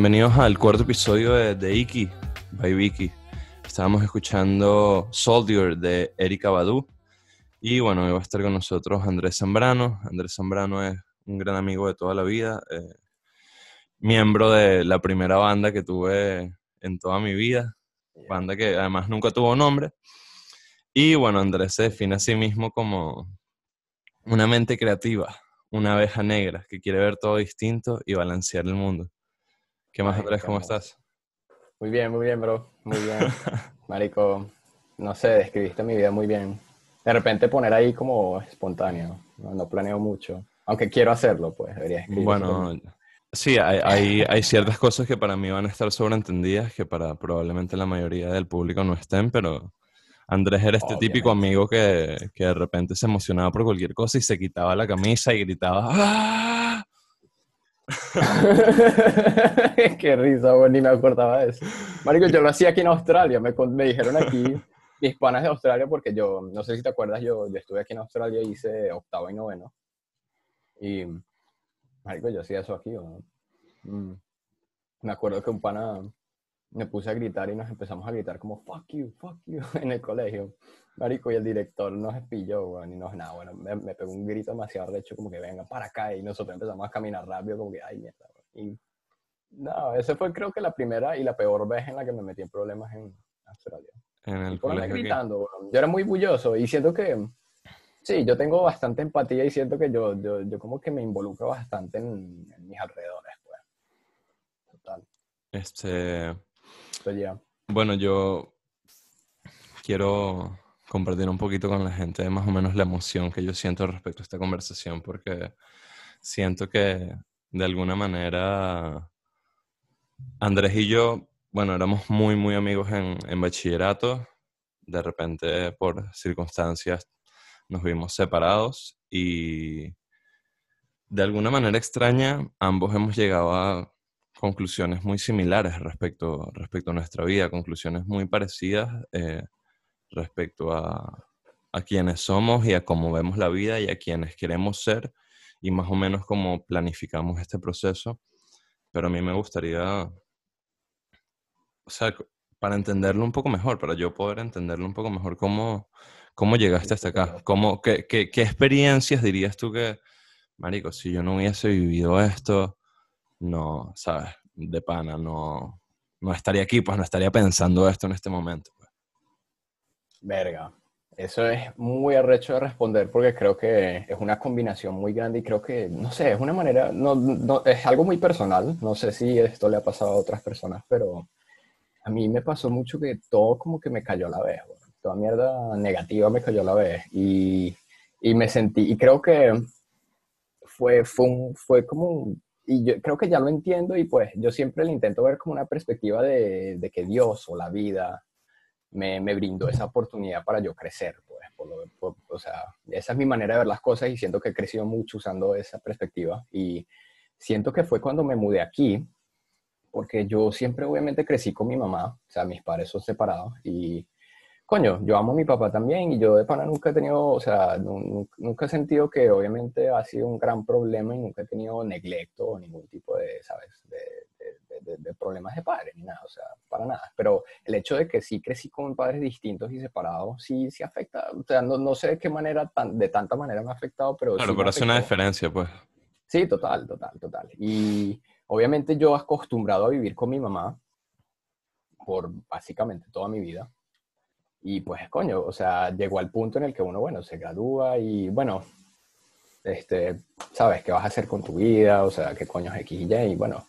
Bienvenidos al cuarto episodio de, de Iki, by Vicky. Estábamos escuchando Soldier de Erika Badu. Y bueno, hoy va a estar con nosotros Andrés Zambrano. Andrés Zambrano es un gran amigo de toda la vida, eh, miembro de la primera banda que tuve en toda mi vida, banda que además nunca tuvo nombre. Y bueno, Andrés se define a sí mismo como una mente creativa, una abeja negra que quiere ver todo distinto y balancear el mundo. ¿Qué más, Andrés? ¿Cómo estás? Muy bien, muy bien, bro. Muy bien. Marico, no sé, describiste mi vida muy bien. De repente poner ahí como espontáneo. No, no planeo mucho. Aunque quiero hacerlo, pues debería escribir. Bueno, sí, hay, hay, hay ciertas cosas que para mí van a estar sobreentendidas que para probablemente la mayoría del público no estén, pero Andrés era este típico amigo que, que de repente se emocionaba por cualquier cosa y se quitaba la camisa y gritaba ¡Ah! Qué risa, ni me acordaba de eso. Marico, yo lo hacía aquí en Australia. Me, me dijeron aquí mis panas de Australia porque yo, no sé si te acuerdas, yo, yo estuve aquí en Australia y hice octavo y noveno. Y, marico, yo hacía eso aquí. ¿no? Mm. Me acuerdo que un pana me puse a gritar y nos empezamos a gritar como fuck you, fuck you en el colegio. Marico, y el director nos espilló, weón, y nos, nada, bueno, me, me pegó un grito demasiado recho, como que venga para acá, y nosotros empezamos a caminar rápido, como que, ay, mierda, weón. Y, no, esa fue creo que la primera y la peor vez en la que me metí en problemas en Australia. en el colegio. gritando, weón. Yo era muy bulloso, y siento que, sí, yo tengo bastante empatía, y siento que yo, yo, yo como que me involucro bastante en, en mis alrededores, pues. Total. Este, bueno, yo quiero compartir un poquito con la gente más o menos la emoción que yo siento respecto a esta conversación, porque siento que de alguna manera Andrés y yo, bueno, éramos muy, muy amigos en, en bachillerato. De repente, por circunstancias, nos vimos separados y de alguna manera extraña, ambos hemos llegado a conclusiones muy similares respecto, respecto a nuestra vida, conclusiones muy parecidas eh, respecto a, a quienes somos y a cómo vemos la vida y a quienes queremos ser y más o menos cómo planificamos este proceso. Pero a mí me gustaría, o sea, para entenderlo un poco mejor, para yo poder entenderlo un poco mejor, ¿cómo, cómo llegaste hasta acá? ¿Cómo, qué, qué experiencias dirías tú que, Marico, si yo no hubiese vivido esto, no, ¿sabes? De pana, no, no estaría aquí, pues no estaría pensando esto en este momento. Verga. Eso es muy arrecho de responder porque creo que es una combinación muy grande y creo que, no sé, es una manera, no, no, es algo muy personal. No sé si esto le ha pasado a otras personas, pero a mí me pasó mucho que todo como que me cayó a la vez. Toda mierda negativa me cayó a la vez y, y me sentí, y creo que fue, fue, un, fue como y yo creo que ya lo entiendo y pues yo siempre le intento ver como una perspectiva de que Dios o la vida me, me, brindó esa oportunidad para yo crecer, pues, por lo, o sea, esa es mi manera de ver las cosas y siento que he crecido mucho usando esa perspectiva y siento que fue cuando me mudé aquí, porque yo siempre obviamente crecí con mi mamá, o sea, mis padres son separados y coño, yo amo a mi papá también y yo de pana nunca he tenido, o sea, nunca he sentido que obviamente ha sido un gran problema y nunca he tenido neglecto o ningún tipo de, ¿sabes? De, de, problemas de padre ni nada, o sea, para nada. Pero el hecho de que sí crecí con padres distintos y separados, sí, sí afecta, o sea, no, no sé de qué manera, tan, de tanta manera me ha afectado, pero... Claro, pero hace una diferencia, pues. Sí, total, total, total. Y obviamente yo acostumbrado a vivir con mi mamá por básicamente toda mi vida y pues, coño, o sea, llegó al punto en el que uno, bueno, se gradúa y, bueno, este, sabes qué vas a hacer con tu vida, o sea, qué coño es X y Y, y bueno,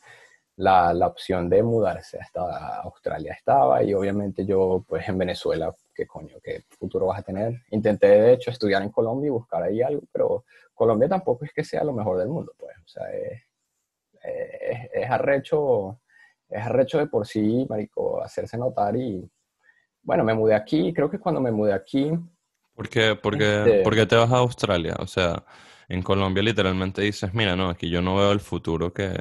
la, la, opción de mudarse hasta Australia estaba y obviamente yo, pues en Venezuela, qué coño, qué futuro vas a tener. Intenté, de hecho, estudiar en Colombia y buscar ahí algo, pero Colombia tampoco es que sea lo mejor del mundo, pues, o sea, es, es, es arrecho, es arrecho de por sí, marico, hacerse notar y bueno, me mudé aquí, creo que cuando me mudé aquí... ¿Por qué, porque, este te vas a Australia? O sea, en Colombia literalmente dices, mira, no, aquí yo no veo el futuro que,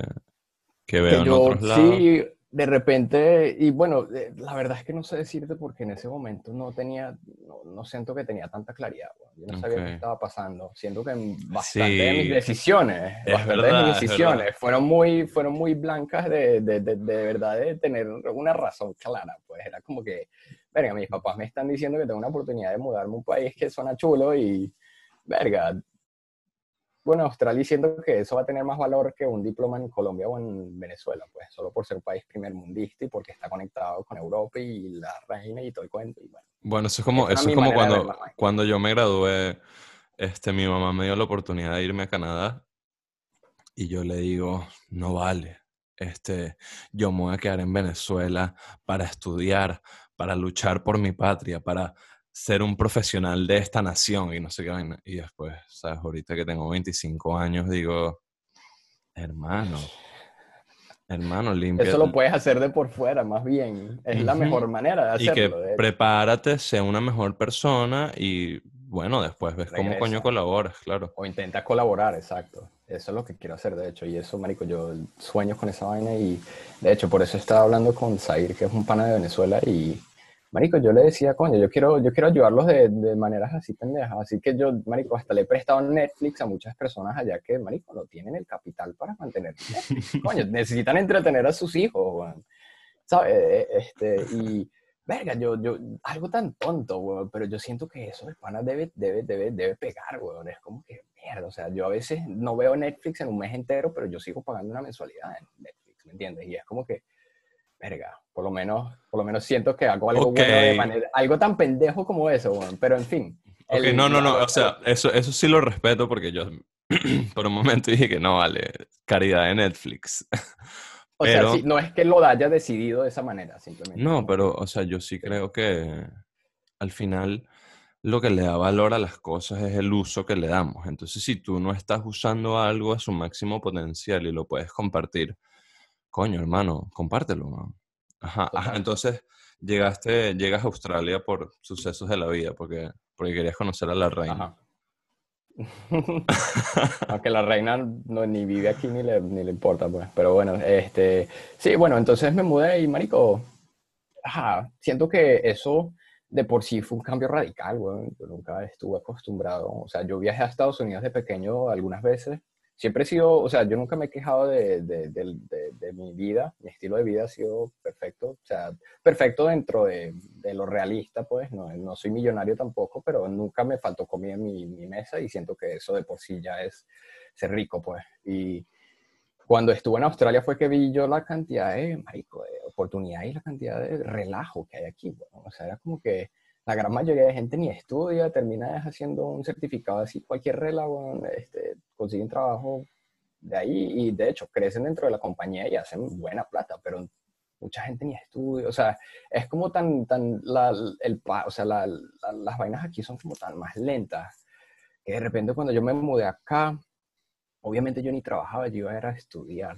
que veo en otros lados. Sí, de repente, y bueno, la verdad es que no sé decirte porque en ese momento no tenía, no, siento que tenía tanta claridad. Yo no sabía qué estaba pasando. Siento que bastante de mis decisiones, bastante de mis decisiones fueron muy, fueron muy blancas de, de, de, de, verdad de tener una razón clara. Pues era como que, verga, mis papás me están diciendo que tengo una oportunidad de mudarme a un país que suena chulo y, verga, bueno, Australia siento que eso va a tener más valor que un diploma en Colombia o en Venezuela, pues solo por ser un país primer mundista y porque está conectado con Europa y la reina y todo el cuento. Y bueno, bueno, eso es como, eso es como cuando, cuando yo me gradué, este, mi mamá me dio la oportunidad de irme a Canadá y yo le digo, no vale, este, yo me voy a quedar en Venezuela para estudiar, para luchar por mi patria, para ser un profesional de esta nación y no sé qué vaina. Y después, ¿sabes? Ahorita que tengo 25 años, digo, hermano, hermano, limpia. Eso lo puedes hacer de por fuera, más bien. Es la mejor manera de hacerlo. Y que prepárate, sea una mejor persona y, bueno, después ves cómo coño colaboras, claro. O intenta colaborar, exacto. Eso es lo que quiero hacer, de hecho. Y eso, marico, yo sueño con esa vaina y, de hecho, por eso estaba hablando con Zair, que es un pana de Venezuela y Marico, yo le decía, coño, yo quiero, yo quiero ayudarlos de, de, maneras así pendejas. Así que yo, Marico, hasta le he prestado Netflix a muchas personas allá que, Marico, no tienen el capital para mantener coño, necesitan entretener a sus hijos, ¿sabes? E, e, este, y, verga, yo, yo, algo tan tonto, weón, pero yo siento que eso de pana debe, debe, debe, debe pegar, weón. Es como que, mierda, o sea, yo a veces no veo Netflix en un mes entero, pero yo sigo pagando una mensualidad en Netflix, ¿me entiendes? Y es como que, verga, por lo menos, por lo menos siento que hago algo bueno de manera, algo tan pendejo como eso, bueno, pero en fin. No, no, no, o sea, eso, eso sí lo respeto porque yo por un momento dije que no vale, caridad de Netflix. O sea, no es que lo haya decidido de esa manera, simplemente. No, pero, o sea, yo sí creo que al final lo que le da valor a las cosas es el uso que le damos. Entonces, si tú no estás usando algo a su máximo potencial y lo puedes compartir coño, hermano, compártelo. Ajá, ajá, entonces llegaste, llegas a Australia por sucesos de la vida, porque, porque querías conocer a la reina. Ajá. Aunque la reina no, ni vive aquí ni le, ni le importa, pues. Pero bueno, este, sí, bueno, entonces me mudé y, marico, ajá, siento que eso de por sí fue un cambio radical, güey. Yo nunca estuve acostumbrado. O sea, yo viajé a Estados Unidos de pequeño algunas veces siempre he sido, o sea, yo nunca me he quejado de, de, de, mi vida, mi estilo de vida ha sido perfecto, o sea, perfecto dentro de, lo realista, pues, no, no, soy millonario tampoco, pero nunca me faltó comida en mi, mesa y siento que eso de por sí ya es ser rico, pues. Y cuando estuve en Australia fue que vi yo la cantidad de, marico, de oportunidad y la cantidad de relajo que hay aquí, o sea, era como que la gran mayoría de gente ni estudia, termina haciendo un certificado así, cualquier relajo, este, consiguen trabajo de ahí y de hecho crecen dentro de la compañía y hacen buena plata, pero mucha gente ni estudia, o sea, es como tan, tan, la, el, o sea, las vainas aquí son como tan más lentas, que de repente cuando yo me mudé acá, obviamente yo ni trabajaba, yo iba a estudiar,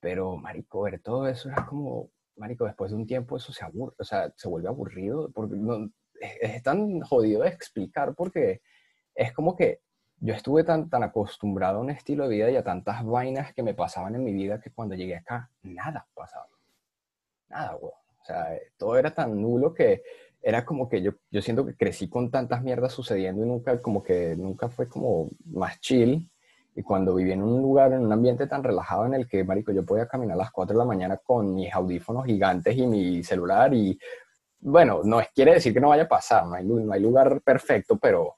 pero marico, ver todo eso era como, marico, después de un tiempo eso se aburre, o sea, se vuelve aburrido, porque no, es, tan jodido de explicar, porque es como que yo estuve tan, tan acostumbrado a un estilo de vida y a tantas vainas que me pasaban en mi vida que cuando llegué acá, nada pasaba. Nada, güey. O sea, todo era tan nulo que era como que yo, yo siento que crecí con tantas mierdas sucediendo y nunca, como que nunca fue como más chill. Y cuando viví en un lugar, en un ambiente tan relajado en el que, marico, yo podía caminar a las 4 de la mañana con mis audífonos gigantes y mi celular y, bueno, no quiere decir que no vaya a pasar, no hay, no hay lugar perfecto, pero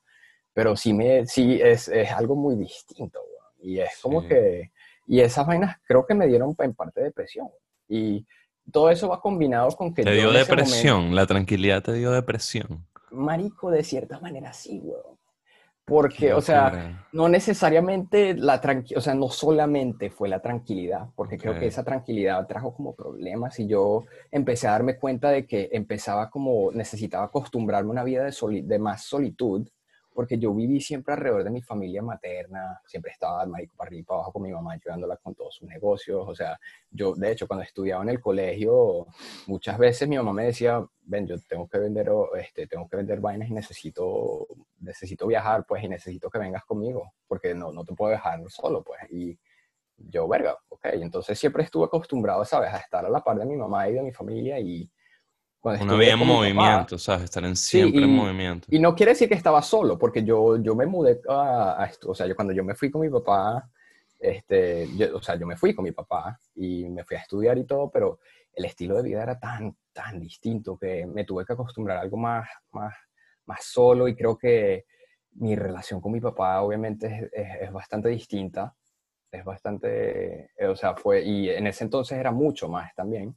pero sí, me, sí es, es algo muy distinto, y es como que, y esas vainas creo que me dieron en parte depresión, y todo eso va combinado con que... Te dio depresión, la tranquilidad te dio depresión. Marico, de cierta manera sí, weón. Porque, o sea, no necesariamente la tranquilidad, o sea, no solamente fue la tranquilidad, porque creo que esa tranquilidad trajo como problemas y yo empecé a darme cuenta de que empezaba como, necesitaba acostumbrarme a una vida de, de más solitud porque yo viví siempre alrededor de mi familia materna, siempre estaba marico para arriba y para abajo con mi mamá, ayudándola con todos sus negocios, o sea, yo, de hecho, cuando estudiaba en el colegio, muchas veces mi mamá me decía, ven, yo tengo que vender, este, tengo que vender vainas y necesito, necesito viajar, pues, y necesito que vengas conmigo, porque no, no te puedo dejar solo, pues, y yo, verga, ok, entonces siempre estuve acostumbrado, ¿sabes?, a estar a la par de mi mamá y de mi familia y una vida en movimiento, ¿sabes? Estar en siempre en movimiento. Y no quiere decir que estaba solo, porque yo, yo me mudé a, esto, o sea, yo cuando yo me fui con mi papá, este, o sea, yo me fui con mi papá y me fui a estudiar y todo, pero el estilo de vida era tan, tan distinto que me tuve que acostumbrar a algo más, más, más solo y creo que mi relación con mi papá obviamente es, es bastante distinta, es bastante, o sea, fue, y en ese entonces era mucho más también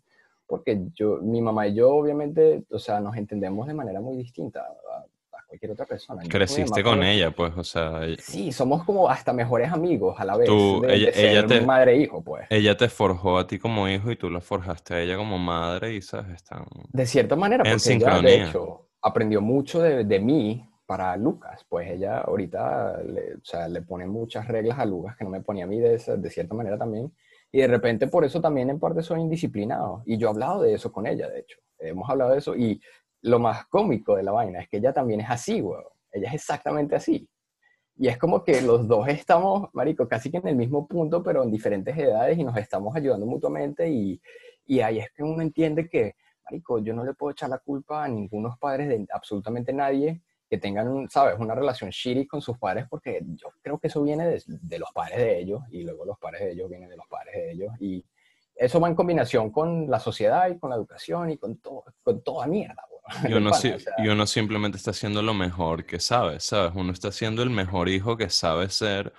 porque yo, mi mamá y yo obviamente, o sea, nos entendemos de manera muy distinta a, cualquier otra persona. Creciste con, ella, pues, o sea... Sí, somos como hasta mejores amigos a la vez. Tú, ella, te, madre e hijo, pues. Ella te forjó a ti como hijo y tú la forjaste a ella como madre y, ¿sabes? Están de cierta manera, porque ella, de hecho, aprendió mucho de, de mí para Lucas, pues ella ahorita le, o sea, le pone muchas reglas a Lucas que no me ponía a mí de, de cierta manera también. Y de repente por eso también en parte soy indisciplinado. Y yo he hablado de eso con ella, de hecho. Hemos hablado de eso. Y lo más cómico de la vaina es que ella también es así, weón. Ella es exactamente así. Y es como que los dos estamos, marico, casi que en el mismo punto, pero en diferentes edades y nos estamos ayudando mutuamente. Y, y ahí es que uno entiende que, marico, yo no le puedo echar la culpa a ningunos padres de absolutamente nadie que tengan, ¿sabes?, una relación shitty con sus padres, porque yo creo que eso viene de, de, los padres de ellos, y luego los padres de ellos vienen de los padres de ellos, y eso va en combinación con la sociedad y con la educación y con, todo, con toda mierda. Y uno, y uno simplemente está haciendo lo mejor que sabe, ¿sabes? Uno está siendo el mejor hijo que sabe ser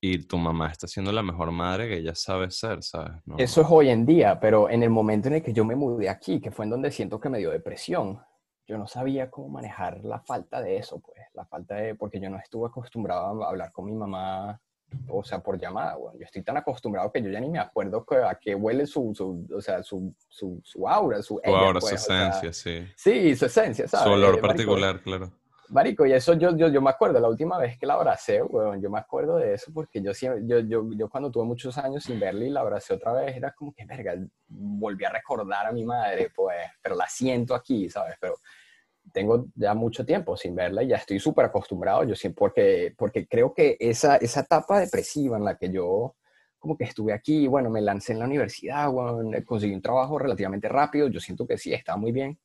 y tu mamá está siendo la mejor madre que ella sabe ser, ¿sabes? Eso es hoy en día, pero en el momento en el que yo me mudé aquí, que fue en donde siento que me dio depresión, yo no sabía cómo manejar la falta de eso, pues, la falta de, porque yo no estuve acostumbrado a hablar con mi mamá, o sea, por llamada, bueno, yo estoy tan acostumbrado que yo ya ni me acuerdo a qué huele su, su o sea, su, su, su aura, su, su aura, su pues, esencia, sí. Sí, su esencia, ¿sabes? Su olor particular, claro. Marico, y eso yo, yo, yo me acuerdo, la última vez que la abracé, weón, yo me acuerdo de eso porque yo, yo, yo, yo cuando tuve muchos años sin verla y la abracé otra vez, era como que, verga, volví a recordar a mi madre, pues, pero la siento aquí, ¿sabes? Pero tengo ya mucho tiempo sin verla y ya estoy súper acostumbrado, yo siempre, porque, porque creo que esa, esa etapa depresiva en la que yo como que estuve aquí, bueno, me lancé en la universidad, bueno, conseguí un trabajo relativamente rápido, yo siento que sí, estaba muy bien,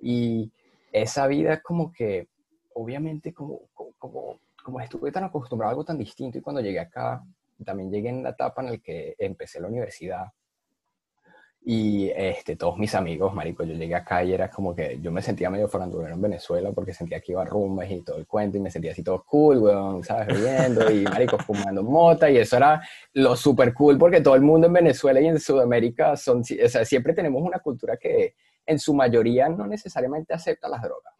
y esa vida como que obviamente como, como, como estuve tan acostumbrado a algo tan distinto y cuando llegué acá, también llegué en la etapa en la que empecé la universidad y este, todos mis amigos, marico, yo llegué acá y era como que yo me sentía medio farandulero en Venezuela porque sentía que iba a rumbas y todo el cuento y me sentía así todo cool, weón, ¿sabes? Riendo y marico fumando mota y eso era lo súper cool porque todo el mundo en Venezuela y en Sudamérica son, o sea, siempre tenemos una cultura que en su mayoría no necesariamente acepta las drogas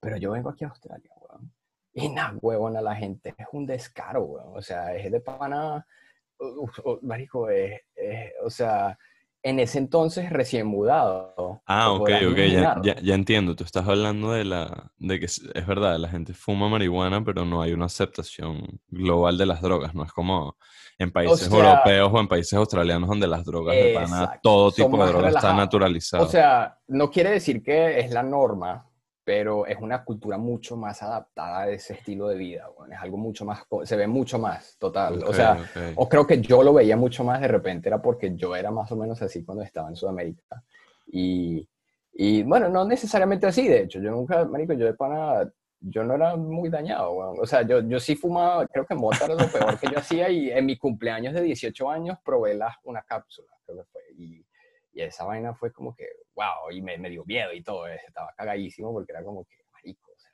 Pero yo vengo aquí a Australia, weón. Y nada, weón, a la gente es un descaro, weón. O sea, es de pana, marico, es, o sea, en ese entonces recién mudado. Ah, ok, ok, ya, ya, entiendo. Tú estás hablando de la, de que es, verdad, la gente fuma marihuana, pero no hay una aceptación global de las drogas. No es como en países europeos o en países australianos donde las drogas de pana, todo tipo de drogas está naturalizado. O sea, no quiere decir que es la norma, pero es una cultura mucho más adaptada a ese estilo de vida, bueno, es algo mucho más, se ve mucho más, total, o sea, o creo que yo lo veía mucho más de repente, era porque yo era más o menos así cuando estaba en Sudamérica, y, y bueno, no necesariamente así, de hecho, yo nunca, marico, yo de pana, yo no era muy dañado, bueno. o sea, yo, yo sí fumaba, creo que mota era lo peor que yo hacía, y en mi cumpleaños de 18 años probé la, una cápsula, creo que fue, y y esa vaina fue como que, wow, y me, me dio miedo y todo, estaba cagadísimo porque era como que, marico, o sea,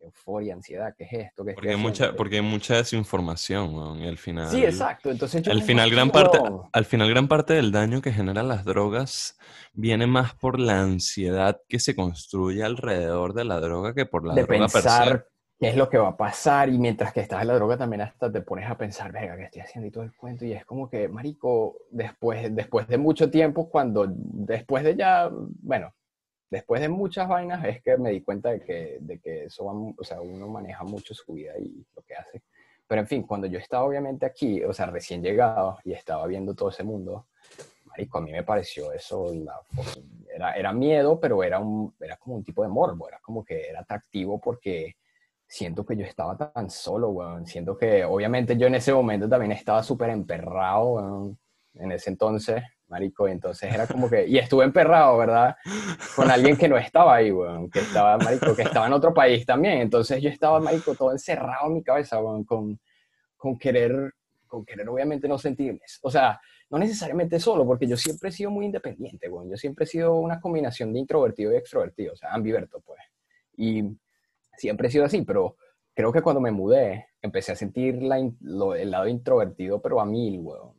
euforia, ansiedad, ¿qué es esto? ¿Qué porque, hay mucha, porque hay mucha desinformación, y al final... Sí, exacto, entonces al final, gran parte, al final gran parte del daño que generan las drogas viene más por la ansiedad que se construye alrededor de la droga que por la de droga pensar es lo que va a pasar y mientras que estás en la droga también hasta te pones a pensar, venga, ¿qué estoy haciendo y todo el cuento? Y es como que, marico, después, después de mucho tiempo, cuando, después de ya, bueno, después de muchas vainas, es que me di cuenta de que, de que eso, o sea, uno maneja mucho su vida y lo que hace. Pero en fin, cuando yo estaba obviamente aquí, o sea, recién llegado y estaba viendo todo ese mundo, marico, a mí me pareció eso, era, era miedo, pero era, un, era como un tipo de morbo, era como que era atractivo porque siento que yo estaba tan solo, weón. Siento que, obviamente, yo en ese momento también estaba súper emperrado, weón. En ese entonces, marico, entonces era como que... Y estuve emperrado, ¿verdad? Con alguien que no estaba ahí, weón. Que estaba, marico, que estaba en otro país también. Entonces yo estaba, marico, todo encerrado en mi cabeza, weón, con, con querer... Con querer, obviamente, no sentirme... O sea, no necesariamente solo, porque yo siempre he sido muy independiente, weón. Yo siempre he sido una combinación de introvertido y extrovertido, o sea, ambiverto, pues. Y siempre he sido así, pero creo que cuando me mudé empecé a sentir la, el lado introvertido, pero a mil, weón.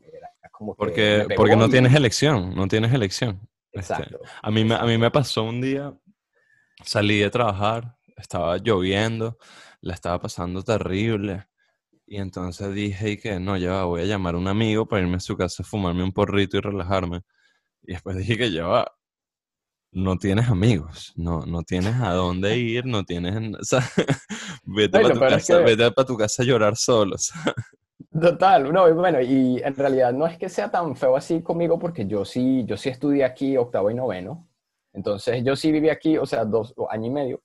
como porque porque no tienes elección, no tienes elección. Este, exacto. a, mí Me, a mí me pasó un día, salí de trabajar, estaba lloviendo, la estaba pasando terrible. Y entonces dije que no, ya voy a llamar a un amigo para irme a su casa a fumarme un porrito y relajarme. Y después dije que ya va, no tienes amigos, no, no tienes a dónde ir, no tienes... O sea, vete, para tu, casa, vete para tu casa a llorar solo. Total, no, bueno, y en realidad no es que sea tan feo así conmigo porque yo sí, yo sí estudié aquí octavo y noveno, entonces yo sí viví aquí, o sea, dos años y medio,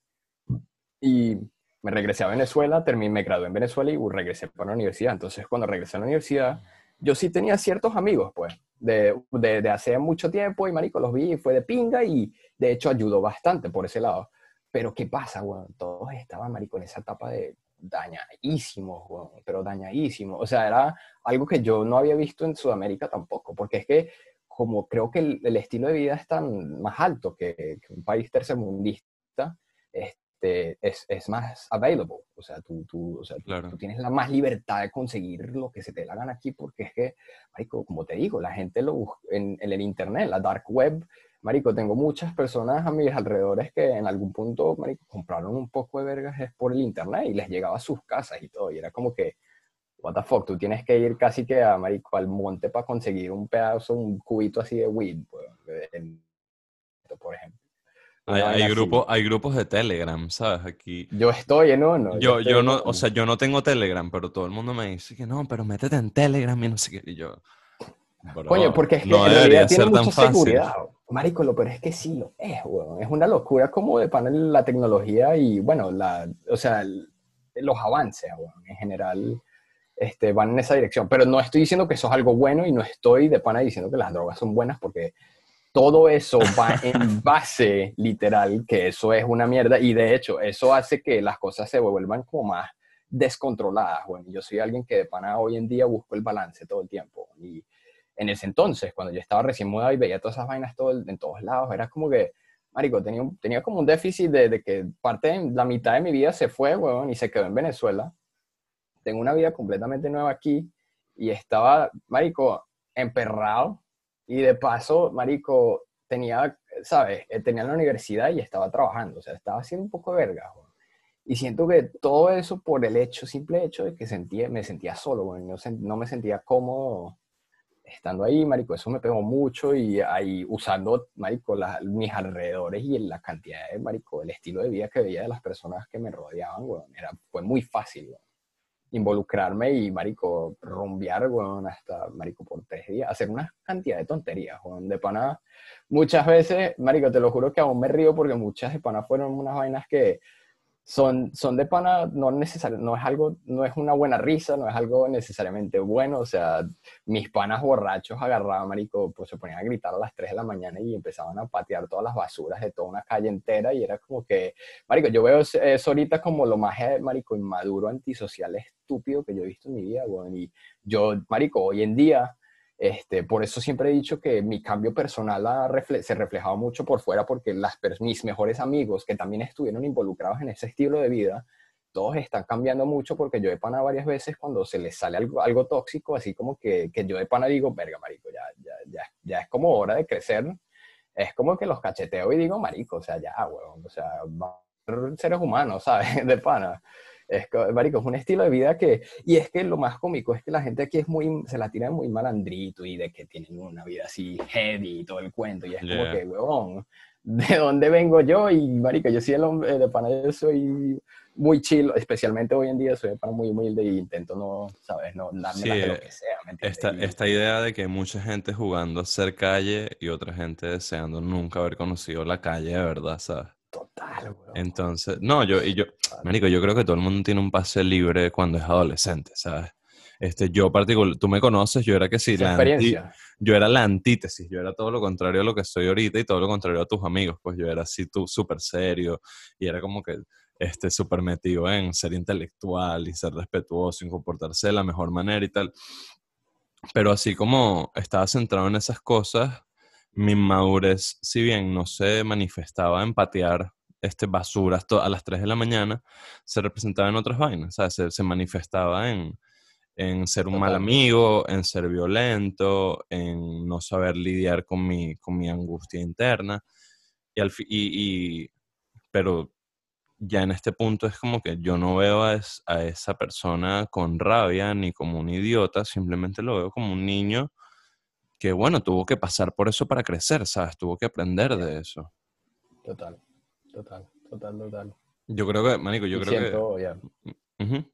y me regresé a Venezuela, terminé, me gradué en Venezuela y regresé para la universidad, entonces cuando regresé a la universidad, yo sí tenía ciertos amigos, pues, de, de, hace mucho tiempo y marico, los vi y fue de pinga y de hecho ayudó bastante por ese lado. Pero ¿qué pasa, bueno, Todos estaban, marico, en esa etapa de dañadísimos, bueno, pero dañadísimos. O sea, era algo que yo no había visto en Sudamérica tampoco, porque es que como creo que el, estilo de vida es tan más alto que, un país tercermundista, este, este, es, es, más available. O sea, tú, tú, o sea, tú, tienes la más libertad de conseguir lo que se te la gana aquí, porque es que, Marico, como te digo, la gente lo busca en, en, el Internet, la dark web. Marico, tengo muchas personas a mis alrededores que en algún punto, Marico, compraron un poco de vergas por el Internet y les llegaba a sus casas y todo. Y era como que, what the fuck, tú tienes que ir casi que a, Marico, al monte para conseguir un pedazo, un cubito así de weed, por ejemplo. Hay, grupos, hay grupos de Telegram, ¿sabes? Aquí. Yo estoy en uno. Yo, yo, no, o sea, yo no tengo Telegram, pero todo el mundo me dice que no, pero métete en Telegram y no sé qué. Y yo. Coño, porque es que no en tiene mucha seguridad. Marico, lo pero es que sí lo es, weón. Es una locura como de panel la tecnología y, bueno, la, o sea, los avances, weón, en general este, van en esa dirección. Pero no estoy diciendo que eso es algo bueno y no estoy de pana diciendo que las drogas son buenas porque todo eso va en base literal que eso es una mierda y de hecho eso hace que las cosas se vuelvan como más descontroladas. Bueno, yo soy alguien que de pana hoy en día busco el balance todo el tiempo y en ese entonces, cuando yo estaba recién mudado y veía todas esas vainas todo, en todos lados, era como que, marico, tenía, tenía como un déficit de, que parte de la mitad de mi vida se fue, weón, y se quedó en Venezuela. Tengo una vida completamente nueva aquí y estaba, marico, emperrado y de paso, marico, tenía ¿sabes? Eh, tenía la universidad y estaba trabajando, o sea, estaba haciendo un poco de verga, weón. Y siento que todo eso por el hecho, simple hecho de que sentía, me sentía solo, weón, no, no me sentía cómodo estando ahí, marico, eso me pegó mucho y ahí usando, marico, la- mis alrededores y la cantidad de, marico, el estilo de vida que veía de las personas que me rodeaban, weón, era, fue muy fácil, weón, involucrarme y, marico, rumbear, weón, hasta, marico, por tres días, hacer una cantidad de tonterías, weón, de pana, muchas veces, marico, te lo juro que aún me río porque muchas de pana fueron unas vainas que son, son de pana, no no es algo, no es una buena risa, no es algo necesariamente bueno, o sea, mis panas borrachos agarraban, marico, pues se ponían a gritar a las 3 de la mañana y empezaban a patear todas las basuras de toda una calle entera y era como que, marico, yo veo eso ahorita como lo más, eh, marico, inmaduro, antisocial, estúpido que yo he visto en mi vida, weón, y yo, marico, hoy en día, este, por eso siempre he dicho que mi cambio personal refle- se reflejaba mucho por fuera porque las, mis mejores amigos que también estuvieron involucrados en ese estilo de vida, todos están cambiando mucho porque yo de pana varias veces cuando se les sale algo, algo tóxico, así como que, que yo de pana digo, verga, marico, ya, ya, ya, ya es como hora de crecer. Es como que los cacheteo y digo, marico, o sea, ya, huevón, o sea, vamos a ser seres humanos, ¿sabes? De pana. Es, marico, es un estilo de vida que, y es que lo más cómico es que la gente aquí es muy, se la tira muy malandrito y de que tienen una vida así heavy y todo el cuento, y es como Yeah. que, huevón, ¿de dónde vengo yo? Y, marico, yo soy el hombre, de pana, yo soy muy chill, especialmente hoy en día soy muy humilde y intento no, ¿sabes? No darme Sí, de lo eh, que sea, ¿me? Esta, esta idea de que hay mucha gente jugando a ser calle y otra gente deseando nunca haber conocido la calle de verdad, ¿sabes? Total, huevón. Entonces, no, yo, y yo, Marico, yo creo que todo el mundo tiene un pase libre cuando es adolescente, ¿sabes? Este, yo particular, tú me conoces, yo era que sí, la anti- experiencia. yo era la antítesis, yo era todo lo contrario a lo que soy ahorita y todo lo contrario a tus amigos, pues yo era así tú súper serio y era como que este súper metido en ser intelectual y ser respetuoso y comportarse de la mejor manera y tal. Pero así como estaba centrado en esas cosas, mi madurez, si bien no se manifestaba en patear este, basuras a las 3 de la mañana, se representaba en otras vainas, o sea, se, se manifestaba en, en ser un mal amigo, en ser violento, en no saber lidiar con mi, con mi angustia interna. Y al y, y- pero ya en este punto es como que yo no veo a, es- a esa persona con rabia ni como un idiota, simplemente lo veo como un niño que, bueno, tuvo que pasar por eso para crecer, ¿sabes? Tuvo que aprender de eso. Total, total, total, total. Yo creo que, Manico, yo Y creo siento, ya. que... Ujú.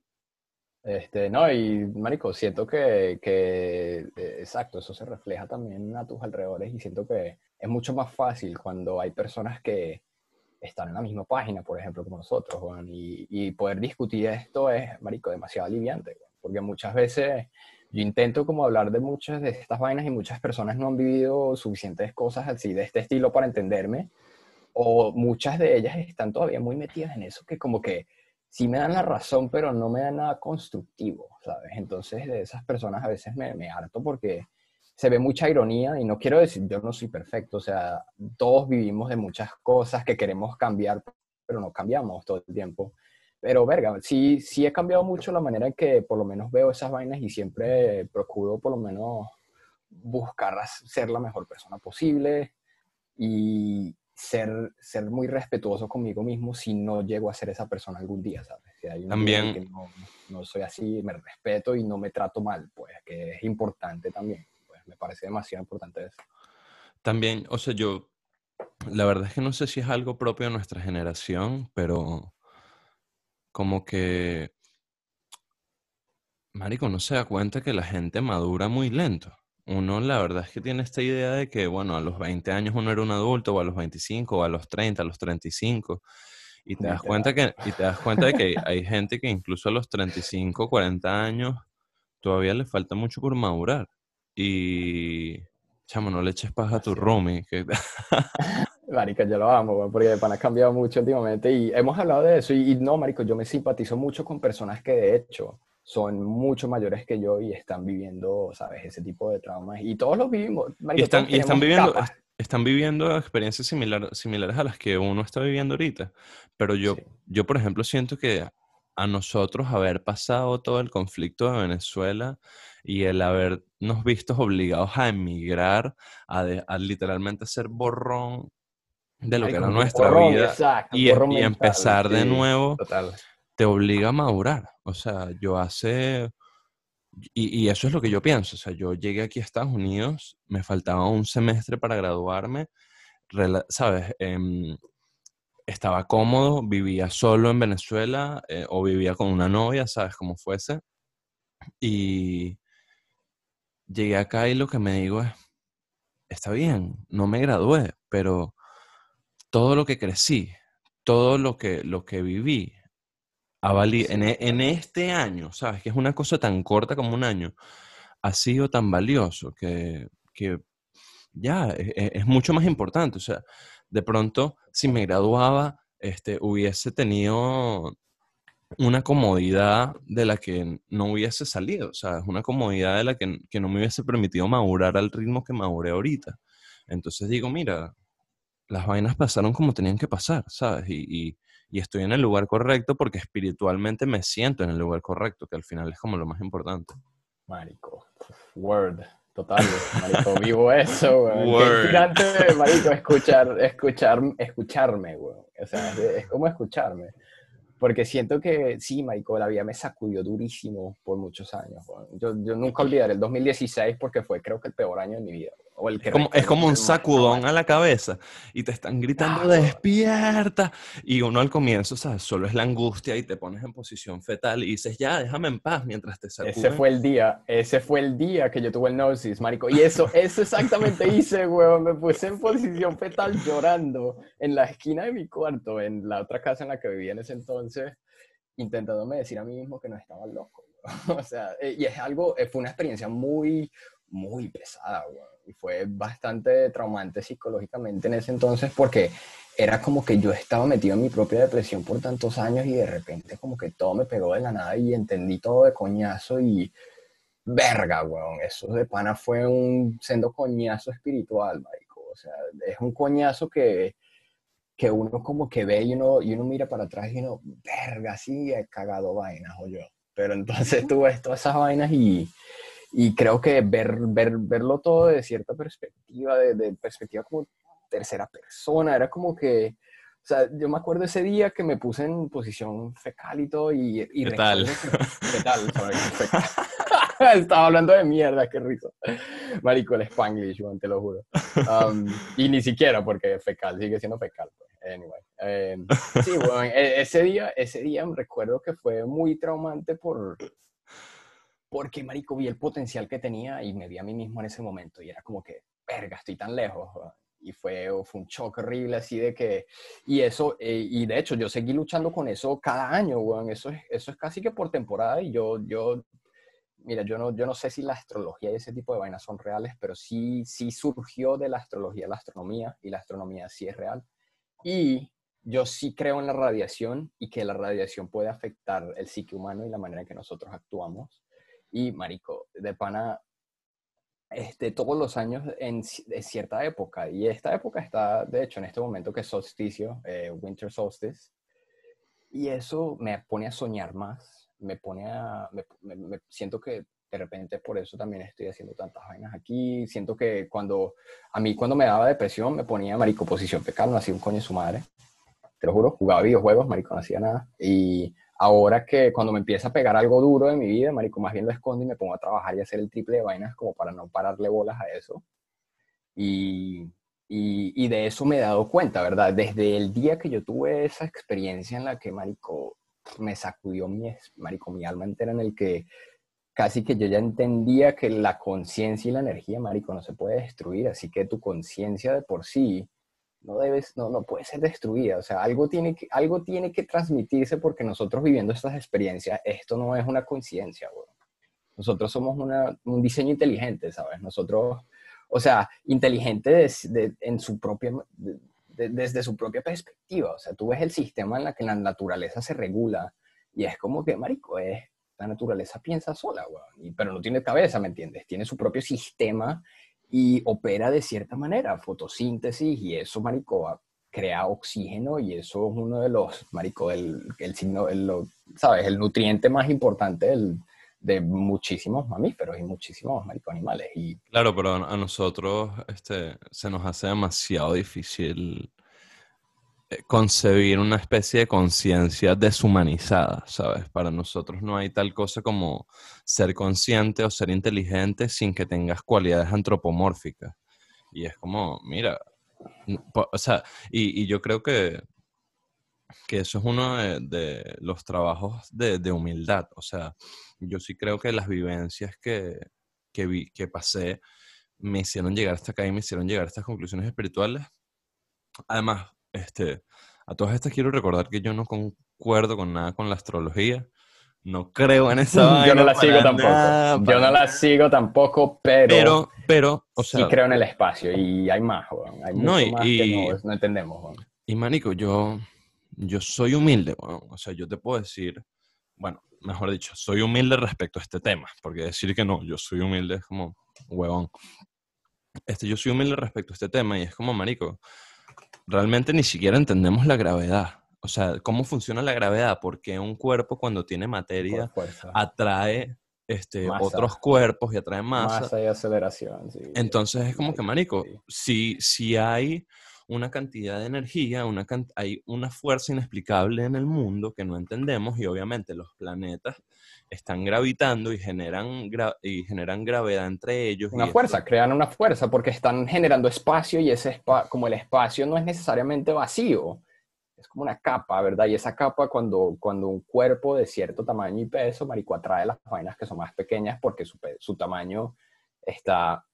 Este, no, y marico, siento que, que, eh, exacto, eso se refleja también a tus alrededores y siento que es mucho más fácil cuando hay personas que están en la misma página, por ejemplo, como nosotros, weón, y, y poder discutir esto es, marico, demasiado aliviante, porque muchas veces yo intento como hablar de muchas de estas vainas y muchas personas no han vivido suficientes cosas así de este estilo para entenderme, o muchas de ellas están todavía muy metidas en eso, que como que sí me dan la razón, pero no me dan nada constructivo, ¿sabes? Entonces de esas personas a veces me, me harto porque se ve mucha ironía y no quiero decir, yo no soy perfecto, o sea, todos vivimos de muchas cosas que queremos cambiar, pero no cambiamos todo el tiempo. Pero, verga, sí, sí he cambiado mucho la manera en que por lo menos veo esas vainas y siempre procuro por lo menos buscar ser la mejor persona posible y ser, ser muy respetuoso conmigo mismo si no llego a ser esa persona algún día, ¿sabes? Si hay un día También- que no, no soy así, me respeto y no me trato mal, pues, que es importante también. Pues me parece demasiado importante eso. También, o sea, yo, la verdad es que no sé si es algo propio de nuestra generación, pero como que, Marico, no se da cuenta que la gente madura muy lento. Uno, la verdad es que tiene esta idea de que, bueno, a los 20 años uno era un adulto, o a los 25, o a los 30, a los 35, y te das cuenta que, y te das cuenta de que hay gente que incluso a los 35, 40 años todavía le falta mucho por madurar. Y, chamo, no le eches paja a tu roomie, que Marico, yo lo amo, güey, porque de pana ha cambiado mucho últimamente y hemos hablado de eso y, y no, Marico, yo me simpatizo mucho con personas que de hecho son mucho mayores que yo y están viviendo, ¿sabes? Ese tipo de traumas y todos los vivimos, Y Marico, están, todos y están viviendo, capas. están viviendo experiencias similar- similares a las que uno está viviendo ahorita. Pero yo, Sí. yo, por ejemplo, siento que a nosotros haber pasado todo el conflicto de Venezuela y el habernos visto obligados a emigrar, a, de- a literalmente ser borrón de lo que era nuestra porrón, vida exacto, y, mental, empezar de sí, nuevo Total. te obliga a madurar. O sea, yo hace... Y, y eso es lo que yo pienso. O sea, yo llegué aquí a Estados Unidos, me faltaba un semestre para graduarme, ¿sabes? Em, estaba cómodo, vivía solo en Venezuela eh, o vivía con una novia, ¿sabes? Como fuese. Y llegué acá y lo que me digo es, está bien, no me gradué, pero todo lo que crecí, todo lo que, que viví, ha vali- Sí, en, e- en este año, ¿sabes? Que es una cosa tan corta como un año, ha sido tan valioso que, que ya e- e- es, mucho más importante. O sea, de pronto, si me graduaba, este, hubiese tenido una comodidad de la que no hubiese salido, ¿sabes? Una comodidad de la que, que no me hubiese permitido madurar al ritmo que maduré ahorita. Entonces digo, mira, las vainas pasaron como tenían que pasar, ¿sabes? Y, y- y estoy en el lugar correcto porque espiritualmente me siento en el lugar correcto, que al final es como lo más importante. Marico, word, total, marico, vivo eso, weón. Word. Qué marico, escuchar, escuchar, escucharme, weón. O sea, es, es como escucharme. Porque siento que, sí, marico, la vida me sacudió durísimo por muchos años. Yo, yo nunca olvidaré el 2016 porque fue, creo que, el peor año de mi vida. O el que Es como, es recuerdo como un sacudón a la cabeza y te están gritando despierta y uno al comienzo, ¿sabes? Solo es la angustia y te pones en posición fetal y dices, ya, déjame en paz mientras te sacuden. Ese fue el día, ese fue el día que yo tuve el gnosis, marico. Y eso, eso exactamente hice, weón. Me puse en posición fetal llorando en la esquina de mi cuarto, en la otra casa en la que vivía en ese entonces, intentándome decir a mí mismo que no estaba loco. O sea, eh, y es algo, eh, fue una experiencia muy, muy pesada, weón. Y fue bastante traumante psicológicamente en ese entonces porque era como que yo estaba metido en mi propia depresión por tantos años y de repente como que todo me pegó de la nada y entendí todo de coñazo y verga, weón, eso de pana fue un sendo coñazo espiritual, marico, o sea, es un coñazo que, que uno como que ve y uno, y uno mira para atrás y uno, verga, sí, he cagado vainas, o yo, pero entonces tuve todas esas vainas y, y creo que ver, ver, verlo todo de cierta perspectiva, de, de perspectiva como tercera persona, era como que, o sea, yo me acuerdo ese día que me puse en posición fecal y todo, y, y ¿Qué tal? ¿Qué tal? Estaba hablando de mierda, qué risa. Marico, el Spanglish, weón, te lo juro. Um, y ni siquiera porque fecal, sigue siendo fecal. Pues. Anyway. em, sí, weón, e- ese día, ese día recuerdo que fue muy traumante por, porque, marico, vi el potencial que tenía y me vi a mí mismo en ese momento y era como que, verga, estoy tan lejos. Y fue, fue un choque horrible así de que, y eso, eh, y de hecho yo seguí luchando con eso cada año, weón, eso es, eso es casi que por temporada y yo, yo, mira, yo no, yo no sé si la astrología y ese tipo de vainas son reales, pero sí, sí surgió de la astrología la astronomía y la astronomía sí es real. Y yo sí creo en la radiación y que la radiación puede afectar el psique humano y la manera en que nosotros actuamos. Y, marico, de pana, este, todos los años en, en cierta época, y esta época está, de hecho, en este momento que es solsticio, eh, winter solstice, y eso me pone a soñar más, me pone a, me, me- me- siento que de repente por eso también estoy haciendo tantas vainas aquí, siento que cuando, a mí cuando me daba depresión me ponía marico posición fecal, no hacía un coño su madre, te lo juro, jugaba videojuegos, marico, no hacía nada, y ahora que cuando me empieza a pegar algo duro de mi vida, marico, más bien lo escondo y me pongo a trabajar y hacer el triple de vainas como para no pararle bolas a eso, y, y, y de eso me he dado cuenta, ¿verdad? Desde el día que yo tuve esa experiencia en la que, marico, me sacudió mi, marico, mi alma entera en el que casi que yo ya entendía que la conciencia y la energía, marico, no se puede destruir, así que tu conciencia de por sí no debes, no, no puede ser destruida, o sea, algo tiene, que, algo tiene que transmitirse porque nosotros viviendo estas experiencias, esto no es una conciencia, güey. Nosotros somos un diseño inteligente, ¿sabes? Nosotros, o sea, inteligente en su propia, de- de- desde su propia perspectiva, o sea, tú ves el sistema en la que la naturaleza se regula y es como que, marico, es, la naturaleza piensa sola, y- pero no tiene cabeza, ¿me entiendes? Tiene su propio sistema y opera de cierta manera, fotosíntesis, y eso, marico, crea oxígeno, y eso es uno de los, marico, el, el signo, el, lo- ¿sabes? El nutriente más importante del- de muchísimos mamíferos y muchísimos, marico, animales. Y Claro, pero a nosotros este, se nos hace demasiado difícil concebir una especie de conciencia deshumanizada, ¿sabes? Para nosotros no hay tal cosa como ser consciente o ser inteligente sin que tengas cualidades antropomórficas. Y es como, mira, o sea, y, yo creo que, que eso es uno de, los trabajos de, humildad. O sea, yo sí creo que las vivencias que, que, vi, que pasé me hicieron llegar hasta acá y me hicieron llegar a estas conclusiones espirituales. Además, este, a todas estas quiero recordar que yo no concuerdo con nada con la astrología. No creo en esa Yo no la sigo tampoco. yo no la sigo tampoco, pero. Pero, pero, o sea. Sí creo en el espacio y hay más, Hay mucho no, y, más que no, entendemos, Y Manico, yo, yo soy humilde, O sea, yo te puedo decir, bueno, mejor dicho, soy humilde respecto a este tema, porque decir que no, yo soy humilde es como huevón. Este, yo soy humilde respecto a este tema y es como, Marico, realmente ni siquiera entendemos la gravedad. O sea, cómo funciona la gravedad, porque un cuerpo cuando tiene materia atrae este, otros cuerpos y atrae masa. Masa y aceleración, Entonces es como que, marico, si, si hay una cantidad de energía, una hay una fuerza inexplicable en el mundo que no entendemos y obviamente los planetas están gravitando y generan, y generan gravedad entre ellos. Una fuerza, crean una fuerza porque están generando espacio y ese como el espacio no es necesariamente vacío, es como una capa, ¿verdad? Y esa capa cuando, cuando un cuerpo de cierto tamaño y peso, marico, atrae las vainas que son más pequeñas porque su, su tamaño está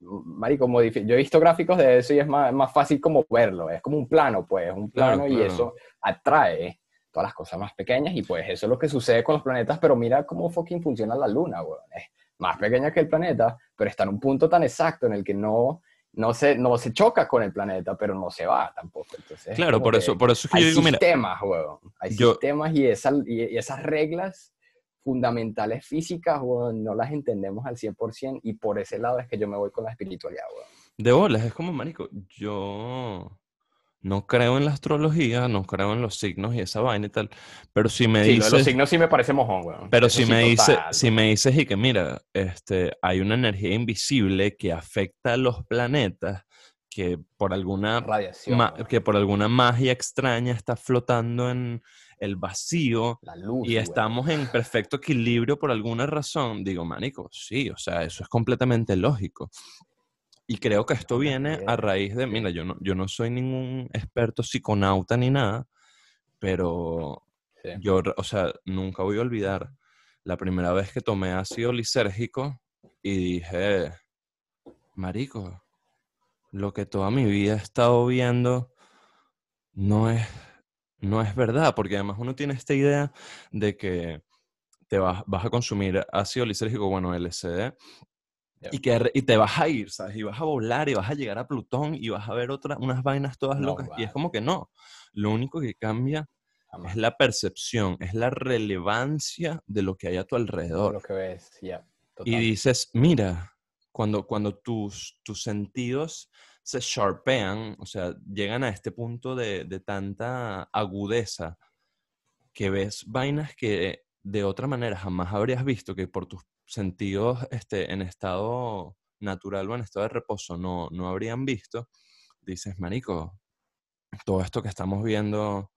marico, yo he visto gráficos de eso y es más, más, fácil como verlo, es como un plano, pues, un plano y eso atrae todas las cosas más pequeñas y pues eso es lo que sucede con los planetas, pero mira cómo fucking funciona la luna, weón. Es más pequeña que el planeta, pero está en un punto tan exacto en el que no, no, se, no se choca con el planeta, pero no se va tampoco. Entonces, claro, por eso, por eso es que hay yo digo, sistemas, weón. Hay sistemas y, y, esas reglas fundamentales físicas, weón, no las entendemos al 100% y por ese lado es que yo me voy con la espiritualidad, weón. De bolas, es como, marico, yo no creo en la astrología, no creo en los signos y esa vaina y tal, pero si me sí, dices... los signos sí me parece mojón, weón. Pero si, me dice, si me dices y que mira, este, hay una energía invisible que afecta a los planetas, que por alguna... Radiación. que por alguna magia extraña está flotando en el vacío la luz, y estamos en perfecto equilibrio por alguna razón, digo, manico, sí, o sea, eso es completamente lógico. Y creo que esto viene a raíz de, mira, yo no, yo no soy ningún experto psiconauta ni nada, pero yo, o sea, nunca voy a olvidar la primera vez que tomé ácido lisérgico y dije, marico, lo que toda mi vida he estado viendo no es, no es verdad, porque además uno tiene esta idea de que te vas, vas a consumir ácido lisérgico, bueno, LSD, y, que, y te vas a ir, ¿sabes? Y vas a volar y vas a llegar a Plutón y vas a ver otra, unas vainas todas locas. Y es como que no. Lo único que cambia es la percepción, es la relevancia de lo que hay a tu alrededor. Lo que ves, ya. Y dices, mira, cuando, cuando tus, tus sentidos se sharpean, o sea, llegan a este punto de, de tanta agudeza que ves vainas que de otra manera jamás habrías visto, que por tus sentidos este, en estado natural o en estado de reposo no, no habrían visto, dices, marico, todo esto que estamos viendo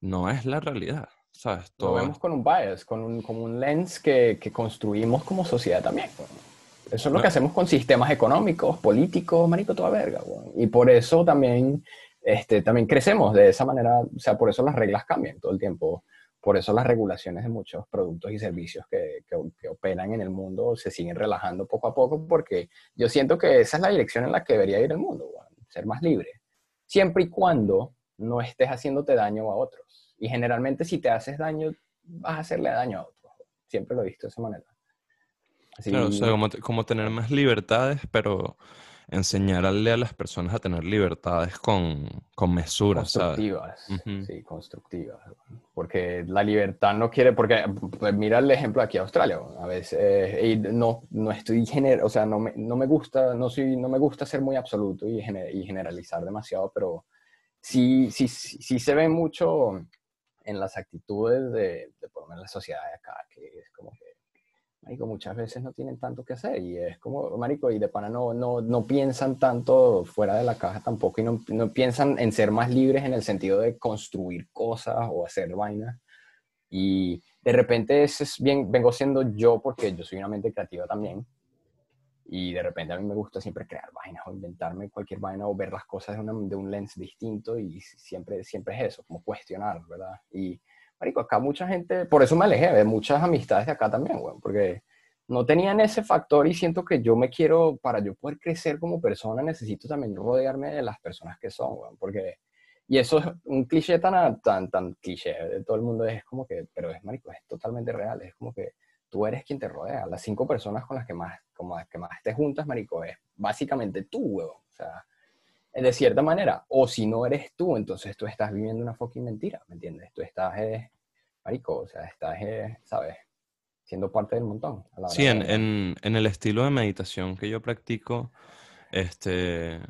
no es la realidad. ¿sabes? Lo vemos con un bias, con un, como un lens que, que, construimos como sociedad también. Eso es lo que hacemos con sistemas económicos, políticos, marico, toda verga. Y por eso también, este, también crecemos de esa manera, o sea, por eso las reglas cambian todo el tiempo. Por eso las regulaciones de muchos productos y servicios que, que, operan en el mundo se siguen relajando poco a poco porque yo siento que esa es la dirección en la que debería ir el mundo, ser más libre. Siempre y cuando no estés haciéndote daño a otros. Y generalmente si te haces daño, vas a hacerle daño a otros. Siempre lo he visto de esa manera. Claro, o sea, como, como tener más libertades, pero enseñarle a las personas a tener libertades con, con mesura, constructivas, sí, constructivas. Porque la libertad no quiere, porque pues, mira el ejemplo aquí a Australia, a veces no, no estoy gener, o sea, no me, no me gusta, no soy, no me gusta ser muy absoluto y, y generalizar demasiado, pero sí, sí, sí, se ve mucho en las actitudes de, de por lo menos la sociedad de acá, que es como que marico, muchas veces no tienen tanto que hacer y es como, marico, y de pana no, no, no piensan tanto fuera de la caja tampoco y no, no piensan en ser más libres en el sentido de construir cosas o hacer vainas. Y de repente ese es bien, vengo siendo yo porque yo soy una mente creativa también. Y de repente a mí me gusta siempre crear vainas o inventarme cualquier vaina o ver las cosas de, una, de un lens distinto y siempre, siempre es eso, como cuestionar, ¿verdad? Y marico, acá mucha gente, por eso me alejé de muchas amistades de acá también, güey, porque no tenían ese factor y siento que yo me quiero, para yo poder crecer como persona, necesito también rodearme de las personas que son, güey, porque, y eso es un cliché tan, tan, tan cliché de todo el mundo, es como que, pero es, marico, es totalmente real, es como que tú eres quien te rodea, las cinco personas con las que más, como las que más te juntas, marico, es básicamente tú, güey, o sea, de cierta manera. O si no eres tú, entonces tú estás viviendo una fucking mentira, ¿me entiendes? Tú estás, eh, marico, o sea, estás, eh, ¿sabes? Siendo parte del montón. sí, en, en, en, el estilo de meditación que yo practico, este,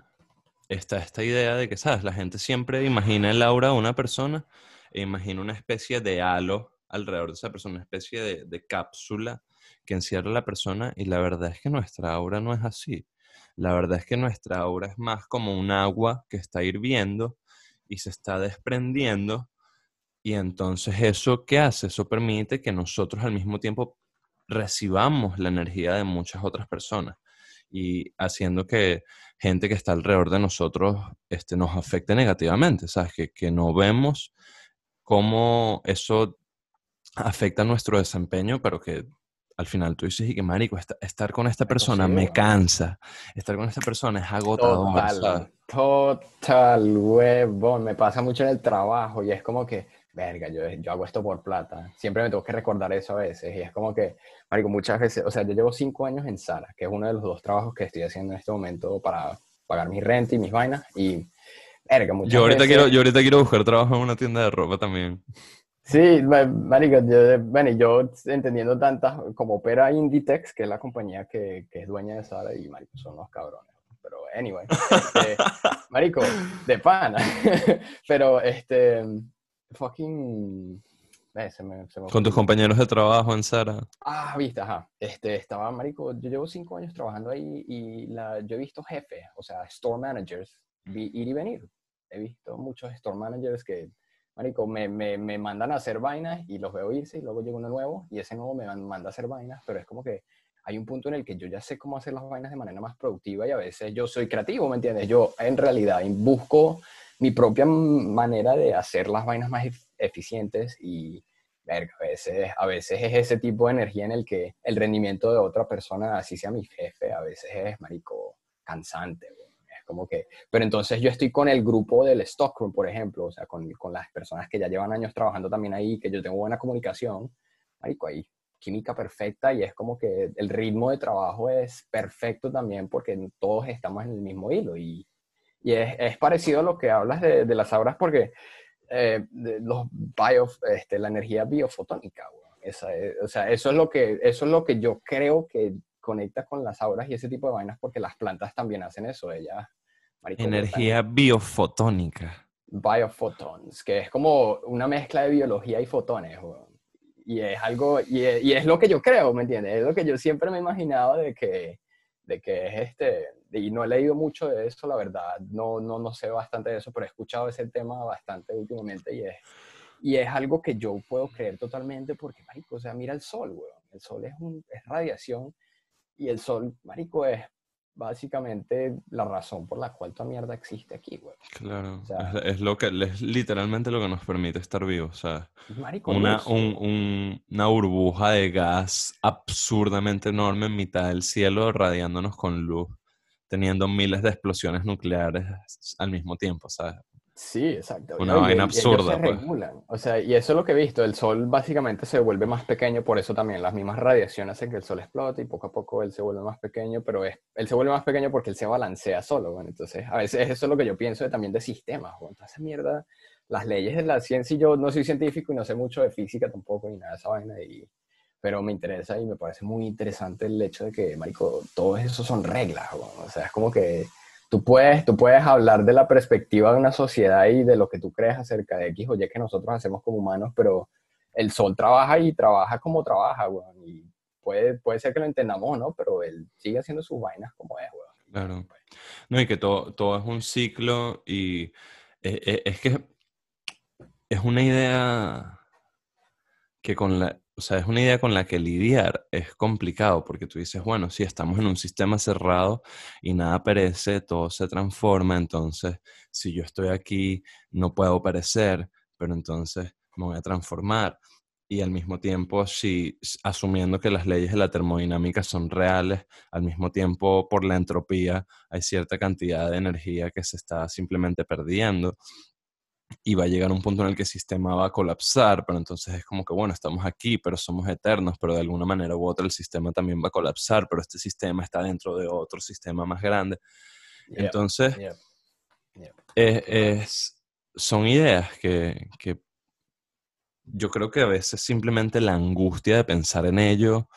está esta idea de que, ¿sabes? La gente siempre imagina el aura de una persona e imagina una especie de halo alrededor de esa persona, una especie de, de cápsula que encierra a la persona y la verdad es que nuestra aura no es así. La verdad es que nuestra aura es más como un agua que está hirviendo y se está desprendiendo. Y entonces eso qué hace? Eso permite que nosotros al mismo tiempo recibamos la energía de muchas otras personas y haciendo que gente que está alrededor de nosotros este, nos afecte negativamente, ¿sabes? Que, que no vemos cómo eso afecta nuestro desempeño, pero que al final tú dices, y que marico, estar con esta persona me cansa, estar con esta persona es agotador. Total, total, huevo, me pasa mucho en el trabajo y es como que, verga, yo, yo hago esto por plata. Siempre me tengo que recordar eso a veces y es como que, marico, muchas veces, o sea, yo llevo cinco años en Sara, que es uno de los dos trabajos que estoy haciendo en este momento para pagar mi renta y mis vainas y, verga, muchas yo ahorita veces... Quiero, yo ahorita quiero buscar trabajo en una tienda de ropa también. Sí, marico, yo, bueno, yo entendiendo tantas, como opera Inditex, que es la compañía que, que es dueña de Sara, y marico, son los cabrones. Pero, anyway, este, marico, de pana. pero, este, fucking... Eh, se me, se me Con tus compañeros de trabajo en Sara. Ah, viste, ajá. Este, estaba, marico, yo llevo cinco años trabajando ahí y la, yo he visto jefes, o sea, store managers, ir y venir. He visto muchos store managers que Marico, me, me, me, mandan a hacer vainas y los veo irse y luego llega uno nuevo y ese nuevo me manda a hacer vainas, pero es como que hay un punto en el que yo ya sé cómo hacer las vainas de manera más productiva y a veces yo soy creativo, ¿me entiendes? Yo en realidad busco mi propia manera de hacer las vainas más eficientes y a, veces, a veces es ese tipo de energía en el que el rendimiento de otra persona, así sea mi jefe, a veces es, marico, cansante, como que, pero entonces yo estoy con el grupo del Stockroom, por ejemplo, o sea, con, con las personas que ya llevan años trabajando también ahí, que yo tengo buena comunicación, marico, ahí química perfecta y es como que el ritmo de trabajo es perfecto también porque todos estamos en el mismo hilo y, y es, es, parecido a lo que hablas de, de las auras porque eh, los bio, este, la energía biofotónica, esa, o sea, eso es, lo que, eso es lo que yo creo que conecta con las auras y ese tipo de vainas porque las plantas también hacen eso, ellas... Marico, Energía biofotónica. Biophotons, que es como una mezcla de biología y fotones, y es algo, y es, y es, lo que yo creo, ¿me entiendes? Es lo que yo siempre me he imaginado de que, de que es este, y no he leído mucho de eso, la verdad, no, no, no sé bastante de eso, pero he escuchado ese tema bastante últimamente y es, y es algo que yo puedo creer totalmente porque, marico, o sea, mira el sol, weón. El sol es, un, es radiación y el sol, marico, es básicamente la razón por la cual toda mierda existe aquí, güey. Claro, o sea, es, es, lo que, es literalmente lo que nos permite estar vivos, o sea, marico, una, un, un, una burbuja de gas absurdamente enorme en mitad del cielo radiándonos con luz, teniendo miles de explosiones nucleares al mismo tiempo, ¿sabes? Sí, exacto. Una vaina absurda. se pues. regulan. O sea, y eso es lo que he visto. El sol básicamente se vuelve más pequeño, por eso también las mismas radiaciones hacen que el sol explote y poco a poco él se vuelve más pequeño, pero es, él se vuelve más pequeño porque él se balancea solo. Bueno, entonces, a veces eso es lo que yo pienso de, también de sistemas. Bueno, esa mierda, las leyes de la ciencia, y yo no soy científico y no sé mucho de física tampoco ni nada de esa vaina, y, pero me interesa y me parece muy interesante el hecho de que, marico, todo eso son reglas. Bueno, o sea, es como que tú puedes, tú puedes hablar de la perspectiva de una sociedad y de lo que tú crees acerca de X o Y que nosotros hacemos como humanos, pero el sol trabaja y trabaja como trabaja, weón. Y puede, puede ser que lo entendamos, ¿no? Pero él sigue haciendo sus vainas como es, weón. Claro. No, y que todo, todo es un ciclo y e- e- es que es una idea que con la, o sea, es una idea con la que lidiar es complicado porque tú dices, bueno, si estamos en un sistema cerrado y nada perece, todo se transforma, entonces si yo estoy aquí no puedo perecer, pero entonces me voy a transformar. Y al mismo tiempo, si asumiendo que las leyes de la termodinámica son reales, al mismo tiempo por la entropía hay cierta cantidad de energía que se está simplemente perdiendo y va a llegar un punto en el que el sistema va a colapsar, pero entonces es como que, bueno, estamos aquí, pero somos eternos, pero de alguna manera u otra el sistema también va a colapsar, pero este sistema está dentro de otro sistema más grande. Yep, Entonces, yep, yep. es, es- son ideas que, que yo creo que a veces simplemente la angustia de pensar en ello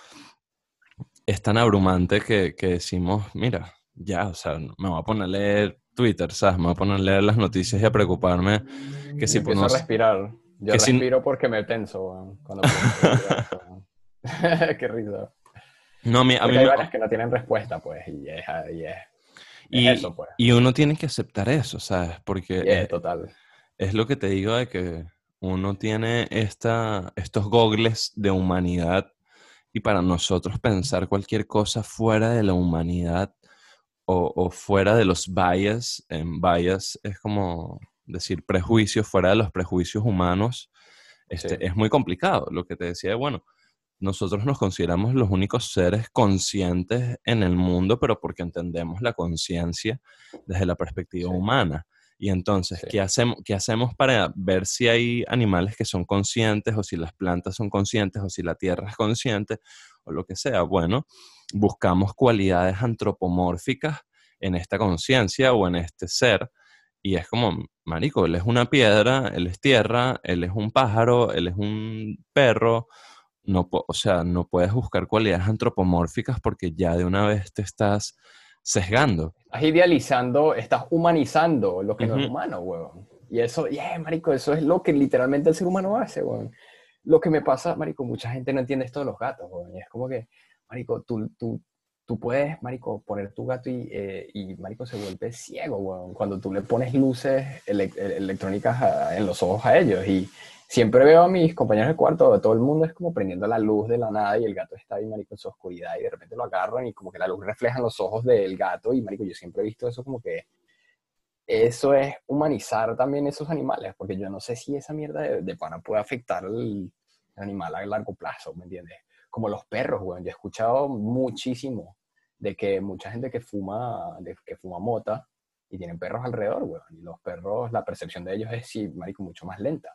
es tan abrumante que, que decimos, mira, ya, o sea, me voy a poner a leer Twitter, ¿sabes? Me voy a poner a leer las noticias y a preocuparme que si Yo pues, empiezo no a respirar. Yo que si- respiro porque me tenso, cuando. Qué risa. No, a mí, a mí hay me- que no tienen respuesta, pues, y es, y es, y, es eso, pues. y uno tiene que aceptar eso, ¿sabes? Porque Y es es, total. es lo que te digo de que uno tiene esta, estos gogles de humanidad y para nosotros pensar cualquier cosa fuera de la humanidad o, o fuera de los bias, en bias es como decir prejuicios, fuera de los prejuicios humanos, este, Sí. es muy complicado. Lo que te decía, de, bueno, nosotros nos consideramos los únicos seres conscientes en el mundo, pero porque entendemos la conciencia desde la perspectiva Sí. humana. Y entonces, Sí. ¿qué, hacemos, ¿qué hacemos para ver si hay animales que son conscientes o si las plantas son conscientes o si la tierra es consciente o lo que sea? Bueno, buscamos cualidades antropomórficas en esta conciencia o en este ser. Y es como, marico, él es una piedra, él es tierra, él es un pájaro, él es un perro. No, o sea, no puedes buscar cualidades antropomórficas porque ya de una vez te estás sesgando. Estás idealizando, estás humanizando lo que no es humano, weón. Y eso, yeah, marico, eso es lo que literalmente el ser humano hace, weón. Lo que me pasa, marico, mucha gente no entiende esto de los gatos, weón. Y es como que, marico, tú, tú, tú puedes, marico, poner tu gato y, eh, y, marico, se vuelve ciego, weón. Cuando tú le pones luces ele- ele- electrónicas en los ojos a ellos. Y siempre veo a mis compañeros de cuarto, todo el mundo es como prendiendo la luz de la nada y el gato está ahí, marico, en su oscuridad y de repente lo agarran y como que la luz refleja en los ojos del gato y, marico, yo siempre he visto eso como que eso es humanizar también esos animales, porque yo no sé si esa mierda de, de pana puede afectar al animal a largo plazo, ¿me entiendes? Como los perros, weón. Yo he escuchado muchísimo de que mucha gente que fuma, de, que fuma mota y tienen perros alrededor, weón. Y los perros, la percepción de ellos es, sí, marico, mucho más lenta.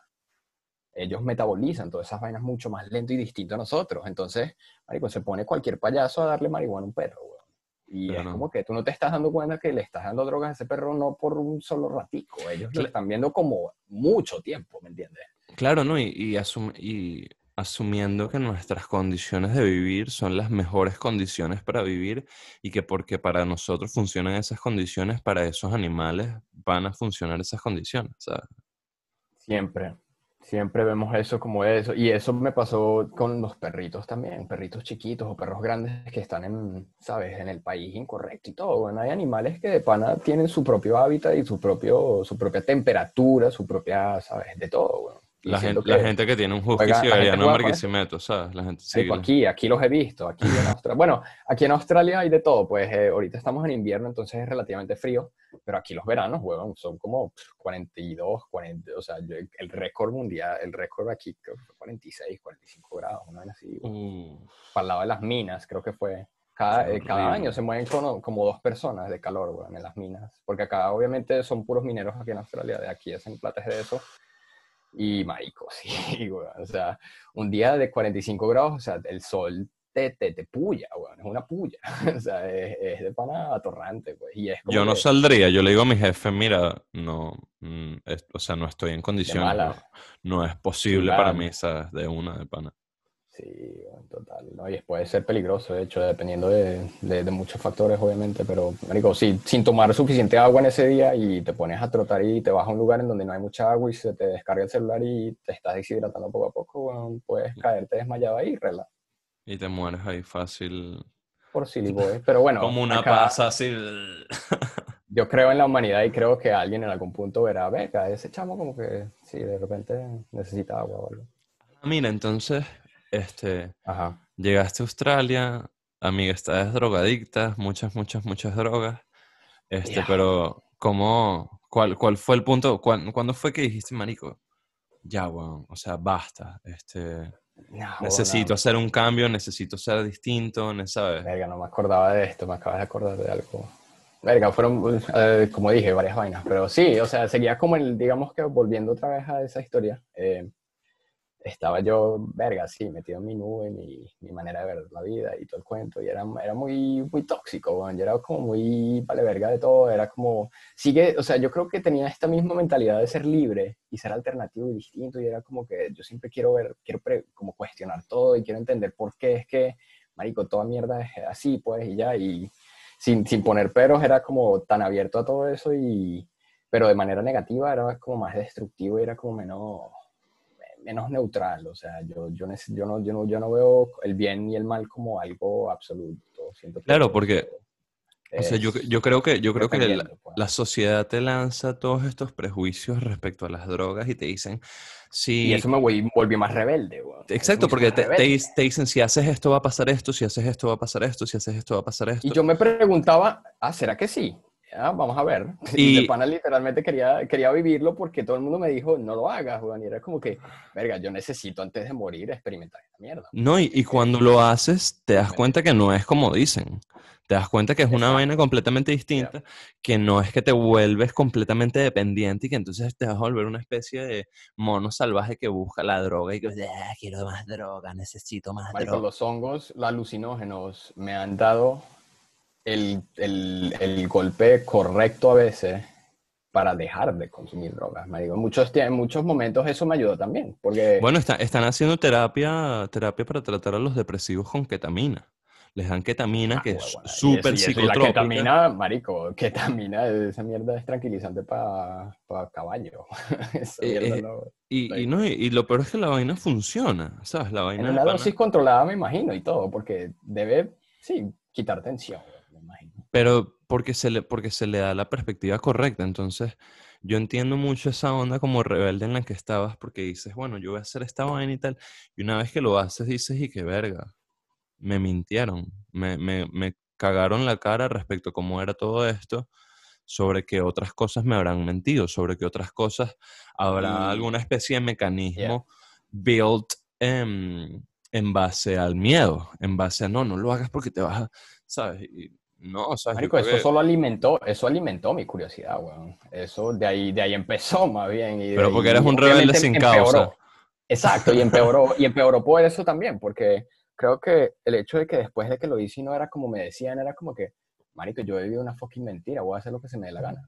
Ellos metabolizan todas esas vainas mucho más lento y distinto a nosotros. Entonces, marico, se pone cualquier payaso a darle marihuana a un perro, weón. Y es Claro. como que tú no te estás dando cuenta que le estás dando drogas a ese perro no por un solo ratico. Ellos lo están viendo como mucho tiempo, ¿me entiendes? Claro, ¿no? Y, y, y asumiendo que nuestras condiciones de vivir son las mejores condiciones para vivir y que porque para nosotros funcionan esas condiciones, para esos animales van a funcionar esas condiciones. Siempre, siempre vemos eso como eso. Y eso me pasó con los perritos también, perritos chiquitos o perros grandes que están en, ¿sabes?, en el país incorrecto y todo. Hay animales que de pana tienen su propio hábitat y su, propio, su propia temperatura, su propia, ¿sabes?, de todo. La gente, la que- gente que tiene un siberiano en Barquisimeto, ¿sabes? La gente sí. Aquí, aquí los he visto, aquí en Australia. Bueno, aquí en Australia hay de todo, pues eh, ahorita estamos en invierno, entonces es relativamente frío, pero aquí los veranos, huevón, son como pff, 42, 40, o sea, yo- el récord mundial, el récord aquí creo que fue 46, 45 grados, una vez así, Uh, para el lado de las minas, creo que fue. Cada, eh, cada año se mueven como, como dos personas de calor, weón, en las minas. Porque acá obviamente son puros mineros aquí en Australia, de aquí hacen platas de eso. Y marico, sí, weón. O sea, un día de 45 grados, o sea, el sol te, te, te puya, weón. Es una puya. O sea, es, es de pana atorrante, pues. Y es como yo no que saldría, yo le digo a mi jefe, mira, no, mm, es- o sea, no estoy en condiciones, no, no es posible para mí, ¿sabes? De una, de pana. Sí, weón, total. ¿no? Y puede ser peligroso, de hecho, dependiendo de, de- de muchos factores, obviamente. Pero, marico, si sin tomar suficiente agua en ese día y te pones a trotar y te vas a un lugar en donde no hay mucha agua y se te descarga el celular y te estás deshidratando poco a poco, weón, puedes caerte desmayado ahí, rela. Y te mueres ahí fácil. Por boy. Pero bueno. Como una acá pasa así. Yo creo en la humanidad y creo que alguien en algún punto verá, venga, ese chamo como que sí, de repente necesita agua o algo. Ah, Mira, entonces, este, Ajá. llegaste a Australia, amistades drogadictas, muchas, muchas, muchas drogas. Este, Ya. pero, ¿cómo, cuál, cuál fue el punto? cuán- ¿Cuándo fue que dijiste, marico? Ya, weón, o sea, basta. Este, No, necesito hacer un cambio, necesito ser distinto, ¿sabes? Verga, no me acordaba de esto, me acabas de acordar de algo. Verga, fueron, eh, como dije, varias vainas, pero sí, o sea, seguía como el, digamos que volviendo otra vez a esa historia. eh, estaba yo, verga, sí, metido en mi nube, mi, mi manera de ver la vida y todo el cuento, y era, era muy, muy tóxico, weón, yo era como muy vale verga de todo, era como, sigue, o sea, yo creo que tenía esta misma mentalidad de ser libre y ser alternativo y distinto, y era como que yo siempre quiero ver, quiero pre- como cuestionar todo y quiero entender por qué es que, marico, toda mierda es así, pues, y ya, y sin, sin poner peros, era como tan abierto a todo eso, y, pero de manera negativa era como más destructivo y era como menos menos neutral, o sea, yo, yo, yo, no, yo, no, yo no veo el bien y el mal como algo absoluto. Siento Claro, porque, O sea, yo, yo creo que, yo creo que la, pues. la sociedad te lanza todos estos prejuicios respecto a las drogas y te dicen, si... Y eso me volví más rebelde, weón. Exacto, porque te, te dicen, si haces esto va a pasar esto, si haces esto va a pasar esto, si haces esto va a pasar esto. Y yo me preguntaba, ah, ¿será que sí? Ah, vamos a ver. Y, Y- de pana literalmente quería, quería vivirlo porque todo el mundo me dijo, no lo hagas, weón. Y era como que, verga, yo necesito antes de morir experimentar esta mierda. No, y, y cuando lo haces, te das cuenta que no es como dicen. Te das cuenta que es una Exacto. vaina completamente distinta, que no es que te vuelves completamente dependiente y que entonces te vas a volver una especie de mono salvaje que busca la droga y que "Ah, quiero más droga, necesito más Marico, droga. los hongos, los alucinógenos, me han dado el, el- el golpe correcto a veces para dejar de consumir drogas. Marico. En muchos, en muchos momentos eso me ayudó también, porque Bueno, está- están haciendo terapia, terapia para tratar a los depresivos con ketamina. Les dan ketamina, Ah, que huevona, es eso- súper y La psicotrópica. ketamina, marico, ketamina, esa mierda es tranquilizante para caballo. Esa Eh, mierda eh, no- Y, y no, y, lo peor es que la vaina funciona, ¿sabes? La vaina En una pana- dosis controlada, me imagino, y todo, porque debe, sí, quitar tensión. Pero porque se le, porque se le da la perspectiva correcta. Entonces, yo entiendo mucho esa onda como rebelde en la que estabas, porque dices, bueno, yo voy a hacer esta vaina y tal. Y una vez que lo haces, dices, y qué verga, me mintieron, me, me, me cagaron la cara respecto a cómo era todo esto, sobre que otras cosas me habrán mentido, sobre que otras cosas habrá Y- alguna especie de mecanismo built en, en base al miedo, en base a no, no lo hagas porque te vas a, ¿sabes? Y no, o sea, Marico, eso que- solo alimentó, eso alimentó mi curiosidad, weón. Eso de ahí, de ahí empezó más bien. y Pero porque eres un rebelde sin causa. Exacto, y empeoró, y empeoró por eso también, porque creo que el hecho de que después de que lo hice y no era como me decían, era como que, marico, yo he vivido una fucking mentira, voy a hacer lo que se me dé la gana.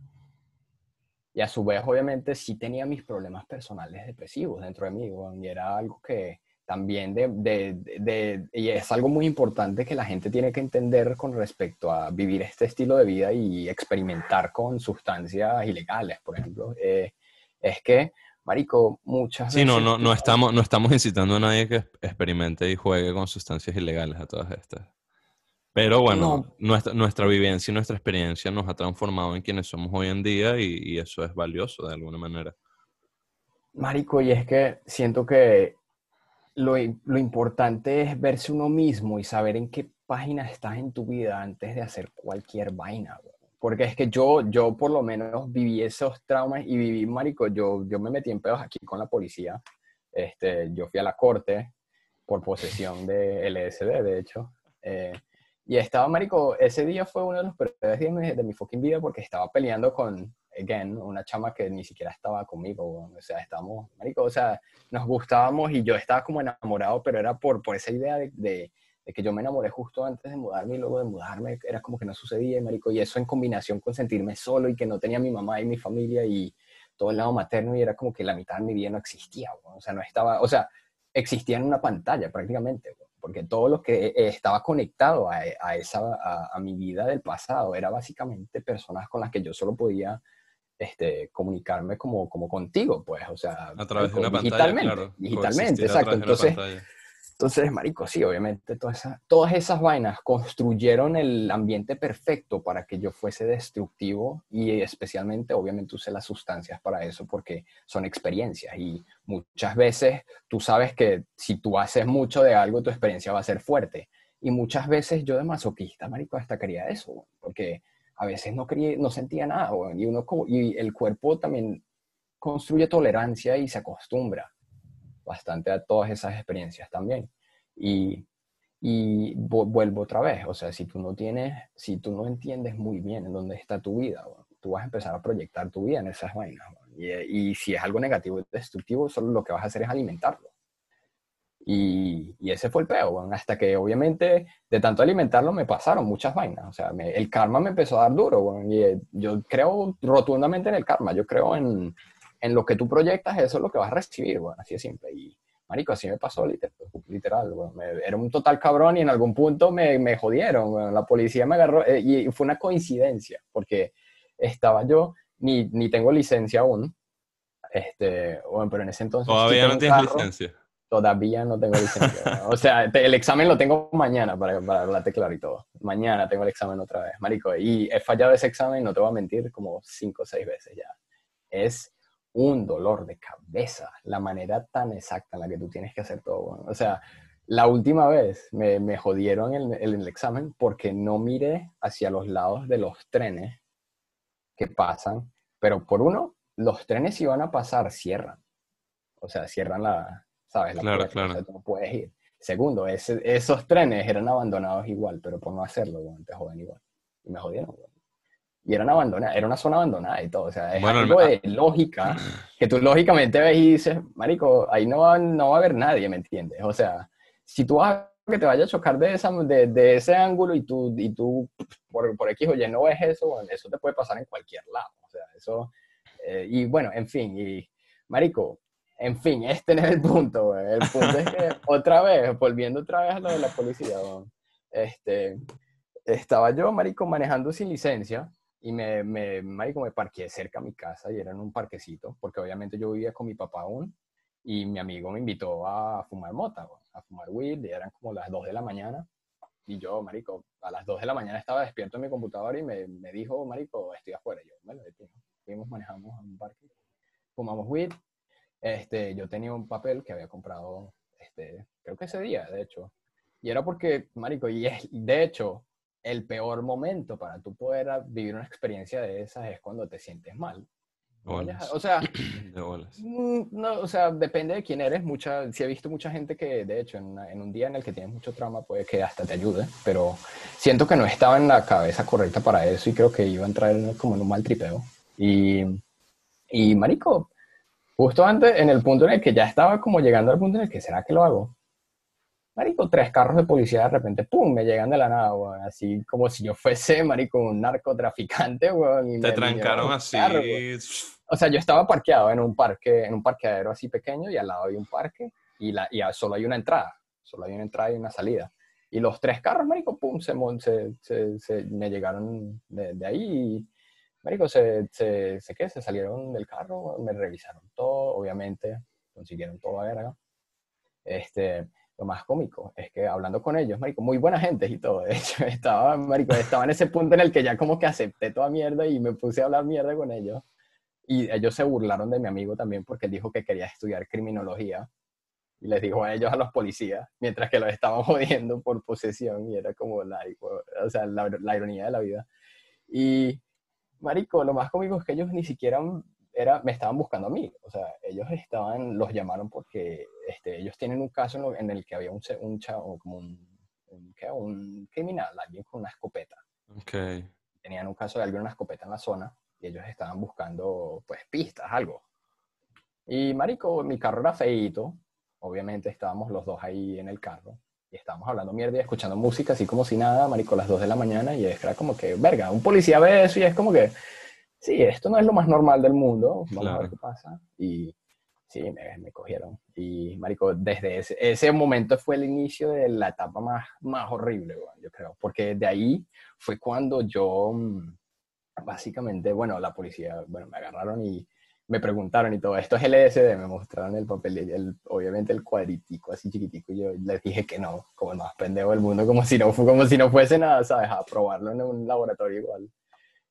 Y a su vez, obviamente, sí tenía mis problemas personales depresivos dentro de mí, weón, y era algo que también de, de, de- y es algo muy importante que la gente tiene que entender con respecto a vivir este estilo de vida y experimentar con sustancias ilegales, por ejemplo, eh, es que, marico, muchas Sí, no, no, no estamos, no estamos incitando a nadie que experimente y juegue con sustancias ilegales a todas estas. Pero bueno, nuestra, nuestra vivencia y nuestra experiencia nos ha transformado en quienes somos hoy en día y, y eso es valioso de alguna manera. Marico, y es que siento que lo, lo importante es verse uno mismo y saber en qué página estás en tu vida antes de hacer cualquier vaina. Porque es que yo, yo por lo menos viví esos traumas y viví, marico, yo, yo me metí en pedos aquí con la policía. Este, yo fui a la corte por posesión de LSD, de hecho. Eh, y estaba, marico, ese día fue uno de los peores días de mi, de mi fucking vida porque estaba peleando con, again, una chama que ni siquiera estaba conmigo, o sea, estábamos, marico, o sea, nos gustábamos y yo estaba como enamorado, pero era por, por esa idea de, de, de que yo me enamoré justo antes de mudarme y luego de mudarme era como que no sucedía, marico, y eso en combinación con sentirme solo y que no tenía mi mamá y mi familia y todo el lado materno y era como que la mitad de mi vida no existía, o sea, no estaba, o sea, existía en una pantalla prácticamente, porque todo lo que eh, estaba conectado a, a esa, a, a mi vida del pasado era básicamente personas con las que yo solo podía este, comunicarme como, como contigo, pues, o sea, A través de una pantalla, digitalmente, claro. digitalmente, exacto. Entonces, pantalla. Entonces, marico, sí, obviamente todas esas, todas esas vainas construyeron el ambiente perfecto para que yo fuese destructivo y especialmente, obviamente, usé las sustancias para eso porque son experiencias y muchas veces tú sabes que si tú haces mucho de algo, tu experiencia va a ser fuerte. Y muchas veces yo de masoquista, marico, hasta quería eso, porque a veces no, quería, no sentía nada, y, uno, y el cuerpo también construye tolerancia y se acostumbra bastante a todas esas experiencias también. Y, y vuelvo otra vez, o sea, si tú no tienes, si tú no entiendes muy bien en dónde está tu vida, tú vas a empezar a proyectar tu vida en esas vainas. Y, y, si es algo negativo y destructivo, solo lo que vas a hacer es alimentarlo. Y, y ese fue el peo, hasta que obviamente de tanto alimentarlo me pasaron muchas vainas. O sea, el karma me empezó a dar duro. y eh, yo creo rotundamente en el karma. Yo creo en, en lo que tú proyectas, eso es lo que vas a recibir, bueno, así es simple. Y, marico, así me pasó literal, bueno, era un total cabrón y en algún punto me, me jodieron, la policía me agarró eh, y fue una coincidencia, porque estaba yo, ni, ni tengo licencia aún, este, bueno, pero en ese entonces... Todavía no tienes licencia. Todavía no tengo licencia. o sea, el examen lo tengo mañana, para, para hablarte claro y todo. Mañana tengo el examen otra vez, marico. Y he fallado ese examen, no te voy a mentir, como cinco o seis veces ya. Es un dolor de cabeza la manera tan exacta en la que tú tienes que hacer todo. O sea, la última vez me, me jodieron el, el, examen porque no miré hacia los lados de los trenes que pasan, pero por uno, los trenes si van a pasar, cierran. O sea, cierran la, ¿sabes? La claro, claro. no puedes ir. Segundo, esos trenes eran abandonados igual, pero por no hacerlo, te joden igual. Y me jodieron, y eran abandonadas, era una zona abandonada y todo. O sea, es algo de lógica que tú lógicamente ves y dices, Marico, ahí no va, no va a haber nadie, ¿me entiendes? O sea, si tú vas a que te vaya a chocar de, esa, de, de, ese ángulo y tú, y tú por, por X o Y no ves eso, eso te puede pasar en cualquier lado. O sea, eso. Eh, y bueno, en fin, y Marico, en fin, este no es el punto, El punto es que otra vez, volviendo otra vez a lo de la policía, este, estaba yo, Marico, manejando sin licencia y me, me, marico, me parqué cerca a mi casa y era en un parquecito, porque obviamente yo vivía con mi papá aún, y mi amigo me invitó a fumar mota, a fumar weed, y eran como las 2 de la mañana, y yo, marico, a las 2 de la mañana estaba despierto en mi computadora y me, me dijo, marico, estoy afuera. yo, bueno, fuimos, manejamos a un parque, fumamos weed, este, yo tenía un papel que había comprado, este, creo que ese día, de hecho, y era porque, marico, y es, de hecho, el peor momento para tú poder vivir una experiencia de esas es cuando te sientes mal. O sea, mm, no, o sea, depende de quién eres. Mucha, si he visto mucha gente que, de hecho, en, en, un día en el que tienes mucho trauma, puede que hasta te ayude, pero siento que no estaba en la cabeza correcta para eso y creo que iba a entrar como en un mal tripeo. Y, y marico, justo antes, en el punto en el que ya estaba como llegando al punto en el que, ¿será que lo hago? marico, tres carros de policía de repente, pum, me llegan de la nada, weón, así como si yo fuese, marico, un narcotraficante, weón. Y Te trancaron así. o sea, yo estaba parqueado en un parque, en un parqueadero así pequeño y al lado hay un parque y, la, y solo hay una entrada, solo hay una entrada y una salida. Y los tres carros, marico, pum, se, se, se, me llegaron de, de ahí y, marico, se, se, se, ¿qué? se salieron del carro, me revisaron todo, obviamente, consiguieron todo a verga. Este, lo más cómico es que hablando con ellos, marico, muy buena gente y todo, de hecho, estaba, marico, estaba en ese punto en el que ya como que acepté toda mierda y me puse a hablar mierda con ellos. Y ellos se burlaron de mi amigo también porque él dijo que quería estudiar criminología. Y les dijo a ellos, a los policías, mientras que los estaban jodiendo por posesión. Y era como la, o sea, la, la ironía de la vida. Y, marico, lo más cómico es que ellos ni siquiera era, me estaban buscando a mí. O sea, ellos estaban, los llamaron porque este, ellos tienen un caso en, el que había un, un chavo, como un, un, criminal, alguien con una escopeta. Okay. Tenían un caso de alguien con una escopeta en la zona y ellos estaban buscando, pues, pistas, algo. Y, marico, mi carro era feito. Obviamente estábamos los dos ahí en el carro y estábamos hablando mierda y escuchando música así como si nada, marico, a las 2 de la mañana y era como que, verga, un policía ve eso y es como que, sí, esto no es lo más normal del mundo, vamos a ver qué pasa. Y sí, me, me, cogieron. Y, marico, desde ese, ese, momento fue el inicio de la etapa más, más horrible, yo creo, porque de ahí fue cuando yo, mm, básicamente, bueno, la policía, bueno, me agarraron y me preguntaron y todo, esto es LSD, me mostraron el papel, el, obviamente el cuadritico así chiquitico, yo les dije que no, como el más pendejo del mundo, como si no, como si no fuese nada, ¿sabes? A probarlo en un laboratorio igual.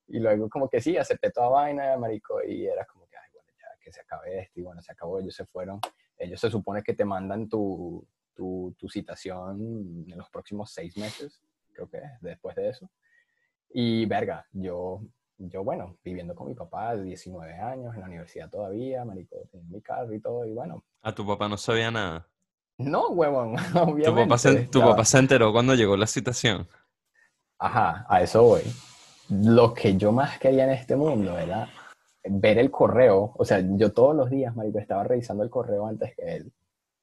Y luego como que sí, acepté toda vaina, marico, y era como que, ay, bueno, ya que se acabe esto, y bueno, se acabó, ellos se fueron. Ellos se supone que te mandan tu, tu, tu citación en los próximos seis meses, creo que es, después de eso. Y verga, yo yo, bueno, viviendo con mi papá de 19 años, en la universidad todavía, marico, en mi carro y todo, y bueno. ¿A tu papá no sabía nada? No, huevón, obviamente. ¿Tu papá, se, tu papá se enteró cuando llegó la citación? Ajá, a eso voy. Lo que yo más quería en este mundo era ver el correo, o sea, yo todos los días, marico, estaba revisando el correo antes que él,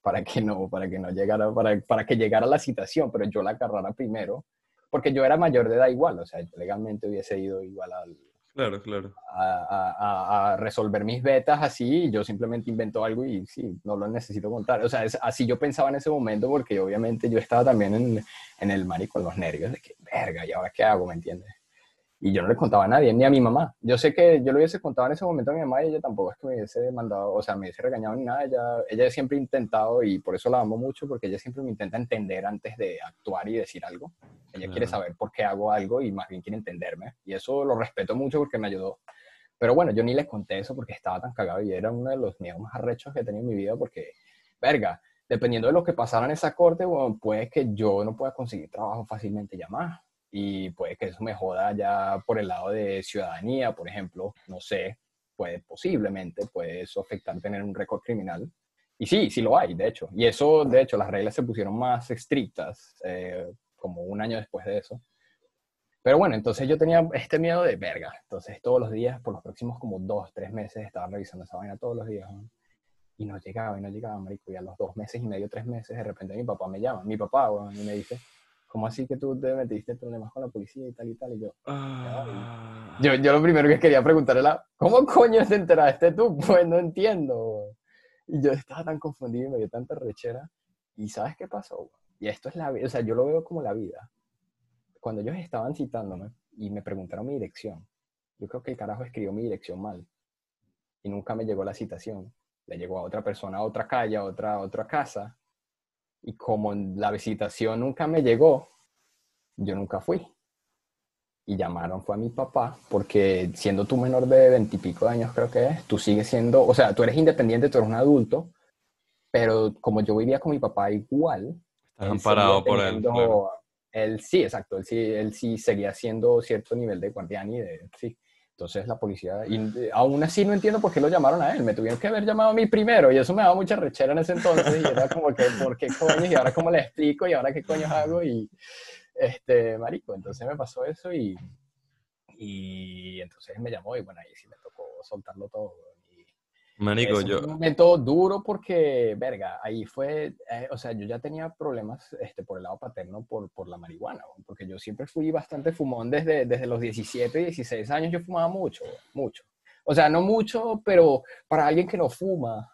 para que no, para que no llegara, para, para que llegara la citación, pero yo la agarrara primero, porque yo era mayor de edad igual, o sea, legalmente hubiese ido igual al, Claro, claro. A, resolver mis betas así, yo simplemente invento algo y sí, no lo necesito contar. O sea, así yo pensaba en ese momento porque obviamente yo estaba también en, el marico, con los nervios de que, verga, ¿y ahora qué hago? ¿Me entiendes? Y yo no le contaba a nadie, ni a mi mamá. Yo sé que yo le hubiese contado en ese momento a mi mamá y ella tampoco es que me hubiese mandado, o sea, me hubiese regañado ni nada. Ella, ella siempre ha intentado, y por eso la amo mucho, porque ella siempre me intenta entender antes de actuar y decir algo. Ella quiere saber por qué hago algo y más bien quiere entenderme. Y eso lo respeto mucho porque me ayudó. Pero bueno, yo ni les conté eso porque estaba tan cagado y era uno de los miedos más arrechos que he tenido en mi vida porque, verga, dependiendo de lo que pasara en esa corte, bueno, puede que yo no pueda conseguir trabajo fácilmente ya más y puede que eso me joda ya por el lado de ciudadanía, por ejemplo, no sé, puede posiblemente, puede eso afectar tener un récord criminal. Y sí, sí lo hay, de hecho. Y eso, de hecho, las reglas se pusieron más estrictas eh, como un año después de eso. Pero bueno, entonces yo tenía este miedo de verga. Entonces todos los días, por los próximos como dos, tres meses, estaba revisando esa vaina todos los días. Y no llegaba, y no llegaba, marico. Y a los dos meses y medio, tres meses, de repente mi papá me llama. Mi papá, bueno, y me dice, ¿cómo así que tú te metiste problemas con la policía y tal y tal? Y yo, ah. yo, yo lo primero que quería preguntar era, ¿cómo coño te enteraste tú? Pues no entiendo. Y yo estaba tan confundido y me dio tanta rechera. ¿Y sabes qué pasó? Y esto es la vida, o sea, yo lo veo como la vida. Cuando ellos estaban citándome y me preguntaron mi dirección, yo creo que el carajo escribió mi dirección mal. Y nunca me llegó la citación. Le llegó a otra persona, a otra calle, a otra, a otra casa y como la visitación nunca me llegó, yo nunca fui. Y llamaron, fue a mi papá, porque siendo tú menor de veintipico años, creo que es, tú sigues siendo, o sea, tú eres independiente, tú eres un adulto, pero como yo vivía con mi papá igual. Estás amparado por él. Él sí, exacto, él sí, él sí seguía siendo cierto nivel de guardián y de, sí. Entonces la policía, y eh, aún así no entiendo por qué lo llamaron a él, me tuvieron que haber llamado a mí primero y eso me daba mucha rechera en ese entonces y era como que, ¿por qué coño? Y ahora cómo le explico y ahora qué coño hago y, este, marico, entonces me pasó eso y, y entonces me llamó y bueno, ahí sí me tocó soltarlo todo. Manico, yo... un momento duro porque, verga, ahí fue, eh, o sea, yo ya tenía problemas este, por el lado paterno por, por la marihuana, porque yo siempre fui bastante fumón desde, desde los 17, 16 años, yo fumaba mucho, mucho. O sea, no mucho, pero para alguien que no fuma,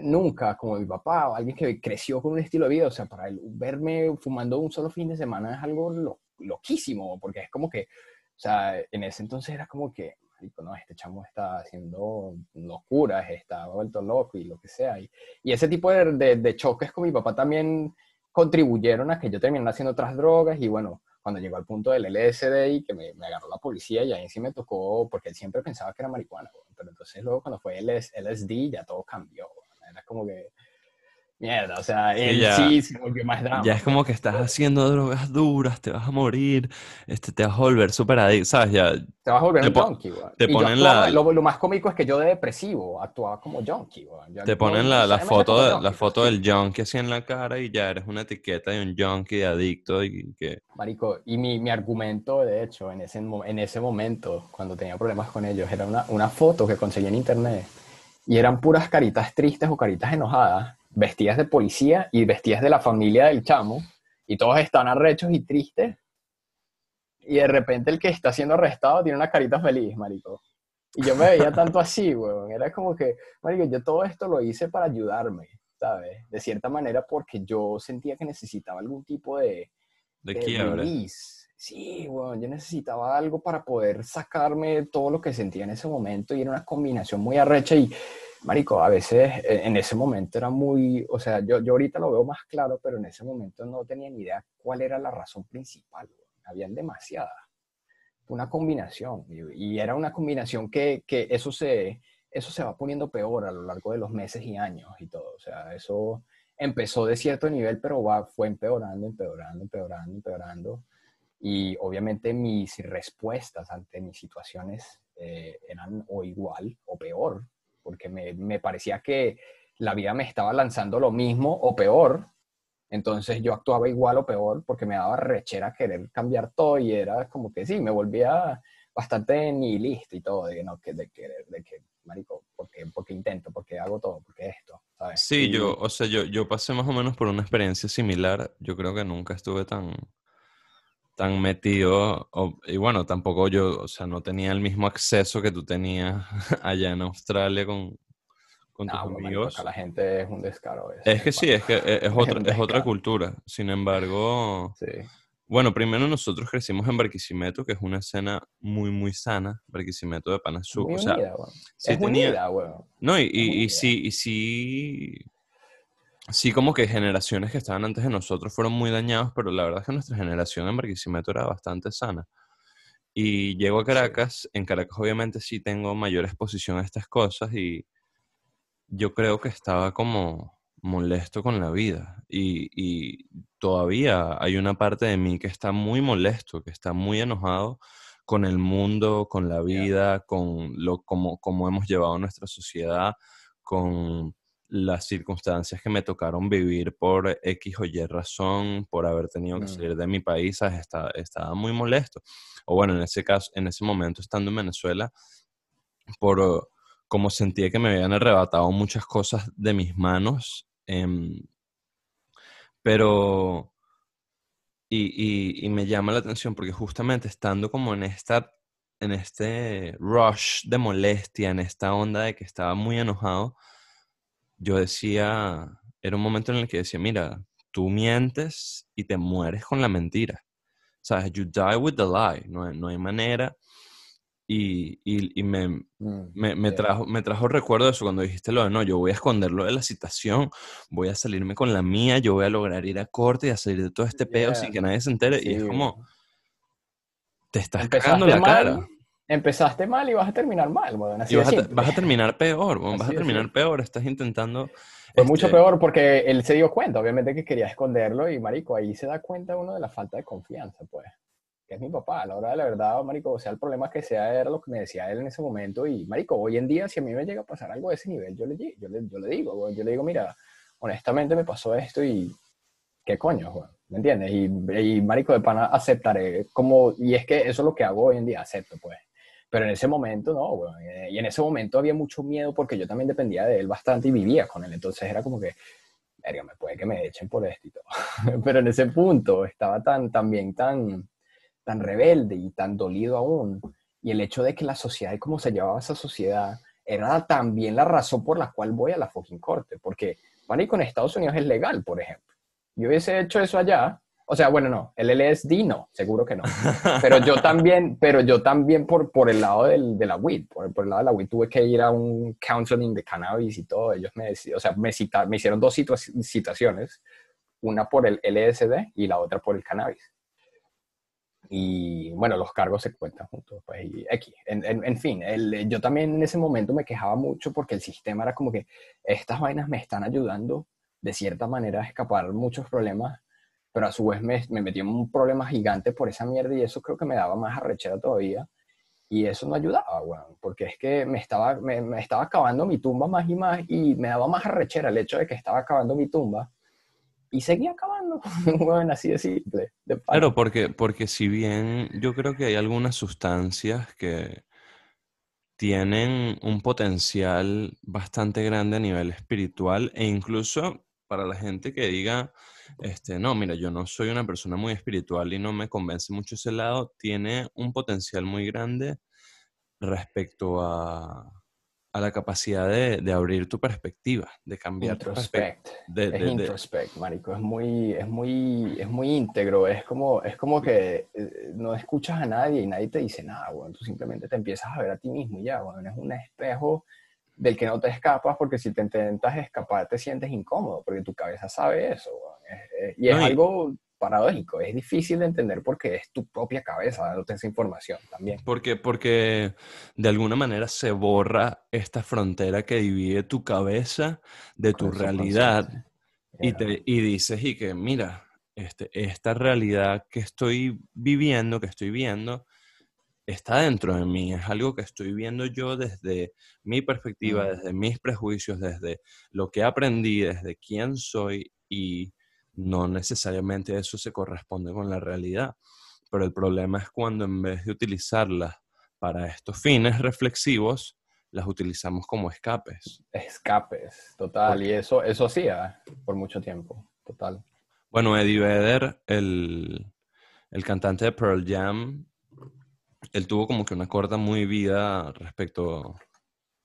nunca, como mi papá, o alguien que creció con un estilo de vida, o sea, para verme fumando un solo fin de semana es algo lo, loquísimo, porque es como que, o sea, en ese entonces era como que, no, este chamo está haciendo locuras, está vuelto loco y lo que sea. Y, y ese tipo de, de, choques con mi papá también contribuyeron a que yo terminara haciendo otras drogas. Y bueno, cuando llegó al punto del LSD y que me, me, agarró la policía y ahí sí me tocó, porque él siempre pensaba que era marihuana, pero entonces luego cuando fue LSD ya todo cambió, era como que mierda, o sea, él sí, se volvió más drama. Ya es como que estás haciendo drogas duras, te vas a morir, este, te vas a volver súper adicto, ¿sabes? Ya, te vas a volver un junkie, güey. Te ponen la... Lo, lo, más cómico es que yo de depresivo actuaba como junkie, güey. Te ponen la, la foto, de, la foto del junkie así en la cara y ya eres una etiqueta de un junkie de adicto y que... Marico, y mi, mi argumento, de hecho, en ese, en ese momento, cuando tenía problemas con ellos, era una, una foto que conseguí en internet y eran puras caritas tristes o caritas enojadas vestidas de policía y vestidas de la familia del chamo, y todos están arrechos y tristes, y de repente el que está siendo arrestado tiene una carita feliz, marico. Y yo me veía tanto así, weón. Era como que, marico, yo todo esto lo hice para ayudarme, ¿sabes? De cierta manera porque yo sentía que necesitaba algún tipo de... De, de sí, bueno, yo necesitaba algo para poder sacarme todo lo que sentía en ese momento y era una combinación muy arrecha y, marico, a veces eh, en ese momento era muy, o sea, yo, yo ahorita lo veo más claro, pero en ese momento no tenía ni idea cuál era la razón principal, habían demasiadas. Una combinación y, y era una combinación que, que eso se, eso se va poniendo peor a lo largo de los meses y años y todo, o sea, eso empezó de cierto nivel, pero va, fue empeorando, empeorando, empeorando, empeorando. Y obviamente mis respuestas ante mis situaciones eh, eran o igual o peor, porque me, me, parecía que la vida me estaba lanzando lo mismo o peor. Entonces yo actuaba igual o peor porque me daba rechera querer cambiar todo y era como que sí, me volvía bastante nihilista y todo, de, no, que, de, querer, de que, marico, porque, porque intento, porque hago todo, porque esto, ¿sabes? Sí, yo, o sea, yo, yo pasé más o menos por una experiencia similar. Yo creo que nunca estuve tan, tan metido, y bueno, tampoco yo, o sea, no tenía el mismo acceso que tú tenías allá en Australia con, con tus amigos. la gente es un descaro. Es, que sí, es que e, es, otra, es otra cultura. Sin embargo, sí. Bueno, primero nosotros crecimos en Barquisimeto, que es una escena muy, muy sana, Barquisimeto de Panazú. Muy o sea, unida, sí es tenía... unida, weón. No, y, y, y, sí, y sí, sí como que generaciones que estaban antes de nosotros fueron muy dañados, pero la verdad es que nuestra generación en Barquisimeto era bastante sana. Y llego a Caracas, en Caracas obviamente sí tengo mayor exposición a estas cosas y yo creo que estaba como molesto con la vida. Y, y, todavía hay una parte de mí que está muy molesto, que está muy enojado con el mundo, con la vida, con lo como, como hemos llevado nuestra sociedad, con las circunstancias que me tocaron vivir por X o Y razón, por haber tenido que salir de mi país, estaba, estaba muy molesto. O bueno, en ese caso, en ese momento estando en Venezuela, por como sentía que me habían arrebatado muchas cosas de mis manos eh, pero, y, y, y, me llama la atención porque justamente estando como en esta, en este rush de molestia, en esta onda de que estaba muy enojado, yo decía, era un momento en el que decía, mira, tú mientes y te mueres con la mentira. Sea, you die with the lie. No, no hay manera y, y, y me, mm, me, me, trajo, me trajo recuerdo de eso cuando dijiste lo de no, yo voy a esconderlo de la citación, voy a salirme con la mía, yo voy a lograr ir a corte y a salir de todo este pedo sin que nadie se entere. Sí. Y es como, te estás cagando la mal, cara. Empezaste mal y vas a terminar mal, bueno, así y vas a, vas a, terminar peor, bueno, vas a terminar peor, estás intentando... Fue este... mucho peor porque él se dio cuenta, obviamente que quería esconderlo y marico, ahí se da cuenta uno de la falta de confianza, pues que es mi papá, a la hora de la verdad, marico, o sea, el problema que sea era lo que me decía él en ese momento y, marico, hoy en día, si a mí me llega a pasar algo de ese nivel, yo le, yo le, yo le digo, yo le digo, mira, honestamente me pasó esto y, ¿qué coño, Juan? ¿Me entiendes? Y, y, marico, de pana aceptaré como, y es que eso es lo que hago hoy en día, acepto, pues. Pero en ese momento no, güey. Y en ese momento había mucho miedo porque yo también dependía de él bastante y vivía con él. Entonces era como que, verga, me puede que me echen por esto y todo. Pero en ese punto estaba tan, también tan, tan rebelde y tan dolido aún, y el hecho de que la sociedad y cómo se llevaba esa sociedad era también la razón por la cual voy a la fucking corte, porque, marico, en Estados Unidos es legal, por ejemplo. Yo hubiese hecho eso allá, o sea, bueno, no, el LSD no, seguro que no. Pero yo también, pero yo también por, por el lado del, de la weed, por, por, el lado de la weed tuve que ir a un counseling de cannabis y todo. Ellos me o sea, me, cita, me hicieron dos citaciones, una por el LSD y la otra por el cannabis. Y bueno, los cargos se cuentan juntos, pues, y aquí. En, en, en fin, el, yo también en ese momento me quejaba mucho porque el sistema era como que estas vainas me están ayudando de cierta manera a escapar muchos problemas, pero a su vez me, me metí en un problema gigante por esa mierda y eso creo que me daba más arrechera todavía. Y eso no ayudaba, bueno, porque es que me estaba, me, me estaba acabando mi tumba más y más y me daba más arrechera el hecho de que estaba acabando mi tumba y seguía acabando, bueno, así de simple. De claro, porque, porque si bien yo creo que hay algunas sustancias que tienen un potencial bastante grande a nivel espiritual e incluso para la gente que diga, este, no, mira, yo no soy una persona muy espiritual y no me convence mucho ese lado, tiene un potencial muy grande respecto a, a la capacidad de, de abrir tu perspectiva, de cambiar tu perspectiva. Introspect. es introspect, marico. Es muy, es muy, es muy íntegro. Es como, es como que eh, no escuchas a nadie y nadie te dice nada, bueno. Tú simplemente te empiezas a ver a ti mismo y ya, bueno. Es un espejo del que no te escapas porque si te intentas escapar te sientes incómodo porque tu cabeza sabe eso, y es algo paradójico, es difícil de entender porque es tu propia cabeza dándote esa información también. Porque, porque de alguna manera se borra esta frontera que divide tu cabeza de tu realidad y, te, y dices, y que mira, este, esta realidad que estoy viviendo, que estoy viendo, está dentro de mí, es algo que estoy viendo yo desde mi perspectiva, mm. desde mis prejuicios, desde lo que aprendí, desde quién soy y no necesariamente eso se corresponde con la realidad. Pero el problema es cuando en vez de utilizarlas para estos fines reflexivos, las utilizamos como escapes. Escapes, total. y eso, eso hacía por mucho tiempo, total. Bueno, Eddie Vedder, el, el cantante de Pearl Jam, él tuvo como que una corta muy vida respecto,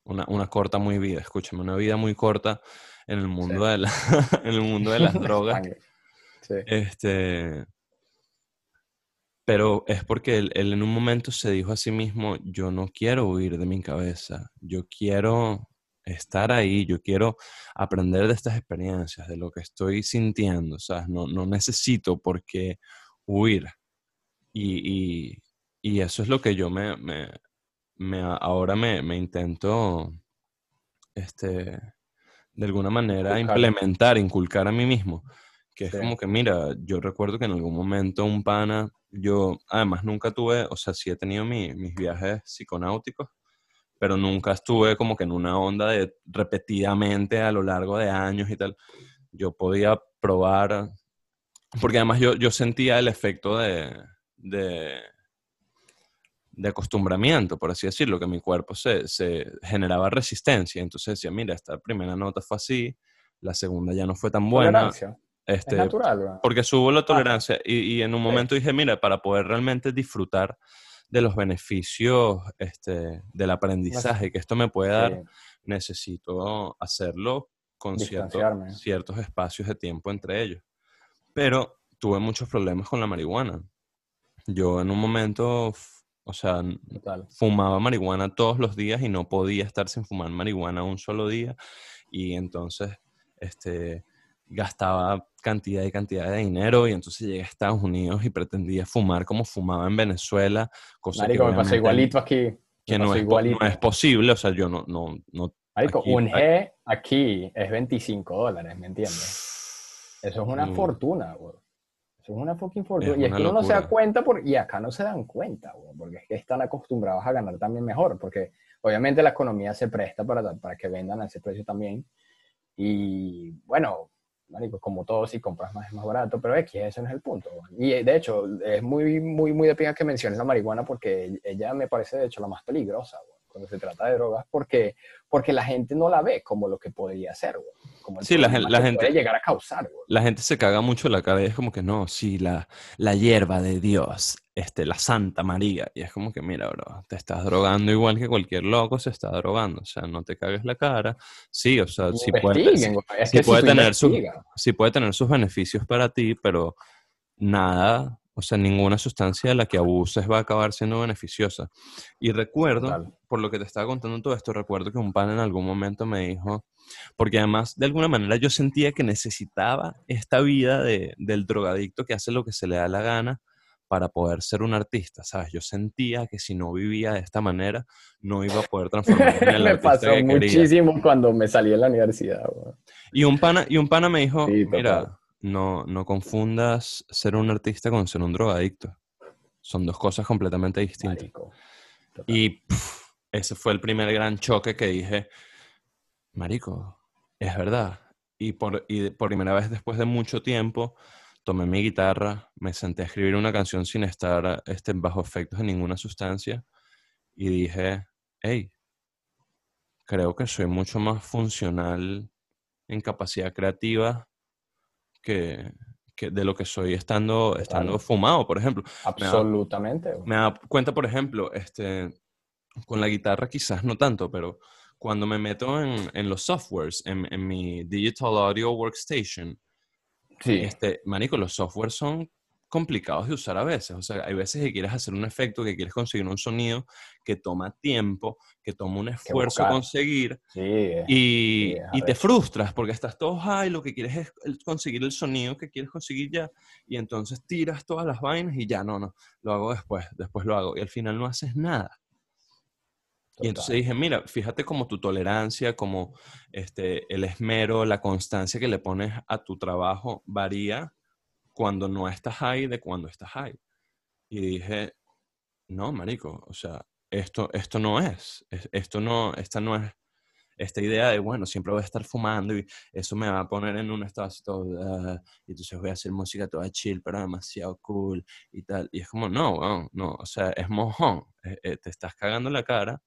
una, una corta muy vida, escúchame, una vida muy corta en el mundo, de, la, en el mundo de las drogas. Este, pero es porque él, en un momento se dijo a sí mismo, yo no quiero huir de mi cabeza, yo quiero estar ahí, yo quiero aprender de estas experiencias, de lo que estoy sintiendo, ¿sabes? No, no necesito por qué huir. Y, y, y, eso es lo que yo me, me, me ahora me, me intento, este, de alguna manera implementar, inculcar a mí mismo. Que es como que, mira, yo recuerdo que en algún momento un pana, yo además nunca tuve, o sea, sí he tenido mis viajes psiconáuticos, pero nunca estuve como que en una onda de repetidamente a lo largo de años y tal. Yo podía probar, porque además yo, yo sentía el efecto de, de de acostumbramiento, por así decirlo, que mi cuerpo se, se, generaba resistencia. Entonces decía, mira, esta primera nota fue así, la segunda ya no fue tan buena. Este, es natural. Porque subo la tolerancia y, y, en un momento dije, mira, para poder realmente disfrutar de los beneficios este, del aprendizaje que esto me puede dar, necesito hacerlo con ciertos, ciertos espacios de tiempo entre ellos. Pero tuve muchos problemas con la marihuana. Yo en un momento o sea, fumaba marihuana todos los días y no podía estar sin fumar marihuana un solo día. Y entonces, este, gastaba cantidad y cantidad de dinero y entonces llegué a Estados Unidos y pretendía fumar como fumaba en Venezuela. Cosa Marico, que me pasa igualito aquí. Que no es, no es, posible, o sea, yo no... no, no Marico, un G aquí es 25 dólares, ¿me entiendes? Eso es una fortuna, güey. Es una fucking fortuna. y es que uno no se da cuenta, por, y acá no se dan cuenta, porque es que están acostumbrados a ganar también mejor, porque obviamente la economía se presta para, para que vendan a ese precio también. Y bueno, como todo, si compras más es más barato, pero X, ese no es el punto. Y de hecho, es muy, muy, muy de pena que menciones la marihuana porque ella me parece, de hecho, la más peligrosa cuando se trata de drogas, porque, porque la gente no la ve como lo que podría ser, como sí, la, la gente puede llegar a causar. La gente se caga mucho la cabeza, es como que no, sí, la, la hierba de Dios, este, la Santa María, y es como que, mira, bro, te estás drogando igual que cualquier loco se está drogando, o sea, no te cagues la cara, sí, o sea, sí puede, sí, puede tener sus, sí puede tener sus beneficios para ti, pero nada o sea, ninguna sustancia de la que abuses va a acabar siendo beneficiosa. Y recuerdo, por lo que te estaba contando todo esto, recuerdo que un pan en algún momento me dijo, porque además de alguna manera yo sentía que necesitaba esta vida de, del drogadicto que hace lo que se le da la gana para poder ser un artista, ¿sabes? Yo sentía que si no vivía de esta manera, no iba a poder transformarme en el me pasó muchísimo cuando me salí de la universidad. Y un pana, y un pana me dijo, mira no, no confundas ser un artista con ser un drogadicto. Son dos cosas completamente distintas. Y ese fue el primer gran choque que dije, Marico, es verdad. Y por, y por primera vez después de mucho tiempo, tomé mi guitarra, me senté a escribir una canción sin estar este, bajo efectos de ninguna sustancia y dije, hey, creo que soy mucho más funcional en capacidad creativa que, de lo que soy estando, estando fumado, por ejemplo. Absolutamente. Me da, cuenta, por ejemplo, este, con la guitarra quizás no tanto, pero cuando me meto en, en los softwares, en, en, mi Digital Audio Workstation, Sí. este, marico, los softwares son complicados de usar a veces. O sea, hay veces que quieres hacer un efecto, que quieres conseguir un sonido que toma tiempo, que toma un esfuerzo conseguir Sí, y, Sí, y te frustras porque estás todo high, lo que quieres es conseguir el sonido que quieres conseguir ya y entonces tiras todas las vainas y ya no, no, lo hago después, después lo hago y al final no haces nada. Y entonces dije, mira, fíjate como tu tolerancia, como este, el esmero, la constancia que le pones a tu trabajo varía cuando no estás high de cuando estás high. Y dije, no, marico, o sea, esto, esto no es, es- esto no, esta no es, esta idea de, bueno, siempre voy a estar fumando y eso me va a poner en un estado así todo, ah, y entonces voy a hacer música toda chill, pero demasiado cool y tal. Y es como, no, weón, no, o sea, es mojón, eh, eh, te estás cagando la cara.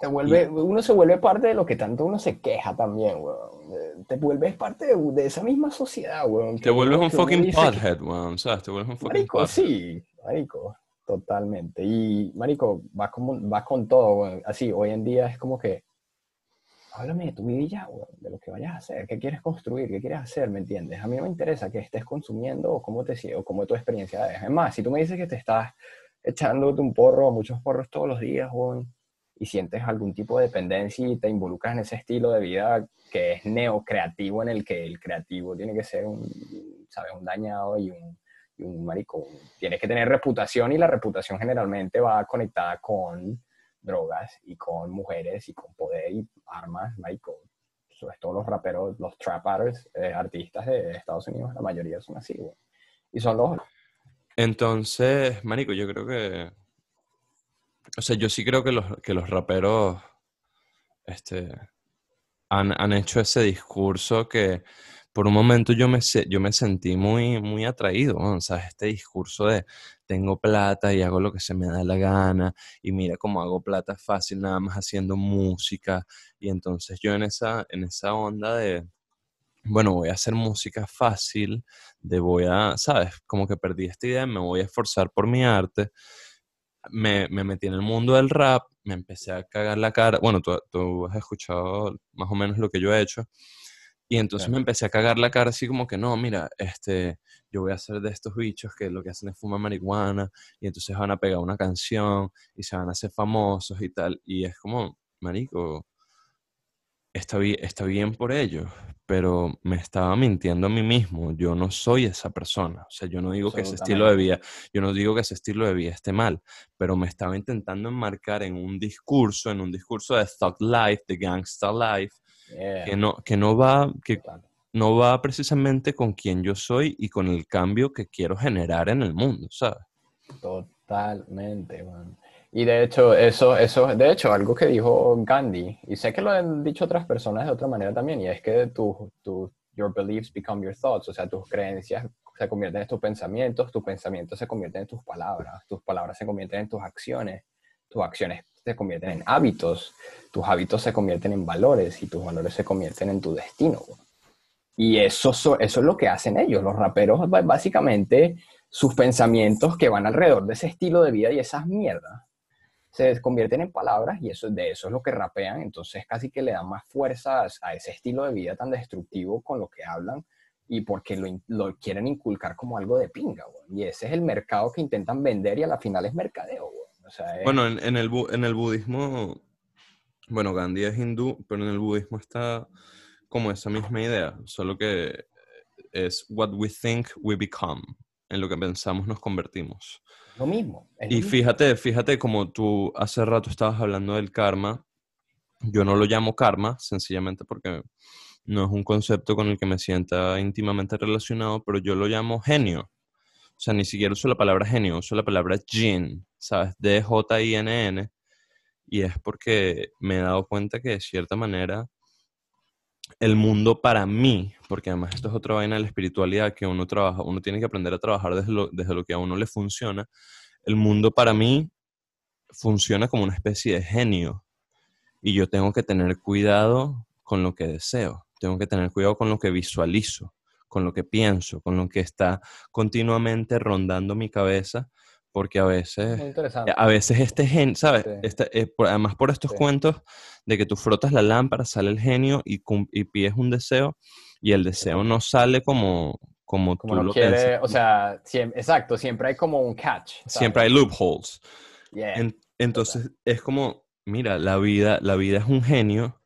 Te vuelve, uno se vuelve parte de lo que tanto uno se queja también, weón. Eh, Te vuelves parte de, de esa misma sociedad, weón. Te vuelves un fucking dice que- pothead, weón, ¿sabes? Te vuelves un fucking Marico, pothead. sí, marico, totalmente. Y, marico, vas con, vas con todo, weón. Así, hoy en día es como que, háblame de tu vida ya, de lo que vayas a hacer, qué quieres construir, qué quieres hacer, ¿me entiendes? A mí no me interesa que estés consumiendo o cómo te o cómo tu experiencia es. Es más, si tú me dices que te estás echándote un porro muchos porros todos los días, weón, y sientes algún tipo de dependencia y te involucras en ese estilo de vida que es neocreativo, en el que el creativo tiene que ser un, ¿sabes? Un dañado y un, y un marico. Tienes que tener reputación y la reputación generalmente va conectada con drogas y con mujeres y con poder y armas, marico. Sobre todo los raperos, los trap eh, artistas de Estados Unidos, la mayoría son así, güey. Y son los... Entonces, marico, yo creo que... O sea, yo sí creo que los, que los raperos este, han, han hecho ese discurso que por un momento yo me, yo me sentí muy, muy atraído, ¿no? O sea, este discurso de tengo plata y hago lo que se me da la gana y mira cómo hago plata fácil nada más haciendo música y entonces yo en esa, en esa onda de, bueno, voy a hacer música fácil, de voy a, ¿sabes? Como que perdí esta idea, me voy a esforzar por mi arte me, me metí en el mundo del rap, me empecé a cagar la cara. Bueno, tú, tú has escuchado más o menos lo que yo he hecho. Y entonces Claro. me empecé a cagar la cara así como que no, mira, este, yo voy a hacer de estos bichos que lo que hacen es fumar marihuana y entonces van a pegar una canción y se van a hacer famosos y tal. Y es como, marico, está bien, está bien por ellos, pero me estaba mintiendo a mí mismo. Yo no soy esa persona. O sea, yo no digo que ese estilo de vida, yo no digo que ese estilo de vida esté mal, pero me estaba intentando enmarcar en un discurso, en un discurso de thug life, de gangsta life, Yeah, que no, que no va, que no va precisamente con quien yo soy y con el cambio que quiero generar en el mundo, ¿sabes? Totalmente, man. Y de hecho, eso, eso, de hecho, algo que dijo Gandhi, y sé que lo han dicho otras personas de otra manera también, y es que tu, tu, your beliefs become your thoughts, o sea, tus creencias se convierten en tus pensamientos, tus pensamientos se convierten en tus palabras, tus palabras se convierten en tus acciones, tus acciones se convierten en hábitos, tus hábitos se convierten en valores y tus valores se convierten en tu destino. Y eso, so- eso es lo que hacen ellos, los raperos, básicamente sus pensamientos que van alrededor de ese estilo de vida y esas mierdas se convierten en palabras y eso, de eso es lo que rapean, entonces casi que le dan más fuerza a, ese estilo de vida tan destructivo con lo que hablan y porque lo, lo quieren inculcar como algo de pinga. Y ese es el mercado que intentan vender y a la final es mercadeo. O sea, es- Bueno, en, en el, bu- en el budismo, bueno, Gandhi es hindú, pero en el budismo está como esa misma idea, solo que es what we think we become, en lo que pensamos nos convertimos. lo mismo. lo Y mismo. fíjate, fíjate como tú hace rato estabas hablando del karma, yo no lo llamo karma, sencillamente porque no es un concepto con el que me sienta íntimamente relacionado, pero yo lo llamo genio. O sea, ni siquiera uso la palabra genio, uso la palabra jin, ¿sabes? D-J-I-N-N. Y es porque me he dado cuenta que de cierta manera el mundo para mí, porque además esto es otra vaina de la espiritualidad que uno trabaja, uno tiene que aprender a trabajar desde lo, desde lo que a uno le funciona. El mundo para mí funciona como una especie de genio y yo tengo que tener cuidado con lo que deseo, tengo que tener cuidado con lo que visualizo, con lo que pienso, con lo que está continuamente rondando mi cabeza, porque a veces, interesante. a veces este gen, ¿sabes? Sí. Este, eh, por- además por estos Sí. cuentos de que tú frotas la lámpara, sale el genio y, y pides un deseo y el deseo no sale como, como, Como tú lo quiere, piensas. o sea, exacto, siempre hay como un catch. ¿sabes? Siempre hay loopholes. Yeah. En- entonces es como, mira, la vida, la vida es un genio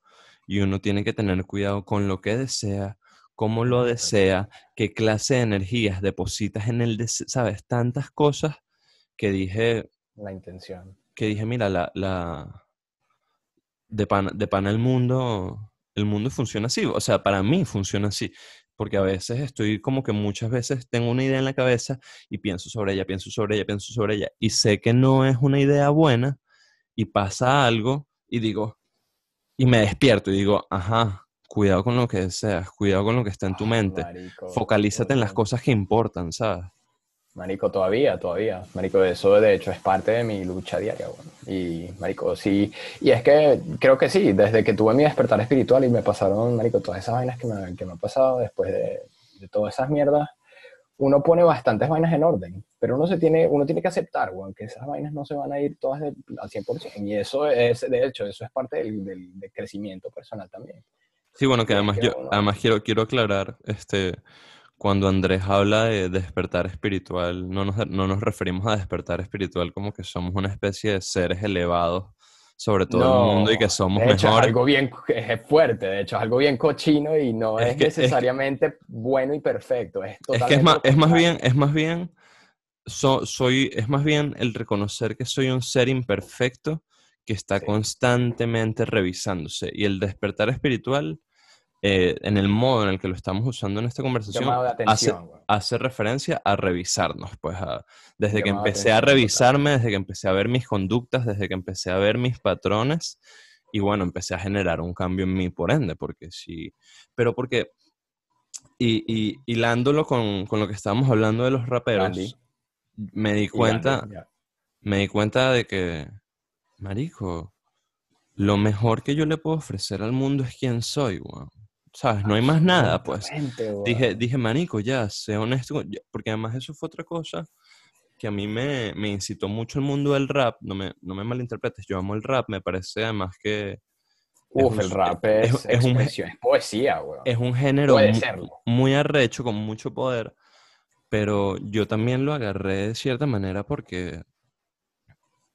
y uno tiene que tener cuidado con lo que desea, cómo lo desea, qué clase de energías depositas en el deseo, ¿sabes? Tantas cosas que dije, La intención. que dije, mira, la, la de pan, de pan el mundo, el mundo funciona así. O sea, para mí funciona así. Porque a veces estoy como que muchas veces tengo una idea en la cabeza y pienso sobre ella, pienso sobre ella, pienso sobre ella. Y sé que no es una idea buena y pasa algo y digo, y me despierto y digo, ajá, cuidado con lo que deseas, cuidado con lo que está en tu Ah, mente. marico, Focalízate en las cosas que importan, ¿sabes? Marico, todavía, todavía. Marico, eso de hecho es parte de mi lucha diaria, bueno. Y, marico, sí. Y es que creo que sí, desde que tuve mi despertar espiritual y me pasaron, marico, todas esas vainas que me, que me han pasado después de, de todas esas mierdas, uno pone bastantes vainas en orden, pero uno, se tiene, uno tiene que aceptar, weón, que esas vainas no se van a ir todas de- al 100%. Y eso es, de hecho, eso es parte del, del- del crecimiento personal también. Sí, bueno, que es además yo, además quiero, quiero aclarar, este, cuando Andrés habla de despertar espiritual, no nos, no nos referimos a despertar espiritual como que somos una especie de seres elevados sobre todo el mundo y que somos de hecho, es mejores. algo bien es fuerte, de hecho, es algo bien cochino y no Es es, que- es necesariamente bueno y perfecto. Es, Es que es más, es más bien, es más bien, so- soy, es más bien el reconocer que soy un ser imperfecto que está Sí. constantemente revisándose. Y el despertar espiritual, eh, en el modo en el que lo estamos usando en esta conversación, hace, hace referencia a revisarnos. Pues a- desde que Llamado empecé a atención, revisarme, desde que empecé a ver mis conductas, desde que empecé a ver mis patrones, y bueno, empecé a generar un cambio en mí, por ende, porque sí, pero porque, y, y hilándolo con, con lo que estábamos hablando de los raperos, me di cuenta, me di cuenta de que, marico, lo mejor que yo le puedo ofrecer al mundo es quién soy, weón. ¿Sabes? No hay más nada, pues. Dije, dije, marico, ya, sé honesto, con- ya", porque además eso fue otra cosa que a mí me, me incitó mucho el mundo del rap, no me, no me malinterpretes, yo amo el rap, me parece además que Uf, un- el rap es- es, es un- es poesía, es un género Puede mu- serlo. muy arrecho, con mucho poder, pero yo también lo agarré de cierta manera porque,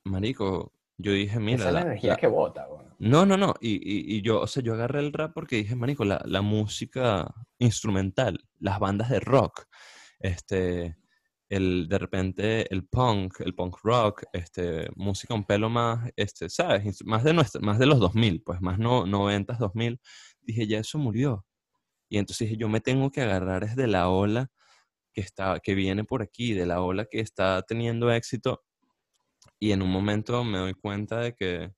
marico, yo dije, mira, Esa es la, la- energía la- que bota, güey. no, no, no. Y, y- y yo, o sea, yo agarré el rap porque dije, marico, la, la música instrumental, las bandas de rock, este, el, de repente el punk, el punk rock, este, música un pelo más, este, ¿sabes? Más de, nuestra, más de los 2000, pues, más no, 90s, 2000. Dije, ya eso murió. Y entonces dije, yo me tengo que agarrar es de la ola que, está, que viene por aquí, de la ola que está teniendo éxito. Y en un momento me doy cuenta de que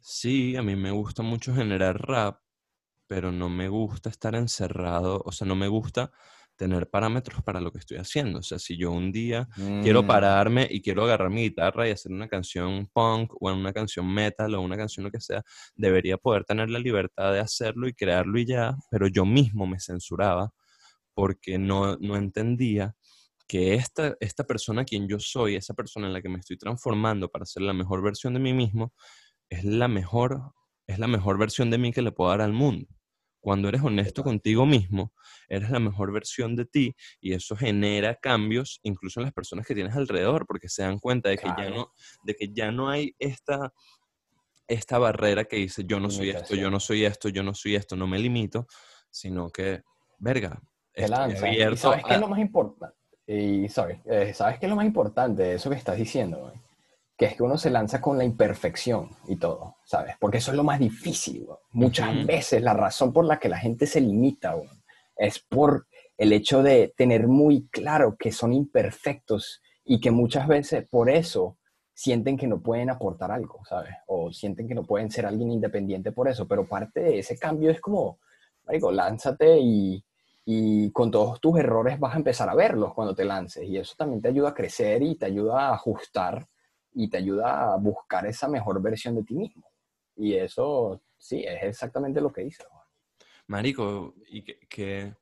sí, a mí me gusta mucho generar rap, pero no me gusta estar encerrado, o sea, no me gusta tener parámetros para lo que estoy haciendo. O sea, si yo un día quiero Mm, pararme y quiero agarrar mi guitarra y hacer una canción punk o una canción metal o una canción lo que sea, debería poder tener la libertad de hacerlo y crearlo y ya, pero yo mismo me censuraba porque no, no entendía que esta, esta persona quien yo soy, esa persona en la que me estoy transformando para ser la mejor versión de mí mismo, es la mejor, es la mejor versión de mí que le puedo dar al mundo. Cuando eres honesto contigo mismo, eres la mejor versión de ti y eso genera cambios incluso en las personas que tienes alrededor porque se dan cuenta de que ya Claro. no, de que ya no hay esta, esta barrera que dice yo no soy esto, yo no soy esto, yo no soy esto, no me limito, sino que, verga, estoy lanza. ¿Y abierto sabes qué a- es lo más importante? Y sorry, eh, ¿sabes qué es lo más importante de eso que estás diciendo? Que es que uno se lanza con la imperfección y todo, ¿sabes? Porque eso es lo más difícil. Muchas Ujú. veces la razón por la que la gente se limita es por el hecho de tener muy claro que son imperfectos y que muchas veces por eso sienten que no pueden aportar algo, ¿sabes? O sienten que no pueden ser alguien independiente por eso. Pero parte de ese cambio es como, marico, lánzate y, y con todos tus errores vas a empezar a verlos cuando te lances. Y eso también te ayuda a crecer y te ayuda a ajustar y te ayuda a buscar esa mejor versión de ti mismo. Y eso, sí, es exactamente lo que dices. Marico, y que, que,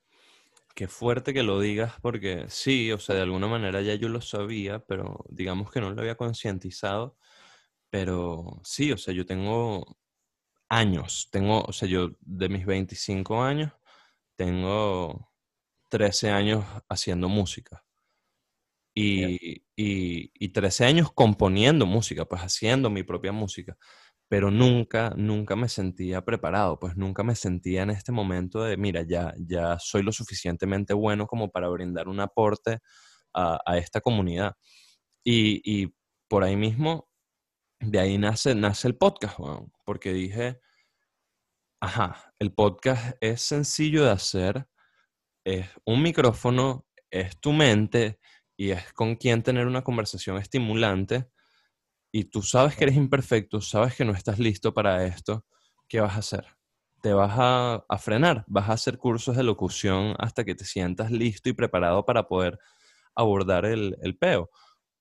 qué fuerte que lo digas porque sí, o sea, de alguna manera ya yo lo sabía, pero digamos que no lo había concientizado. Pero sí, o sea, yo tengo años, tengo, o sea, yo de mis 25 años, tengo 13 años haciendo música. Y, y, y 13 años componiendo música, pues haciendo mi propia música pero nunca, nunca me sentía preparado, pues nunca me sentía en este momento de, mira, ya, ya soy lo suficientemente bueno como para brindar un aporte a, esta comunidad. Y, por ahí mismo, de ahí nace, nace el podcast, porque dije, ajá, el podcast es sencillo de hacer, es un micrófono, es tu mente y es con quien tener una conversación estimulante y tú sabes que eres imperfecto, sabes que no estás listo para esto, ¿qué vas a hacer? Te vas a, frenar, vas a hacer cursos de locución hasta que te sientas listo y preparado para poder abordar el, el peo.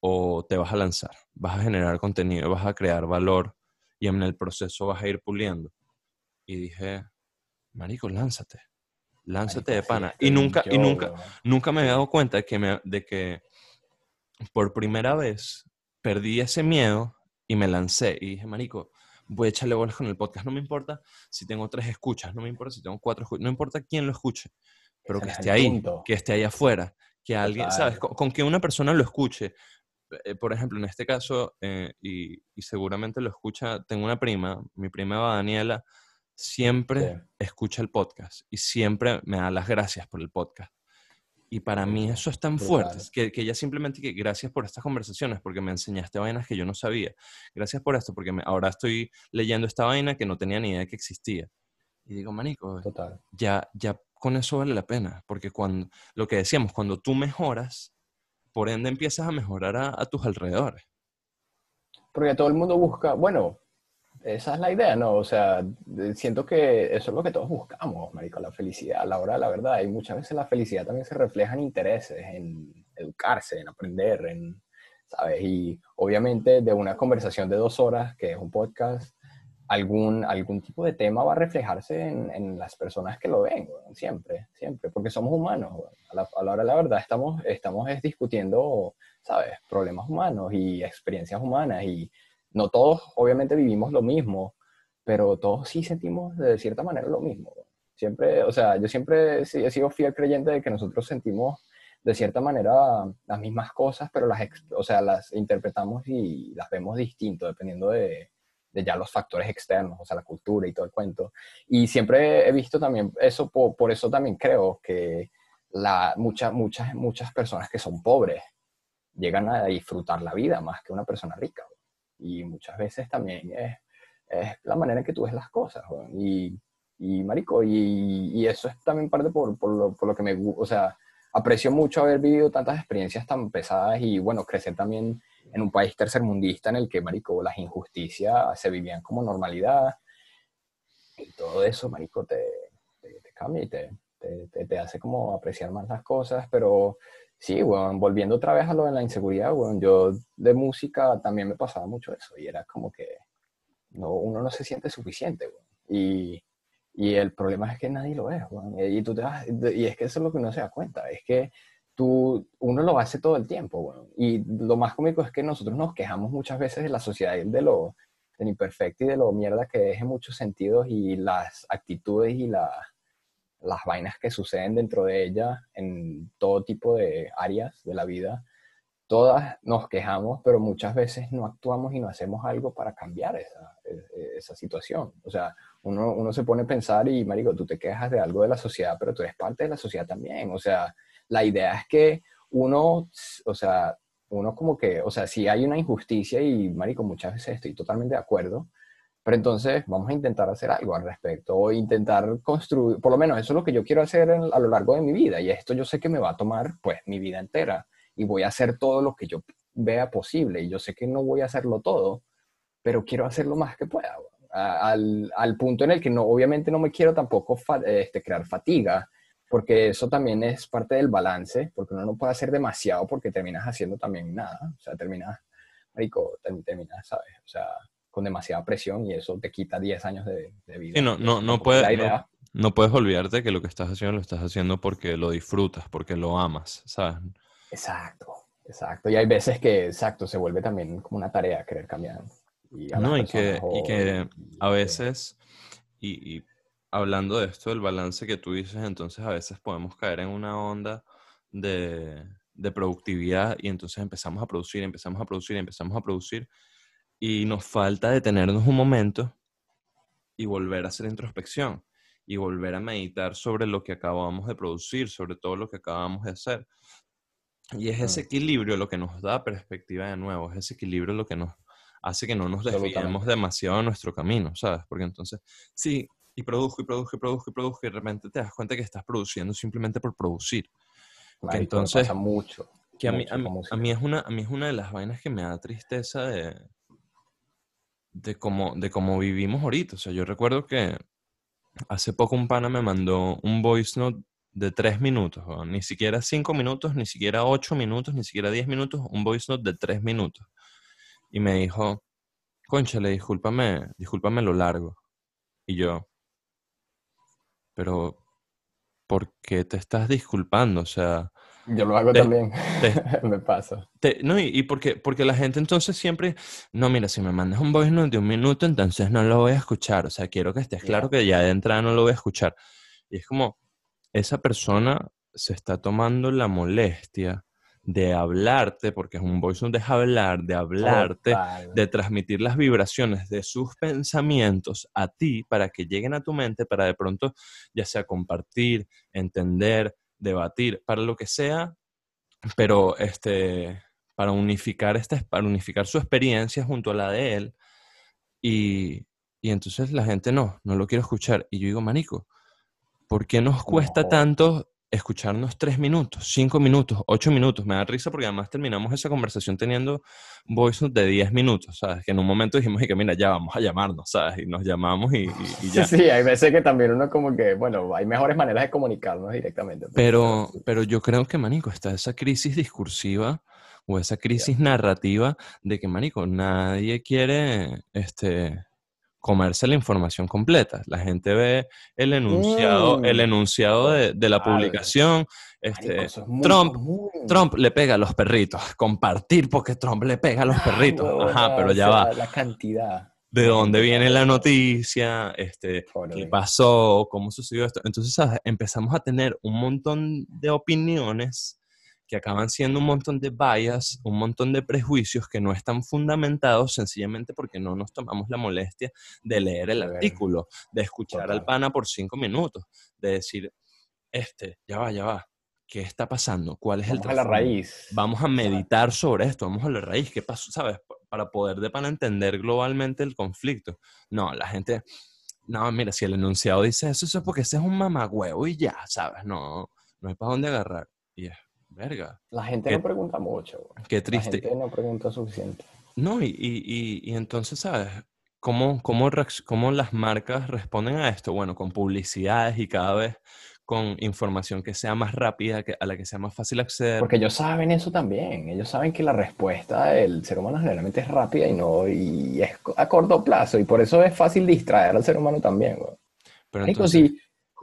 O te vas a lanzar, vas a generar contenido, vas a crear valor y en el proceso vas a ir puliendo. Y dije, Marico, lánzate, lánzate de pana. y nunca, y nunca, nunca me he dado cuenta de que, me, de que por primera vez perdí ese miedo y me lancé y dije, marico, voy a echarle bolas con el podcast. No me importa si tengo tres escuchas, no me importa si tengo cuatro escuchas, no importa quién lo escuche, pero que esté ahí, que esté ahí afuera, que alguien, ¿sabes? Con, que una persona lo escuche. Eh, por ejemplo, en este caso, eh, y, seguramente lo escucha, tengo una prima, mi prima Daniela, siempre escucha el podcast y siempre me da las gracias por el podcast. Y para mí eso es tan fuerte, que, que ella simplemente que gracias por estas conversaciones, porque me enseñaste vainas que yo no sabía. Gracias por esto, porque ahora estoy leyendo esta vaina que no tenía ni idea que existía. Y digo, manico, Total. ya, ya con eso vale la pena, porque cuando, lo que decíamos, cuando tú mejoras, por ende empiezas a mejorar a, a tus alrededores. Porque todo el mundo busca, bueno, esa es la idea, ¿no? O sea, siento que eso es lo que todos buscamos, marico, la felicidad. A la hora de la verdad, y muchas veces la felicidad también se refleja en intereses, en educarse, en aprender, en, ¿sabes? Y obviamente de una conversación de dos horas, que es un podcast, algún, algún tipo de tema va a reflejarse en, las personas que lo ven, siempre, siempre, porque somos humanos. A, la, a, la, hora de la verdad estamos, estamos discutiendo, ¿sabes? Problemas humanos y experiencias humanas y no todos obviamente vivimos lo mismo, pero todos sí sentimos de cierta manera lo mismo. Siempre, o sea, yo siempre he sido fiel creyente de que nosotros sentimos de cierta manera las mismas cosas, pero las, o sea, las interpretamos y las vemos distinto dependiendo de, ya los factores externos, o sea, la cultura y todo el cuento. Y siempre he visto también eso, por, eso también creo que la, muchas, muchas, muchas personas que son pobres llegan a disfrutar la vida más que una persona rica y muchas veces también es, es la manera en que tú ves las cosas. Y, y, marico, y, y, eso es también parte por, por, lo, por lo que me gusta, o sea, aprecio mucho haber vivido tantas experiencias tan pesadas y, bueno, crecer también en un país tercermundista en el que, marico, las injusticias se vivían como normalidad. Y todo eso, marico, te, te, te cambia y te, te, te, hace como apreciar más las cosas, pero Sí, bueno, volviendo otra vez a lo de la inseguridad, bueno, yo de música también me pasaba mucho eso y era como que no, uno no se siente suficiente, y, y, el problema es que nadie lo es, y, tú te y es que eso es lo que uno se da cuenta, es que tú, uno lo hace todo el tiempo, bueno, y lo más cómico es que nosotros nos quejamos muchas veces de la sociedad de lo, imperfecto y de lo mierda que es muchos sentidos y las actitudes y la las vainas que suceden dentro de ella en todo tipo de áreas de la vida, todas nos quejamos, pero muchas veces no actuamos y no hacemos algo para cambiar esa, e, esa situación. O sea, uno, uno, se pone a pensar y, Marico, tú te quejas de algo de la sociedad, pero tú eres parte de la sociedad también. O sea, la idea es que uno, o sea, uno como que, o sea, si hay una injusticia y, Marico, muchas veces estoy totalmente de acuerdo, pero entonces vamos a intentar hacer algo al respecto o intentar construir, por lo menos eso es lo que yo quiero hacer a lo largo de mi vida y esto yo sé que me va a tomar pues mi vida entera y voy a hacer todo lo que yo vea posible y yo sé que no voy a hacerlo todo, pero quiero hacer lo más que pueda. Al, al, punto en el que no, obviamente no me quiero tampoco este, crear fatiga, porque eso también es parte del balance, porque uno no puede hacer demasiado porque terminas haciendo también nada, o sea, terminas, rico, terminas, ¿sabes? O sea, con demasiada presión y eso te quita 10 años de, vida. no, no, no, puedes, no puedes olvidarte que lo que estás haciendo lo estás haciendo porque lo disfrutas, porque lo amas, ¿sabes? Exacto, exacto. Y hay veces que, exacto, se vuelve también como una tarea querer cambiar. Y no, y que, y que a veces, y, y hablando de esto, del balance que tú dices, entonces a veces podemos caer en una onda de, de productividad y entonces empezamos a producir, empezamos a producir, empezamos a producir y nos falta detenernos un momento y volver a hacer introspección y volver a meditar sobre lo que acabamos de producir, sobre todo lo que acabamos de hacer. Y es ese equilibrio lo que nos da perspectiva de nuevo, es ese equilibrio lo que nos hace que no nos desviemos demasiado de nuestro camino, ¿sabes? Porque entonces, sí, y produjo, y produjo, y produjo, y produjo, y de repente te das cuenta que estás produciendo simplemente por producir. que entonces, pasa mucho. Que a, mí, a, mí, es una, a mí es una de las vainas que me da tristeza de, de, cómo, de cómo vivimos ahorita. O sea, yo recuerdo que hace poco un pana me mandó un voice note de tres minutos, ni siquiera cinco minutos, ni siquiera ocho minutos, ni siquiera diez minutos, un voice note de tres minutos. Y me dijo, conchale, discúlpame, discúlpame lo largo. Y yo, pero ¿por qué te estás disculpando? O sea... Yo lo hago también, me pasa. no, y, porque, porque la gente entonces siempre, no, mira, si me mandas un voice note de un minuto, entonces no lo voy a escuchar. O sea, quiero que estés claro que ya de entrada no lo voy a escuchar. Y es como, esa persona se está tomando la molestia de hablarte, porque es un voice note de hablar, de hablarte, de transmitir las vibraciones de sus pensamientos a ti para que lleguen a tu mente, para de pronto ya sea compartir, entender, debatir, para lo que sea, pero este, para unificar, este, para unificar su experiencia junto a la de él. Y, y entonces la gente no, no lo quiere escuchar. Y yo digo, manico, ¿por qué nos cuesta tanto escucharnos tres minutos, cinco minutos, ocho minutos. Me da risa porque además terminamos esa conversación teniendo voice de diez minutos, ¿sabes? Que en un momento dijimos, y que mira, ya vamos a llamarnos, ¿sabes? Y nos llamamos y, ya. Sí, sí, hay veces que también uno como que, bueno, hay mejores maneras de comunicarnos directamente. Pues, pero, pero yo creo que, Manico, está esa crisis discursiva o esa crisis narrativa de que, Manico, nadie quiere, este comerse la información completa. La gente ve el enunciado, el mm. enunciado de, la publicación. Este, Trump, Trump le pega a los perritos. Compartir porque Trump le pega a los perritos. Ajá, pero ya va. La cantidad. ¿De dónde viene la noticia? Este, ¿Qué pasó? ¿Cómo sucedió esto? Entonces, empezamos a tener un montón de opiniones que acaban siendo un montón de bias, un montón de prejuicios que no están fundamentados sencillamente porque no nos tomamos la molestia de leer el artículo, de escuchar al pana por cinco minutos, de decir, este, ya va, ya va, ¿qué está pasando? ¿Cuál es el Vamos a la raíz. Vamos a meditar sobre esto, vamos a la raíz, ¿qué pasó? ¿Sabes? Para poder de pana entender globalmente el conflicto. No, la gente, no, mira, si el enunciado dice eso, eso es porque ese es un mamagüevo y ya, ¿sabes? No, no hay para dónde agarrar. Y es verga. La gente no pregunta mucho. Qué triste. La gente no pregunta suficiente. No, y, y, y, entonces, ¿sabes? ¿Cómo, cómo, ¿Cómo las marcas responden a esto? Bueno, con publicidades y cada vez con información que sea más rápida, que, a la que sea más fácil acceder. Porque ellos saben eso también. Ellos saben que la respuesta del ser humano generalmente es rápida y no y es a corto plazo. Y por eso es fácil distraer al ser humano también. Pero entonces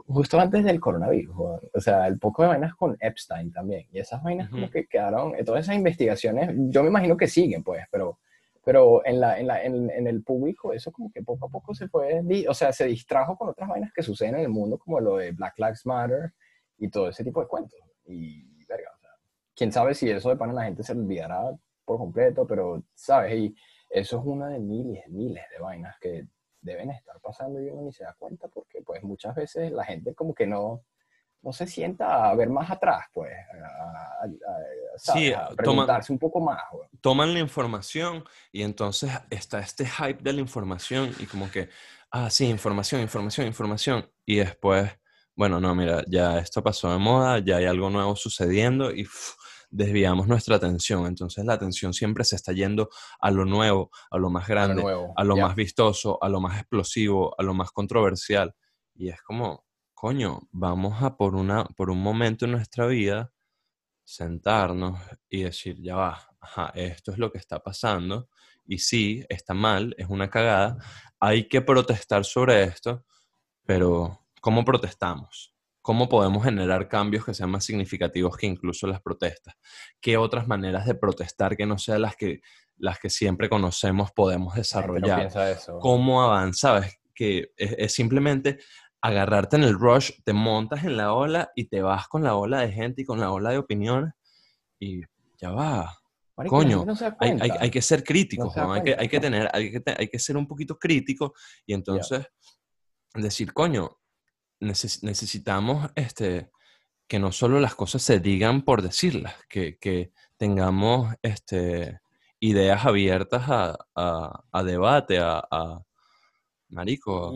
justo antes del coronavirus, o sea, el poco de vainas con Epstein también, y esas vainas como que quedaron, eh, todas esas investigaciones, yo me imagino que siguen, pues, pero, pero en, la, en, la, en, el público eso como que poco a poco se fue, o sea, se distrajo con otras vainas que suceden en el mundo, como lo de Black Lives Matter y todo ese tipo de cuentos. Y, verga, o sea, quién sabe si eso de pana la gente se olvidará por completo, pero, ¿sabes? Y eso es una de miles, miles de vainas que deben estar pasando y uno ni se da cuenta porque pues muchas veces la gente como que no, no se sienta a ver más atrás, pues, a, sí, preguntarse un poco más. Toman la información y entonces está este hype de la información y como que, ah, sí, información, información, información. Y después, bueno, no, mira, ya esto pasó de moda, ya hay algo nuevo sucediendo y desviamos nuestra atención. Entonces la atención siempre se está yendo a lo nuevo, a lo más grande, a lo, más vistoso, a lo más explosivo, a lo más controversial. Y es como, coño, vamos a por, una, por un momento en nuestra vida sentarnos y decir, ya va, ajá, esto es lo que está pasando. Y sí, está mal, es una cagada. Hay que protestar sobre esto, pero ¿cómo protestamos? ¿Cómo podemos generar cambios que sean más significativos que incluso las protestas? ¿Qué otras maneras de protestar que no sean las que, las que siempre conocemos podemos desarrollar? ¿Cómo avanzar? Que es, simplemente agarrarte en el rush, te montas en la ola y te vas con la ola de gente y con la ola de opiniones y ya va. Coño, hay, que ser críticos, hay, que, hay, que, tener, hay que, hay que ser un poquito crítico y entonces decir, coño, necesitamos este, que no solo las cosas se digan por decirlas, que, que tengamos este, ideas abiertas a, a, debate, a, a marico,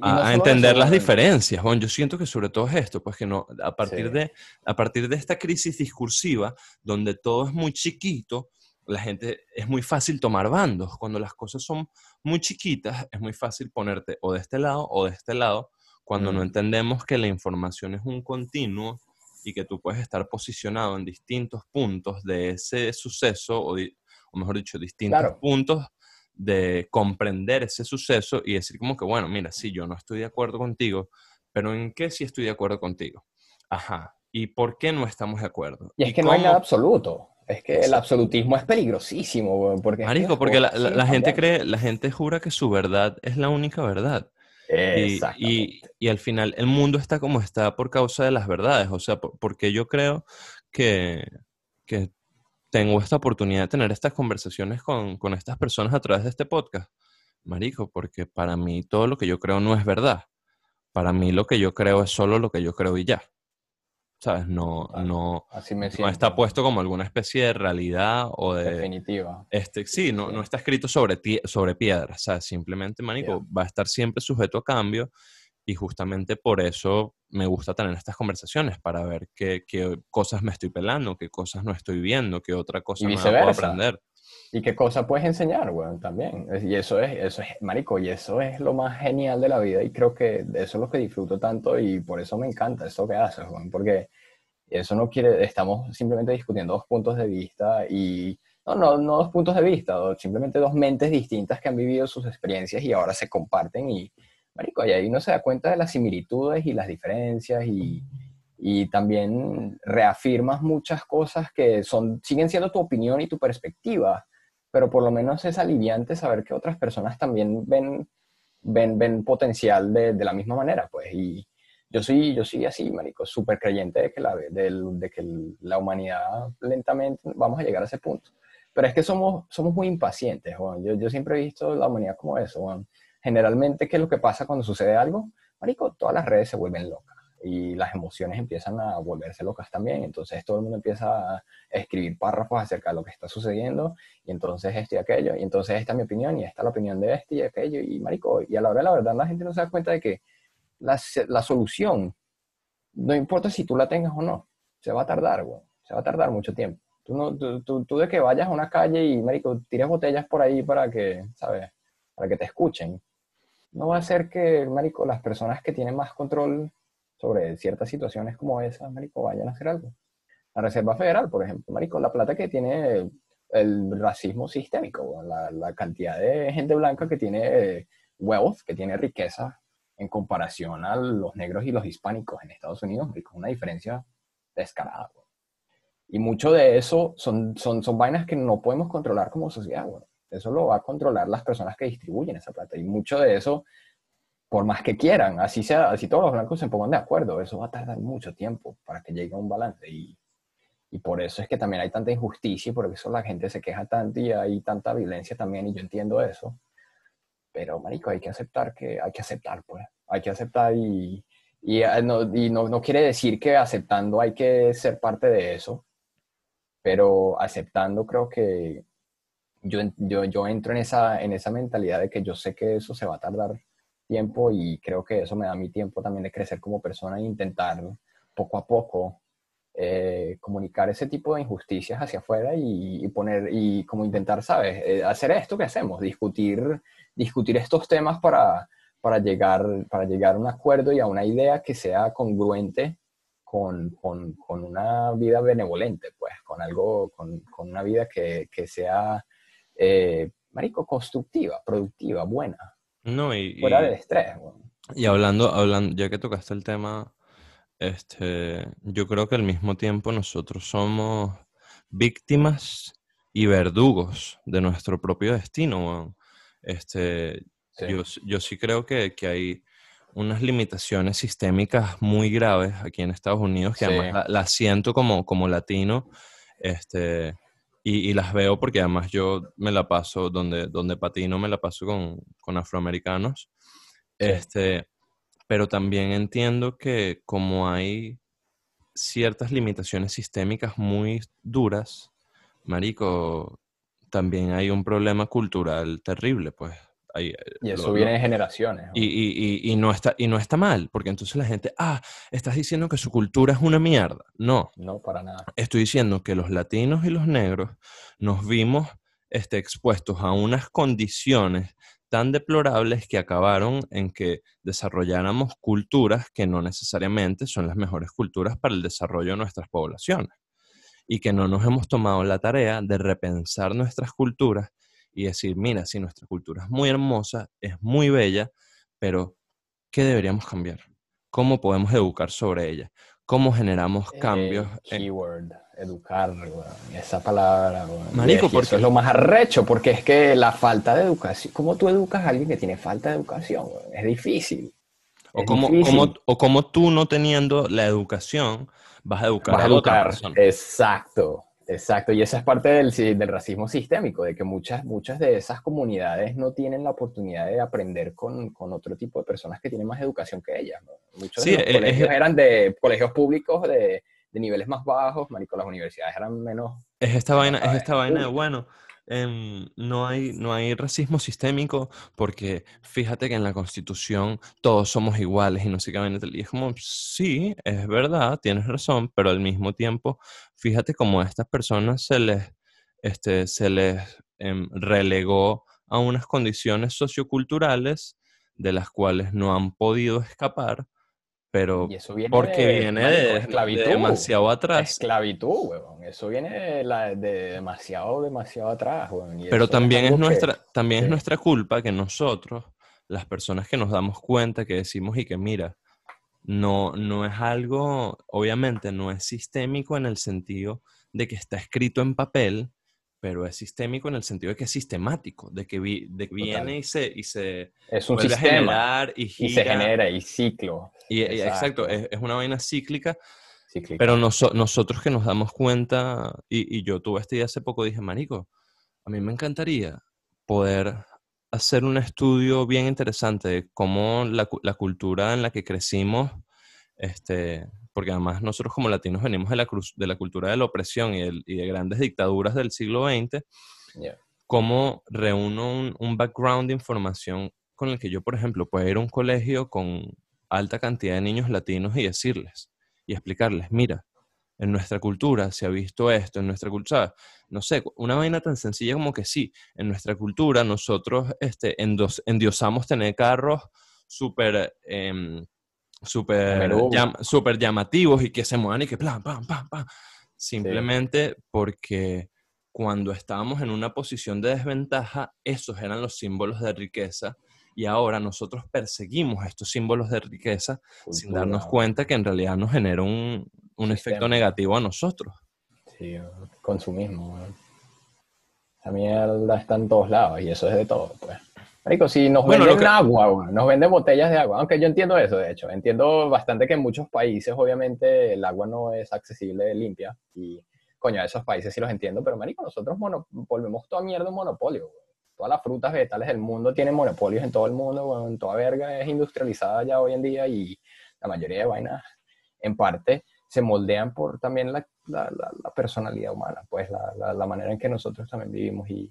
a, entender las diferencias. Bueno, yo siento que sobre todo es esto, pues que no, a partir, de, a partir de esta crisis discursiva, donde todo es muy chiquito, la gente es muy fácil tomar bandos. Cuando las cosas son muy chiquitas, es muy fácil ponerte o de este lado o de este lado cuando no entendemos que la información es un continuo y que tú puedes estar posicionado en distintos puntos de ese suceso, o, mejor dicho, distintos puntos de comprender ese suceso y decir como que, bueno, mira, sí, yo no estoy de acuerdo contigo, pero ¿en qué sí estoy de acuerdo contigo? Ajá. ¿Y por qué no estamos de acuerdo? Y es que no hay nada absoluto. Es que el absolutismo es peligrosísimo, porque... Marico, porque la, gente cree, la gente jura que su verdad es la única verdad. Y, y, al final el mundo está como está por causa de las verdades. O sea, porque yo creo que, que tengo esta oportunidad de tener estas conversaciones con, con, estas personas a través de este podcast. Marico, porque para mí todo lo que yo creo no es verdad. Para mí lo que yo creo es solo lo que yo creo y ya. ¿Sabes? No, no, no está puesto como alguna especie de realidad o de... Definitiva. Este, sí, no, no está escrito sobre, sobre piedra, ¿sabes? Simplemente, manico, va a estar siempre sujeto a cambio y justamente por eso me gusta tener estas conversaciones, para ver qué, qué cosas me estoy pelando, qué cosas no estoy viendo, qué otra cosa me puedo aprender. Y qué cosa puedes enseñar, güey, también. Y eso es, eso es, marico, y eso es lo más genial de la vida y creo que eso es lo que disfruto tanto y por eso me encanta eso que haces, güey, porque eso no quiere, estamos simplemente discutiendo dos puntos de vista y, no, no, no dos puntos de vista, simplemente dos mentes distintas que han vivido sus experiencias y ahora se comparten y, marico, y ahí uno se da cuenta de las similitudes y las diferencias y, y también reafirmas muchas cosas que son, siguen siendo tu opinión y tu perspectiva pero por lo menos es aliviante saber que otras personas también ven, ven, ven potencial de, de la misma manera, pues, y yo soy, yo soy así, marico, súper creyente de que, la, de, de que la humanidad lentamente vamos a llegar a ese punto. Pero es que somos, somos muy impacientes, Juan. Yo, yo siempre he visto la humanidad como eso, Juan. Generalmente, ¿qué es lo que pasa cuando sucede algo? Marico, todas las redes se vuelven locas y las emociones empiezan a volverse locas también. Entonces todo el mundo empieza a escribir párrafos acerca de lo que está sucediendo y entonces esto y aquello, y entonces esta es mi opinión y esta es la opinión de este y aquello, y marico, y a la hora de la verdad la gente no se da cuenta de que la, la solución, no importa si tú la tengas o no, se va a tardar, güey, se va a tardar mucho tiempo. Tú, no, tú, tú, de que vayas a una calle y, marico, tires botellas por ahí para que, ¿sabes? Para que te escuchen. No va a ser que, marico, las personas que tienen más control sobre ciertas situaciones como esa, marico, vayan a hacer algo. La Reserva Federal, por ejemplo, marico, la plata que tiene el racismo sistémico, la, la cantidad de gente blanca que tiene wealth, que tiene riqueza en comparación a los negros y los hispánicos en Estados Unidos, marico, una diferencia descarada. Y mucho de eso son, son, son vainas que no podemos controlar como sociedad. Eso lo va a controlar las personas que distribuyen esa plata. Y mucho de eso por más que quieran, así sea, así todos los blancos se pongan de acuerdo, eso va a tardar mucho tiempo para que llegue a un balance y, y por eso es que también hay tanta injusticia y por eso la gente se queja tanto y hay tanta violencia también y yo entiendo eso. Pero, marico, hay que aceptar que hay que aceptar, pues. Hay que aceptar y, y, eh, no, y no, no, quiere decir que aceptando hay que ser parte de eso, pero aceptando creo que yo, yo, yo entro en esa, en esa mentalidad de que yo sé que eso se va a tardar tiempo y creo que eso me da mi tiempo también de crecer como persona e intentar poco a poco eh, comunicar ese tipo de injusticias hacia afuera y, poner y como intentar, ¿sabes? Eh, hacer esto que hacemos, discutir, discutir estos temas para, para, llegar, para llegar a un acuerdo y a una idea que sea congruente con, con, con una vida benevolente, pues, con algo, con, con una vida que, que sea, eh, marico, constructiva, productiva, buena. No, y, fuera del estrés. Y hablando, hablando, ya que tocaste el tema, este, yo creo que al mismo tiempo nosotros somos víctimas y verdugos de nuestro propio destino. weón. Este, Sí. yo, yo sí creo que, que hay unas limitaciones sistémicas muy graves aquí en Estados Unidos que Sí. además la- las siento como, como latino este, y, las veo porque además yo me la paso, donde, donde patino me la paso con, con afroamericanos. Este, pero también entiendo que como hay ciertas limitaciones sistémicas muy duras, marico, también hay un problema cultural terrible, pues. Hay, eh, Y eso lo- viene de generaciones. ¿no? y, y- y- y no está, y no está mal, porque entonces la gente, ah, estás diciendo que su cultura es una mierda. No, No, para nada. estoy diciendo que los latinos y los negros nos vimos este, expuestos a unas condiciones tan deplorables que acabaron en que desarrolláramos culturas que no necesariamente son las mejores culturas para el desarrollo de nuestras poblaciones y que no nos hemos tomado la tarea de repensar nuestras culturas y decir, mira, si nuestra cultura es muy hermosa, es muy bella, pero ¿qué deberíamos cambiar? ¿Cómo podemos educar sobre ella? ¿Cómo generamos cambios? En- keyword, educar, esa palabra. Y Marico, porque- eso es lo más arrecho, porque es que la falta de educación, ¿cómo tú educas a alguien que tiene falta de educación? Es difícil. O como, como, o como tú no teniendo la educación vas a educar Vas a a otra educar. persona. Exacto, exacto. Y esa es parte del, del racismo sistémico, de que muchas, muchas de esas comunidades no tienen la oportunidad de aprender con, con otro tipo de personas que tienen más educación que ellas. ¿no? Muchos Sí, de los es- colegios es- eran de colegios públicos de, de niveles más bajos, marico, las universidades eran menos... Es esta vaina, es esta en vaina de, bueno, em, no hay, no hay racismo sistémico porque fíjate que en la Constitución todos somos iguales y no sé qué. Y es como, sí, es verdad, tienes razón, pero al mismo tiempo, fíjate cómo a estas personas se les, este, se les em, relegó a unas condiciones socioculturales de las cuales no han podido escapar, pero Y eso viene porque de, viene de, de esclavitud. demasiado atrás. Esclavitud, huevón. Eso viene de, la- de demasiado, demasiado atrás, huevón. Y Pero también es que- nuestra, también es nuestra culpa que nosotros, las personas que nos damos cuenta, que decimos y que mira, no, no es algo, obviamente no es sistémico en el sentido de que está escrito en papel, pero es sistémico en el sentido de que es sistemático, de que, vi- de que viene y se, y se Es un a sistema. generar y Y se gira. genera, y ciclo. y- exacto, Exacto. es, es una vaina cíclica, pero noso- nosotros que nos damos cuenta, y, y yo tuve este día hace poco, dije, Marico, a mí me encantaría poder hacer un estudio bien interesante de cómo la, la cultura en la que crecimos, este, porque además nosotros como latinos venimos de la, cruz- de la cultura de la opresión y, del- y de grandes dictaduras del siglo XX, Ya. cómo reúno un, un background de información con el que yo, por ejemplo, puedo ir a un colegio con alta cantidad de niños latinos y decirles y explicarles, mira, en nuestra cultura se ha visto esto, en nuestra cultura, no sé, una vaina tan sencilla como que sí, en nuestra cultura nosotros este, endos- endiosamos tener carros súper... em, súper llam- súper llamativos y que se muevan y que plan, pam, pam, pam. Simplemente porque cuando estábamos en una posición de desventaja, esos eran los símbolos de riqueza y ahora nosotros perseguimos estos símbolos de riqueza sin darnos cuenta que en realidad nos genera un, un efecto negativo a nosotros. Sí, consumismo. Esa mierda está en todos lados y eso es de todo, pues. Marico, si nos Bueno, venden que- agua, nos venden botellas de agua, aunque yo entiendo eso, de hecho, entiendo bastante que en muchos países, obviamente, el agua no es accesible, limpia, y, coño, a esos países sí los entiendo, pero, marico, nosotros volvemos toda mierda un monopolio. Todas las frutas vegetales del mundo tienen monopolios en todo el mundo, weón, toda verga es industrializada ya hoy en día y la mayoría de vainas, en parte, se moldean por también la, la- la- la personalidad humana, pues la, la- la manera en que nosotros también vivimos y,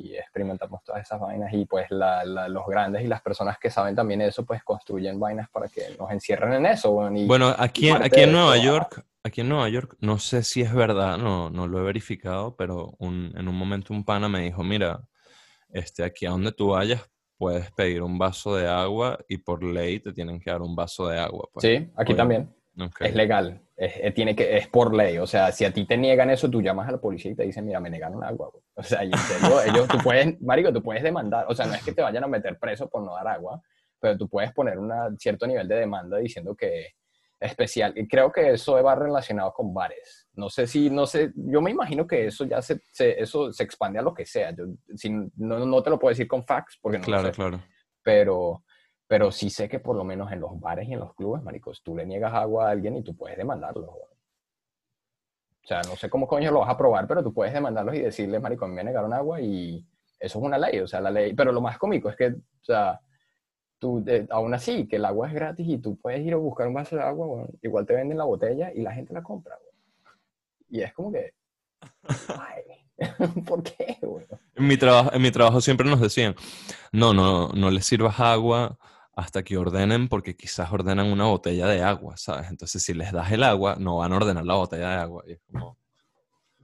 y experimentamos todas esas vainas y pues la- la- los grandes y las personas que saben también eso pues construyen vainas para que nos encierren en eso. weón, y- Bueno, aquí, aquí en Nueva York, aquí en Nueva York, no sé si es verdad, no, no lo he verificado, pero un- en un momento un pana me dijo, mira, este, aquí a donde tú vayas puedes pedir un vaso de agua y por ley te tienen que dar un vaso de agua. pues. sí, aquí también. Ok. Es legal, es, es- tiene que, es por ley. O sea, si a ti te niegan eso, tú llamas a la policía y te dicen, mira, me negaron agua. güey". O sea, y en serio, ellos, tú puedes, marico, tú puedes demandar. O sea, no es que te vayan a meter preso por no dar agua, pero tú puedes poner un cierto nivel de demanda diciendo que especial. Y creo que eso va relacionado con bares. No sé si, no sé, yo me imagino que eso ya se, eso se expande a lo que sea. Yo, si, no, no, te lo puedo decir con facts porque no Claro, sé. claro. Pero, pero sí sé que por lo menos en los bares y en los clubes, maricos, tú le niegas agua a alguien y tú puedes demandarlo. O sea, no sé cómo coño lo vas a probar, pero tú puedes demandarlos y decirle, marico, a mí me negaron agua y eso es una ley, o sea, la ley. Pero lo más cómico es que, o sea, tú, eh, aún así, que el agua es gratis y tú puedes ir a buscar un vaso de agua, igual te venden la botella y la gente la compra. Y es como que, ay, ¿por qué? Bueno? En mi, trabajo, en mi trabajo siempre nos decían, no, no, no les sirvas agua hasta que ordenen porque quizás ordenan una botella de agua, ¿sabes? Entonces si les das el agua, no van a ordenar la botella de agua. Y es como,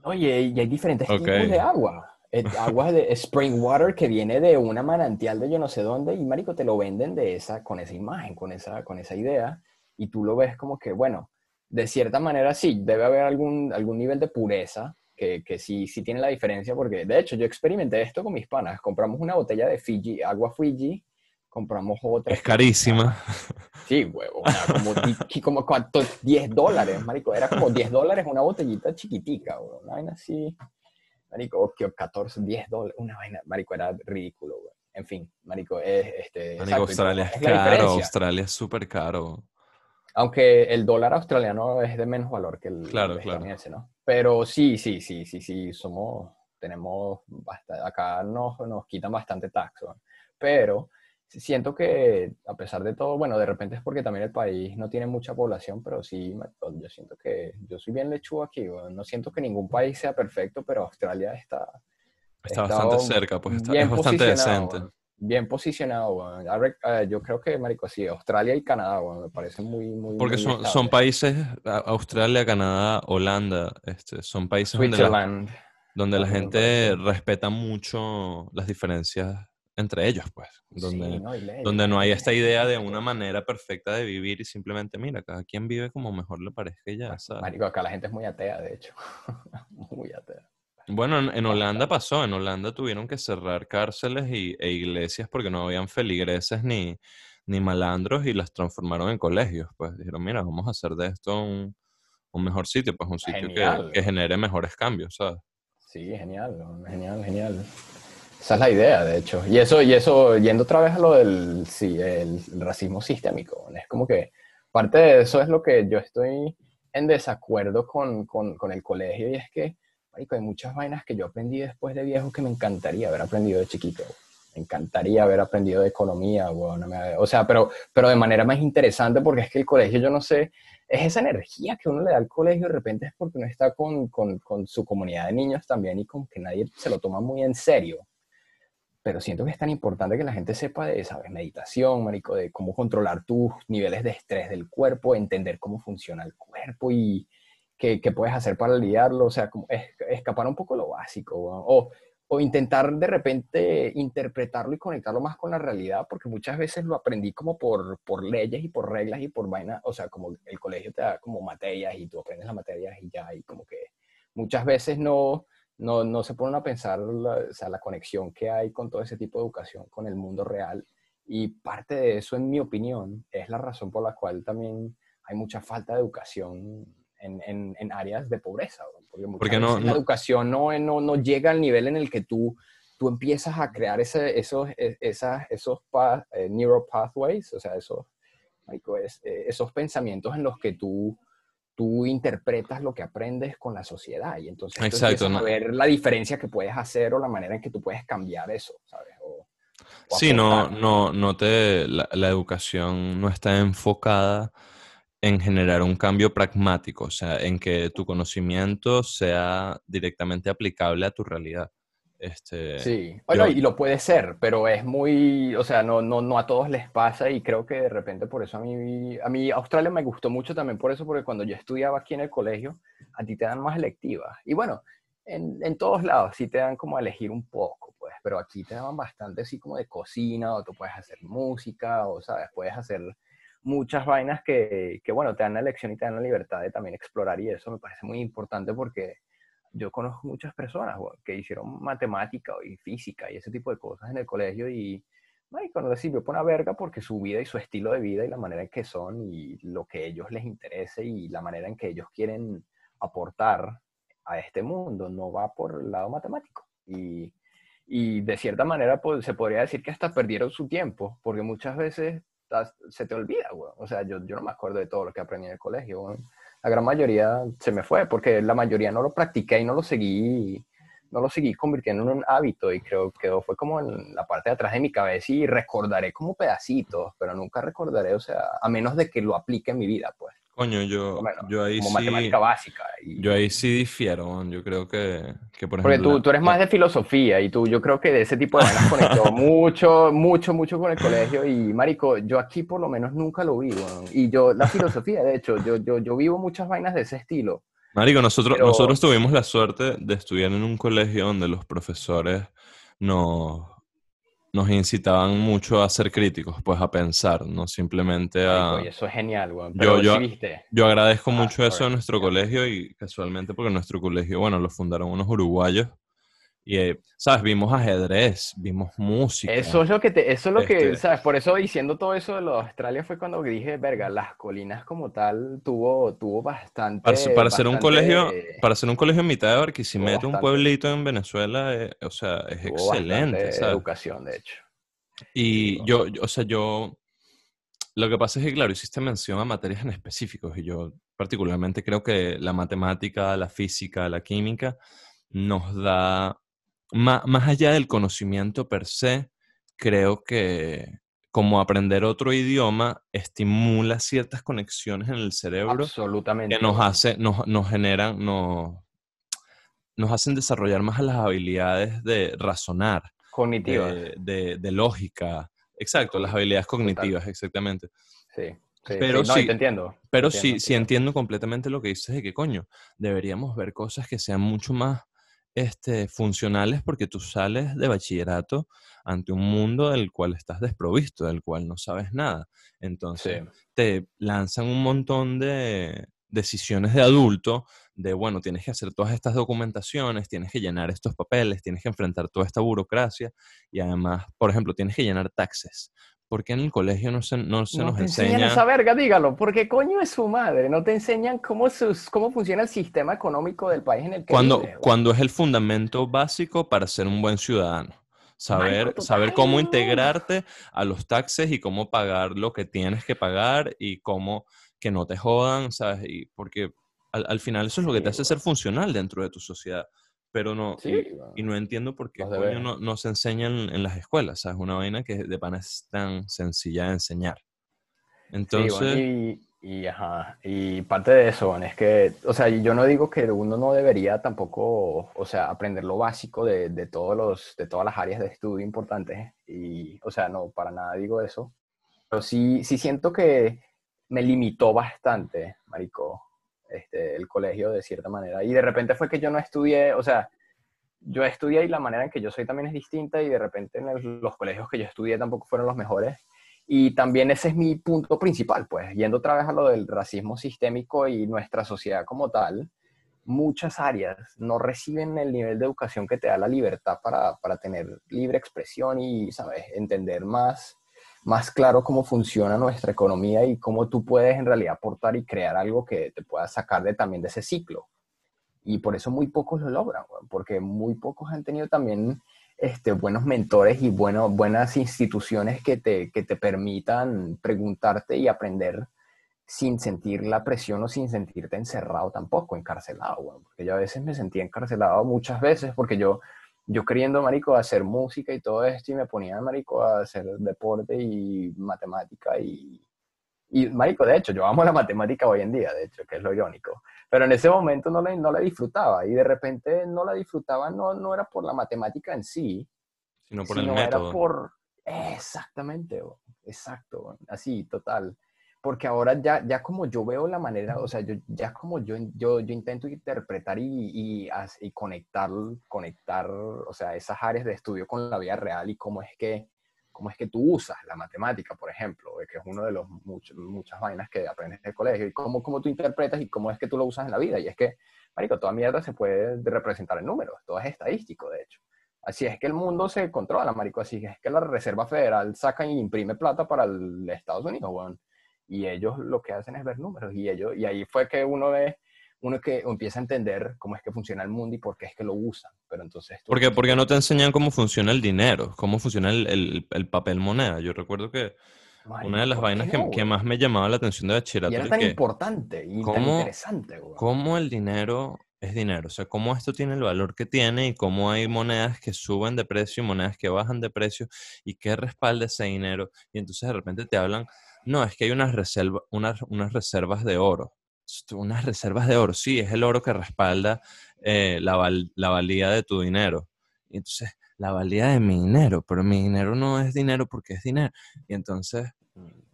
Oye, y hay diferentes tipos de agua. Eh, Agua de spring water que viene de una manantial de yo no sé dónde y marico te lo venden de esa con esa imagen, con esa con esa idea y tú lo ves como que bueno, de cierta manera sí, debe haber algún algún nivel de pureza que, que sí sí tiene la diferencia porque de hecho yo experimenté esto con mis panas, compramos una botella de Fiji, agua Fiji, compramos otra es carísima. Sí, huevo, como, como cuánto, 10 dólares, marico, era como 10 dólares una botellita chiquitica, huevo, una vaina así, marico, que 14, 10 dólares, una vaina, marico, era ridículo, huevo. En fin, marico, es, este, Marico, Australia es es caro. Australia es súper caro. Aunque el dólar australiano es de menos valor que el Claro, el claro. estadounidense, ¿no? Pero sí, sí, sí, sí, sí, somos, tenemos, bastante, acá nos, nos quitan bastante tax, ¿no? pero siento que a pesar de todo, bueno, de repente es porque también el país no tiene mucha población, pero sí, me- yo siento que yo soy bien lechuga aquí, ¿no? no siento que ningún país sea perfecto, pero Australia está... Está bastante cerca, pues está, bien es bastante decente. Bien posicionado, eh, Yo creo que, marico, sí, Australia y Canadá, me parecen muy, muy, Porque muy son, son países, Australia, Canadá, Holanda, este, son países donde la, donde gente parece. respeta mucho las diferencias entre ellos, pues. Donde, Sí, no, donde no hay esta es idea de una manera perfecta de vivir y simplemente, mira, cada quien vive como mejor le parezca y ya, ¿sabes? Marico, acá la gente es muy atea, de hecho. muy atea. Bueno, en, en Holanda pasó, en Holanda tuvieron que cerrar cárceles y, e iglesias porque no habían feligreses ni, ni malandros y las transformaron en colegios. Pues dijeron, mira, vamos a hacer de esto un, un mejor sitio, pues un sitio que, que genere mejores cambios, ¿sabes? Sí, genial, genial, genial. Esa es la idea, de hecho. Y eso, y eso, yendo otra vez a lo del sí, el, racismo sistémico, es como que parte de eso es lo que yo estoy en desacuerdo con, con, con el colegio y es que, marico, hay muchas vainas que yo aprendí después de viejo que me encantaría haber aprendido de chiquito. Me encantaría haber aprendido de economía, weón, me- o sea, pero, pero de manera más interesante porque es que el colegio, yo no sé, es esa energía que uno le da al colegio de repente es porque uno está con, con su comunidad de niños también y con que nadie se lo toma muy en serio. Pero siento que es tan importante que la gente sepa de, ¿sabes? Meditación, marico, de cómo controlar tus niveles de estrés del cuerpo, entender cómo funciona el cuerpo y qué, puedes hacer para lidiarlo, o sea, como es- escapar un poco lo básico, o, intentar de repente interpretarlo y conectarlo más con la realidad, porque muchas veces lo aprendí como por, por leyes y por reglas y por vainas, o sea, como el colegio te da como materias y tú aprendes las materias y ya, y como que muchas veces no, no, no se ponen a pensar la, o sea, la conexión que hay con todo ese tipo de educación, con el mundo real. Y parte de eso, en mi opinión, es la razón por la cual también hay mucha falta de educación en, en, en áreas de pobreza. ¿no? Porque Porque no- la no- educación no, no, no llega al nivel en el que tú, tú empiezas a crear ese, esos, e- esas, esos pa- eh, neural pathways, o sea, esos, eh, esos pensamientos en los que tú tú interpretas lo que aprendes con la sociedad y entonces Exacto, no- a ver la diferencia que puedes hacer o la manera en que tú puedes cambiar eso, ¿sabes? O, o Sí, no, no, no te, la, la educación no está enfocada en generar un cambio pragmático, o sea, en que tu conocimiento sea directamente aplicable a tu realidad. Este, Sí, bueno, yo- y lo puede ser, pero es muy, o sea, no, no, no a todos les pasa y creo que de repente por eso a mí, a mí Australia me gustó mucho también por eso, porque cuando yo estudiaba aquí en el colegio, a ti te dan más electivas. Y bueno, en, en todos lados sí te dan como a elegir un poco, pues, pero aquí te daban bastante así como de cocina, o tú puedes hacer música, o sabes, puedes hacer muchas vainas que, que, bueno, te dan la elección y te dan la libertad de también explorar y eso me parece muy importante porque yo conozco muchas personas que hicieron matemática y física y ese tipo de cosas en el colegio y marico, no les sirvió verga porque su vida y su estilo de vida y la manera en que son y lo que a ellos les interese y la manera en que ellos quieren aportar a este mundo no va por el lado matemático. Y, y de cierta manera pues, se podría decir que hasta perdieron su tiempo, porque muchas veces se te olvida. O sea, yo, yo no me acuerdo de todo lo que aprendí en el colegio. La gran mayoría se me fue, porque la mayoría no lo practiqué y no lo seguí no lo seguí convirtiendo en un hábito y creo que fue como en la parte de atrás de mi cabeza y recordaré como pedacitos, pero nunca recordaré, o sea, a menos de que lo aplique en mi vida, pues. Coño, yo, yo ahí como sí... matemática básica. Y... Yo ahí sí difiero, yo creo que, que por ejemplo... Porque tú, tú eres más de filosofía y tú, yo creo que de ese tipo de vainas conectó mucho, mucho, mucho con el colegio y, marico, yo aquí por lo menos nunca lo vivo. Y yo, la filosofía, de hecho, yo, yo, yo vivo muchas vainas de ese estilo. Marico, nosotros, nosotros tuvimos la suerte de estudiar en un colegio donde los profesores nos, nos incitaban mucho a ser críticos, pues a pensar, no simplemente a... eso es genial, güey. Yo, yo, yo, agradezco mucho eso a nuestro colegio y casualmente porque nuestro colegio, bueno, lo fundaron unos uruguayos y, eh, ¿sabes? Vimos ajedrez, vimos música. Eso es lo que, te, eso es lo que, Este ¿sabes? Por eso diciendo todo eso de los Australia fue cuando dije, verga, las colinas como tal tuvo, tuvo bastante... Para, ser- para ser un colegio, para ser un colegio en mitad de Barquisimeto, un pueblito en Venezuela, eh, o sea, es tuvo excelente, ¿sabes? educación, de hecho. Y yo, yo- o sea, yo, lo que pasa es que, claro, hiciste mención a materias en específicos y yo particularmente creo que la matemática, la física, la química nos da, ma- más, allá del conocimiento per se, creo que como aprender otro idioma estimula ciertas conexiones en el cerebro Absolutamente. que nos hace, nos, nos generan, nos, nos hacen desarrollar más las habilidades de razonar Cognitiva. de, de- de lógica. Exacto, las habilidades cognitivas, exactamente. Sí. sí, Pero sí, no, sí, te entiendo. te Pero entiendo, sí, te sí entiendo. entiendo completamente lo que dices de que, coño, deberíamos ver cosas que sean mucho más este, funcionales porque tú sales de bachillerato ante un mundo del cual estás desprovisto, del cual no sabes nada. Entonces, Sí. te lanzan un montón de decisiones de adulto, de, bueno, tienes que hacer todas estas documentaciones, tienes que llenar estos papeles, tienes que enfrentar toda esta burocracia y además, por ejemplo, tienes que llenar taxes. ¿Por qué en el colegio no se, no se no nos te enseñan enseña? esa verga, dígalo, porque coño es su madre, no te enseñan cómo, sus, cómo funciona el sistema económico del país en el que Cuando, güey. cuando es el fundamento básico para ser un buen ciudadano. Saber, saber cómo integrarte a los taxes y cómo pagar lo que tienes que pagar y cómo que no te jodan, ¿sabes? Y porque al, al final eso es lo que te hace ser funcional dentro de tu sociedad. Pero no, Sí, y, no entiendo por qué coño no, no se enseña en, las escuelas, ¿sabes? Una vaina que de pana es tan sencilla de enseñar. Sí, Entonces, bueno, y, y, ajá, y parte de eso, bueno, es que, o sea, yo no digo que uno no debería tampoco, o sea, aprender lo básico de, de todos los, de todas las áreas de estudio importantes, y, o sea, no, para nada digo eso, pero sí, sí siento que me limitó bastante, marico, este, el colegio de cierta manera, y de repente fue que yo no estudié, o sea, yo estudié y la manera en que yo soy también es distinta, y de repente en los colegios que yo estudié tampoco fueron los mejores, y también ese es mi punto principal, pues, yendo otra vez a lo del racismo sistémico y nuestra sociedad como tal, muchas áreas no reciben el nivel de educación que te da la libertad para, para tener libre expresión y, ¿sabes?, entender más, más claro cómo funciona nuestra economía y cómo tú puedes en realidad aportar y crear algo que te pueda sacar de, también de ese ciclo. Y por eso muy pocos lo logran, porque muy pocos han tenido también este, buenos mentores y bueno, buenas instituciones que te, que te permitan preguntarte y aprender sin sentir la presión o sin sentirte encerrado tampoco, encarcelado, weón. porque yo a veces me sentía encarcelado muchas veces porque yo, yo queriendo, marico, hacer música y todo esto y me ponía, marico, a hacer deporte y matemática y, y, marico, de hecho, yo amo la matemática hoy en día, de hecho, que es lo irónico. Pero en ese momento no la, no la disfrutaba y de repente no la disfrutaba, no, no era por la matemática en sí, sino por el sino método. era por... Exactamente, exacto, así, total. Porque ahora ya, ya como yo veo la manera, o sea, yo, ya como yo, yo, yo intento interpretar y, y, y conectar, conectar, o sea, esas áreas de estudio con la vida real y cómo es que, cómo es que tú usas la matemática, por ejemplo, que es uno de muchos, muchas vainas que aprendes en el colegio, y cómo, cómo tú interpretas y cómo es que tú lo usas en la vida. Y es que, marico, toda mierda se puede representar en números, todo es estadístico, de hecho. Así es que el mundo se controla, marico. Así es que la Reserva Federal saca y imprime plata para el Estados Unidos, weón. Y ellos lo que hacen es ver números. Y ellos, y ahí fue que uno ve, uno que empieza a entender cómo es que funciona el mundo y por qué es que lo usan. Pero entonces... Porque, porque no te enseñan cómo funciona el dinero, cómo funciona el, el- el papel moneda. Yo recuerdo que una de las ¿por qué vainas que, no, que weón? más me llamaba la atención de bachillerato Y era tan que importante y tan ¿cómo- interesante, weón. cómo el dinero es dinero, o sea, cómo esto tiene el valor que tiene y cómo hay monedas que suben de precio y monedas que bajan de precio y qué respalda ese dinero. Y entonces de repente te hablan, no, es que hay unas, reserva- unas, unas reservas de oro. Unas reservas de oro, sí, es el oro que respalda eh, la, val- la valía de tu dinero. Y entonces, la valía de mi dinero, pero mi dinero no es dinero porque es dinero. Y entonces,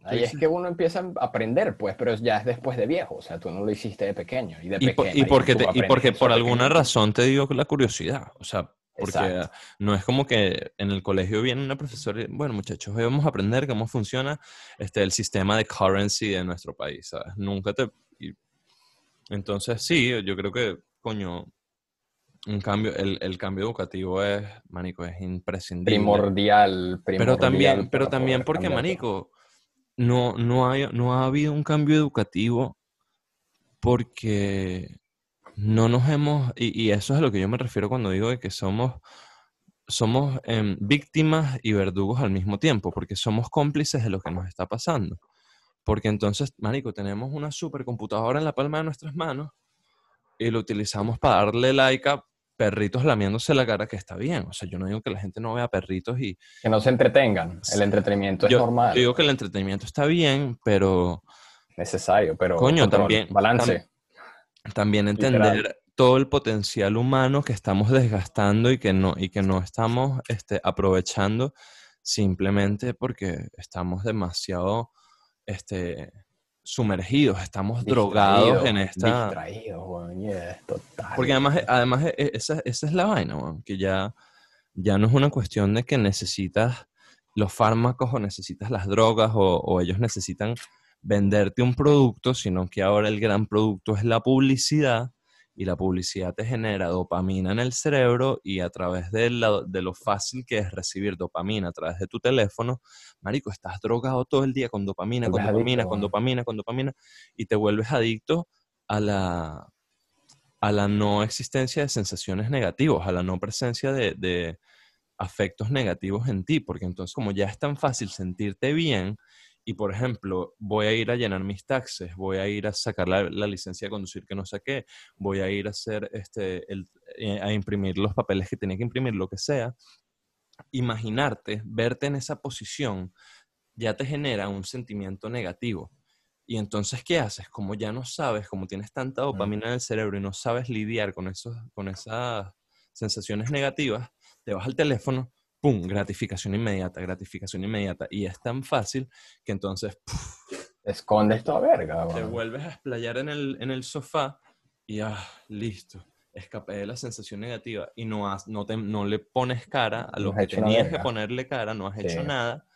Ahí es que uno empieza a aprender, pues, pero ya es después de viejo. O sea, tú no lo hiciste de pequeño. Y, de Y, por- y porque, te- por alguna pequeño. razón te digo la curiosidad. O sea, porque Exacto. no es como que en el colegio viene una profesora y, bueno, muchachos, hoy vamos a aprender cómo funciona este, el sistema de currency de nuestro país, ¿sabes? Nunca te... y- entonces, sí, yo creo que, coño, un cambio, el, el cambio educativo es, manico, es imprescindible. Primordial, Pero primordial también, pero también porque, manico, no, no, hay, no ha habido un cambio educativo porque no nos hemos, y, y eso es a lo que yo me refiero cuando digo de que somos, somos em, víctimas y verdugos al mismo tiempo, porque somos cómplices de lo que nos está pasando. Porque entonces, marico, tenemos una supercomputadora en la palma de nuestras manos y lo utilizamos para darle like a perritos lamiéndose la cara, que está bien. O sea, yo no digo que la gente no vea perritos y, Que no se entretengan. El entretenimiento es normal, yo digo que el entretenimiento está bien, pero necesario, pero Coño, control, también- balance. También Literal. entender todo el potencial humano que estamos desgastando y que no, y que no estamos este, aprovechando simplemente porque estamos demasiado este, sumergidos, estamos drogados en esta... Distraído, weón, yeah, total. Porque además, además e- e- esa, esa es la vaina, weón, que ya, ya no es una cuestión de que necesitas los fármacos o necesitas las drogas o, o ellos necesitan venderte un producto, sino que ahora el gran producto es la publicidad y la publicidad te genera dopamina en el cerebro y a través de, la- de lo fácil que es recibir dopamina a través de tu teléfono, marico, estás drogado todo el día con dopamina, con dopamina, adicto, con dopamina, con dopamina y te vuelves adicto a la, a la no existencia de sensaciones negativas, a la no presencia de, de afectos negativos en ti, porque entonces como ya es tan fácil sentirte bien y por ejemplo voy a ir a llenar mis taxes, voy a ir a sacar la, la licencia de conducir que no saqué, voy a ir a hacer este, el- eh, a imprimir los papeles que tenía que imprimir, lo que sea, imaginarte, verte en esa posición, ya te genera un sentimiento negativo. Y entonces, ¿qué haces? Como ya no sabes, como tienes tanta dopamina en el cerebro y no sabes lidiar con, esos, con esas sensaciones negativas, te vas al teléfono, ¡pum! Gratificación inmediata, gratificación inmediata. Y es tan fácil que entonces ¡puf! Escondes toda verga, te vuelves a explayar en el, en el sofá y ah, listo. Escapé de la sensación negativa y no, has, no, te, no le pones cara a No lo has que hecho tenías que ponerle cara, no has hecho Sí. nada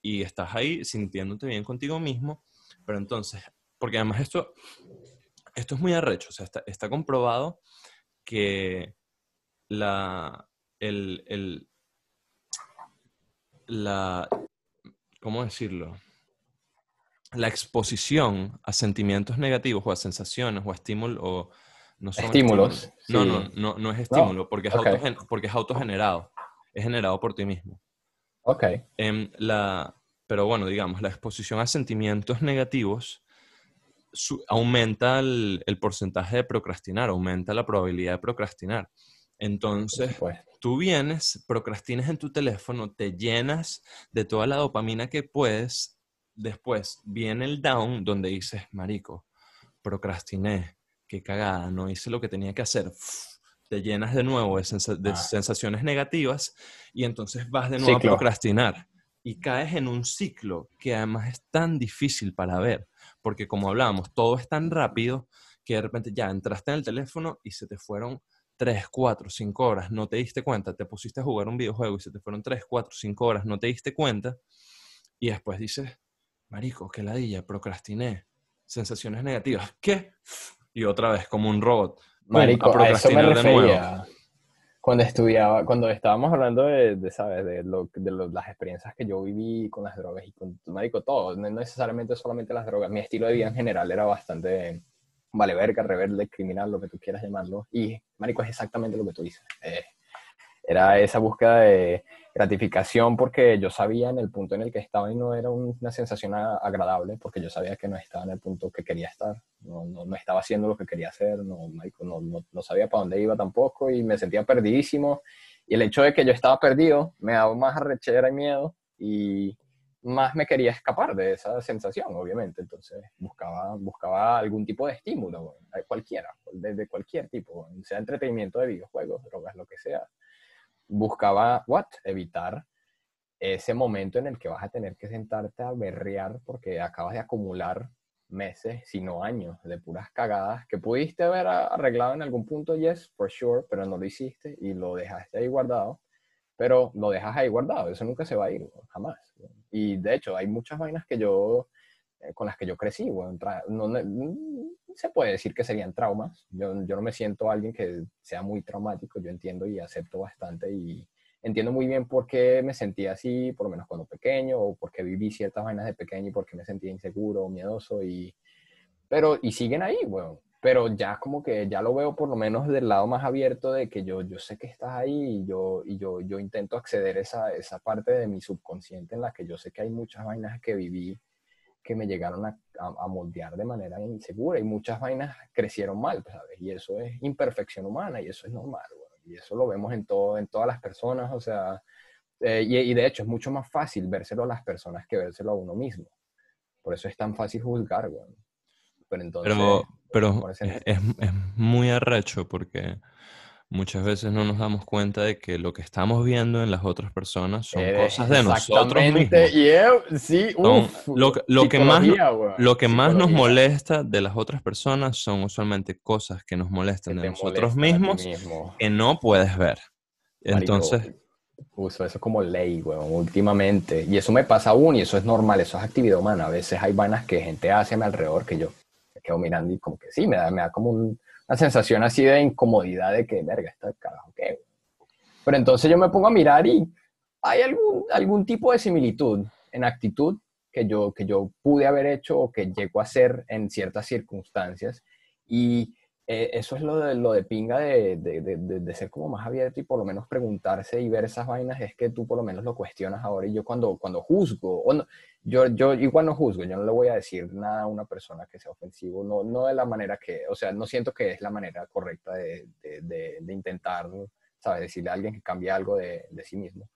y estás ahí sintiéndote bien contigo mismo. Pero entonces, porque además esto, esto es muy arrecho, o sea, está, está comprobado que la, el, el, la, ¿cómo decirlo? La exposición a sentimientos negativos o a sensaciones o a estímulos o no son Estímulos, No, sí. no, no, no es estímulo porque es, autogen- porque es autogenerado. Es generado por ti mismo. Ok. Em, la, pero bueno, digamos, la exposición a sentimientos negativos su- aumenta el, el porcentaje de procrastinar, aumenta la probabilidad de procrastinar. Entonces, tú vienes, procrastinas en tu teléfono, te llenas de toda la dopamina que puedes, después viene el down donde dices, marico, procrastiné, qué cagada, no hice lo que tenía que hacer. Te llenas de nuevo de, Ah. sensaciones negativas y entonces vas de nuevo Ciclo. a procrastinar. Y caes en un ciclo que además es tan difícil para ver, porque como hablábamos, todo es tan rápido que de repente ya entraste en el teléfono y se te fueron 3, 4, 5 horas, no te diste cuenta, te pusiste a jugar un videojuego y se te fueron 3, 4, 5 horas, no te diste cuenta, y después dices, marico, qué ladilla, procrastiné, sensaciones negativas, ¿qué? Y otra vez, como un robot, marico, a eso me refería. cuando estudiaba, cuando estábamos hablando de, de ¿sabes? De, lo, de las experiencias que yo viví con las drogas y con, marico, todo, no necesariamente solamente las drogas, mi estilo de vida en general era bastante vale verga, rebelde, criminal, lo que tú quieras llamarlo, y marico, es exactamente lo que tú dices. Eh, era esa búsqueda de gratificación porque yo sabía en el punto en el que estaba y no era una sensación agradable porque yo sabía que no estaba en el punto que quería estar, no, no, no estaba haciendo lo que quería hacer, no, no, no, sabía para dónde iba tampoco y me sentía perdidísimo. Y el hecho de que yo estaba perdido me daba más arrechera y miedo y más me quería escapar de esa sensación, obviamente. Entonces buscaba, buscaba algún tipo de estímulo, cualquiera, desde cualquier tipo, sea entretenimiento de videojuegos, drogas, lo que sea buscaba, what? Evitar ese momento en el que vas a tener que sentarte a berrear porque acabas de acumular meses, si no años, de puras cagadas que pudiste haber arreglado en algún punto, yes, for sure, pero no lo hiciste y lo dejaste ahí guardado, pero lo dejas ahí guardado, eso nunca se va a ir, jamás. Y de hecho, hay muchas vainas que yo, eh, con las que yo crecí, bueno, no, se puede decir que serían traumas. Yo, yo no me siento alguien que sea muy traumático, yo entiendo y acepto bastante y entiendo muy bien por qué me sentía así, por lo menos cuando pequeño, o por qué viví ciertas vainas de pequeño y por qué me sentía inseguro o miedoso. Y, pero, y siguen ahí, bueno. Pero ya como que ya lo veo por lo menos del lado más abierto de que yo, yo sé que estás ahí y yo, y yo, yo intento acceder a esa, esa parte de mi subconsciente en la que yo sé que hay muchas vainas que viví que me llegaron a, a, moldear de manera insegura y muchas vainas crecieron mal, ¿sabes? Y eso es imperfección humana y eso es normal, y eso lo vemos en, todo, en todas las personas, o sea, eh, y, de hecho es mucho más fácil vérselo a las personas que vérselo a uno mismo. Por eso es tan fácil juzgar. Pero entonces... Pero, es, es, muy arrecho porque muchas veces no nos damos cuenta de que lo que estamos viendo en las otras personas son eh, cosas de nosotros mismos. sí, lo, que más, lo que más nos molesta de las otras personas son usualmente cosas que nos molestan de nosotros mismos que no puedes ver. Entonces... Uso eso como ley, weón, últimamente. Y eso me pasa aún y eso es normal, eso es actividad humana. A veces hay vainas que gente hace a mi alrededor que yo quedo mirando y como que sí, me da, me da como un una sensación así de incomodidad de que, verga, está carajo, ¿qué? Pero entonces yo me pongo a mirar y hay algún, algún tipo de similitud en actitud que yo, que yo pude haber hecho o que llego a hacer en ciertas circunstancias. Y eh, eso es lo de, lo de pinga de, de, de, ser como más abierto y por lo menos preguntarse y ver esas vainas, es que tú por lo menos lo cuestionas ahora. Y yo cuando, cuando juzgo, o yo, yo igual no juzgo, yo no le voy a decir nada a una persona que sea ofensivo, no, no de la manera que, o sea, no siento que es la manera correcta de, intentar, ¿sabes? Decirle a alguien que cambie algo de, sí mismo.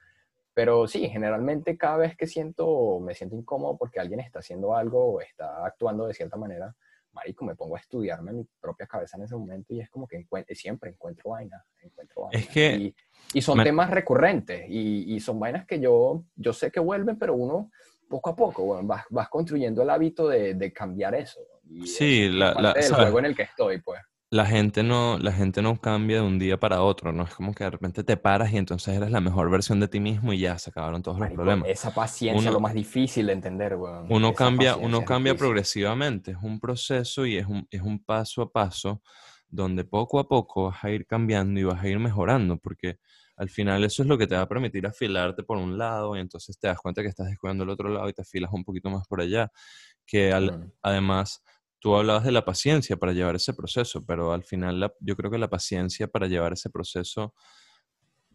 Pero sí, generalmente cada vez que siento, me siento incómodo porque alguien está haciendo algo o está actuando de cierta manera, marico, me pongo a estudiarme mi propia cabeza en ese momento y es como que siempre encuentro vainas, encuentro Es que... Y, y son temas recurrentes y, y, son vainas que yo, yo sé que vuelven, pero uno poco a poco bueno, vas, vas construyendo el hábito de, de cambiar eso. Y sí, la, la, el juego en el que estoy, pues. La gente, no, la gente no cambia de un día para otro, ¿no? Es como que de repente te paras y entonces eres la mejor versión de ti mismo y ya se acabaron todos los problemas. Esa paciencia es lo más difícil de entender, weón. Uno cambia, uno cambia progresivamente, es un proceso y es un, es un paso a paso donde poco a poco vas a ir cambiando y vas a ir mejorando, porque al final eso es lo que te va a permitir afilarte por un lado y entonces te das cuenta que estás descuidando el otro lado y te afilas un poquito más por allá, que además tú hablabas de la paciencia para llevar ese proceso, pero al final yo creo que la paciencia para llevar ese proceso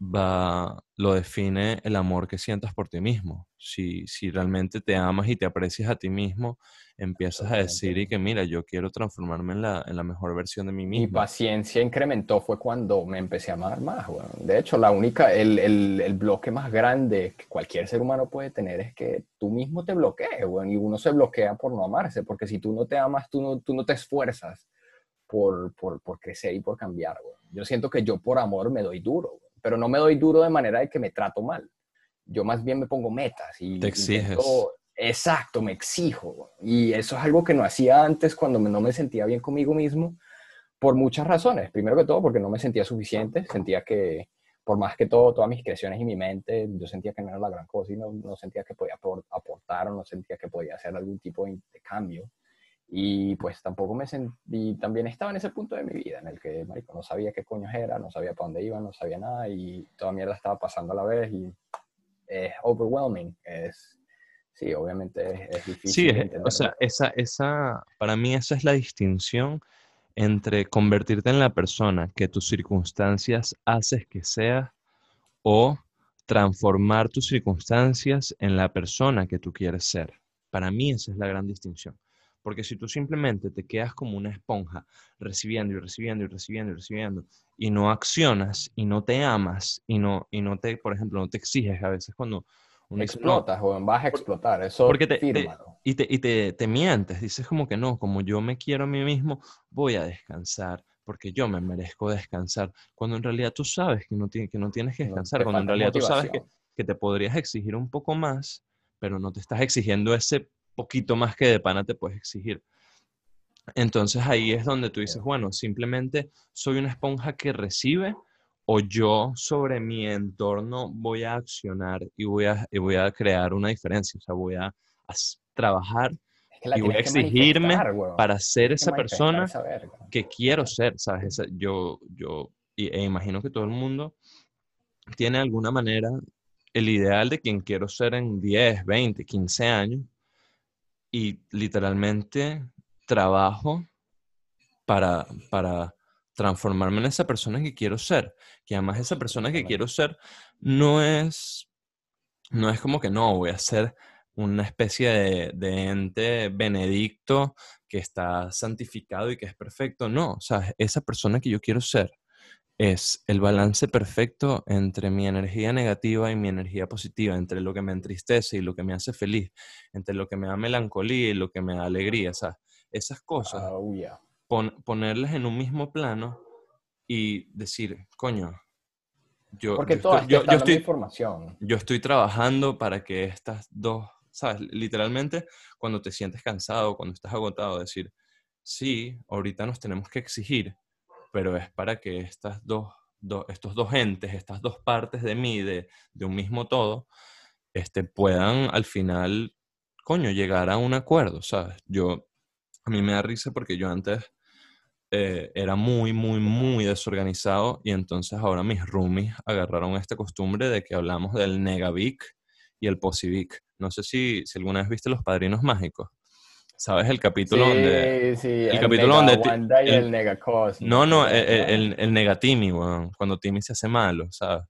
va, lo define el amor que sientas por ti mismo. Si, si realmente te amas y te aprecias a ti mismo, empiezas a decir y que mira, yo quiero transformarme en la, en la mejor versión de mí mismo. Mi paciencia incrementó fue cuando me empecé a amar más. De hecho, la única, el, el, el, bloque más grande que cualquier ser humano puede tener es que tú mismo te bloquees, bueno, y uno se bloquea por no amarse, porque si tú no te amas, tú no, tú no te esfuerzas por, por, por crecer y por cambiar. Yo siento que yo por amor me doy duro pero no me doy duro de manera de que me trato mal. Yo más bien me pongo metas y... Te exiges. exacto, me exijo. Y eso es algo que no hacía antes cuando no me sentía bien conmigo mismo, por muchas razones. Primero que todo, porque no me sentía suficiente, sentía que, por más que todo, todas mis creaciones y mi mente, yo sentía que no era la gran cosa y no, no sentía que podía aportar o no sentía que podía hacer algún tipo de, cambio. Y pues tampoco me sentí, también estaba en ese punto de mi vida en el que, marico, no sabía qué coño era, no sabía para dónde iba, no sabía nada y toda mierda estaba pasando a la vez y es overwhelming, es, sí, obviamente es, difícil. Sí, o sea, esa, esa, para mí esa es la distinción entre convertirte en la persona que tus circunstancias haces que seas o transformar tus circunstancias en la persona que tú quieres ser. Para mí esa es la gran distinción. Porque si tú simplemente te quedas como una esponja, recibiendo y recibiendo y recibiendo y recibiendo, y no accionas y no te amas y no, y no te, por ejemplo, no te exiges a veces cuando uno explotas o vas a explotar, eso porque te, y, te, y te, te mientes, dices como que no, como yo me quiero a mí mismo, voy a descansar, porque yo me merezco descansar, cuando en realidad tú sabes que no, que no tienes que descansar, cuando en realidad tú sabes que, que, te podrías exigir un poco más, pero no te estás exigiendo ese poquito más que de pana te puedes exigir. Entonces ahí es donde tú dices, bueno, simplemente soy una esponja que recibe o yo sobre mi entorno voy a accionar y voy a, y voy a crear una diferencia, o sea, voy a, trabajar y voy a exigirme para ser esa persona que quiero ser, ¿sabes? yo, yo, e imagino que todo el mundo tiene alguna manera el ideal de quien quiero ser en 10, 20, 15 años y literalmente trabajo para, para transformarme en esa persona que quiero ser. Que además esa persona que quiero ser no es, no es como que no, voy a ser una especie de, de, ente benedicto que está santificado y que es perfecto. No, o sea, esa persona que yo quiero ser es el balance perfecto entre mi energía negativa y mi energía positiva, entre lo que me entristece y lo que me hace feliz, entre lo que me da melancolía y lo que me da alegría. O sea, esas cosas, oh, ponerlas en un mismo plano y decir, coño, yo, Porque yo, estoy, yo, estoy, información. yo estoy trabajando para que estas dos, ¿sabes? Literalmente, cuando te sientes cansado, cuando estás agotado, decir, sí, ahorita nos tenemos que exigir, pero es para que estas dos, estos dos entes, estas dos partes de mí, de, de un mismo todo, este, puedan al final, coño, llegar a un acuerdo, ¿sabes? Yo, a mí me da risa porque yo antes eh, era muy, muy, muy desorganizado y entonces ahora mis roomies agarraron esta costumbre de que hablamos del Negavic y el Posivic. No sé si, si alguna vez viste Los Padrinos Mágicos. ¿Sabes? El capítulo donde... Sí, el, el capítulo donde... y el, No, no, el, el, Negatimi, cuando Timmy se hace malo, ¿sabes?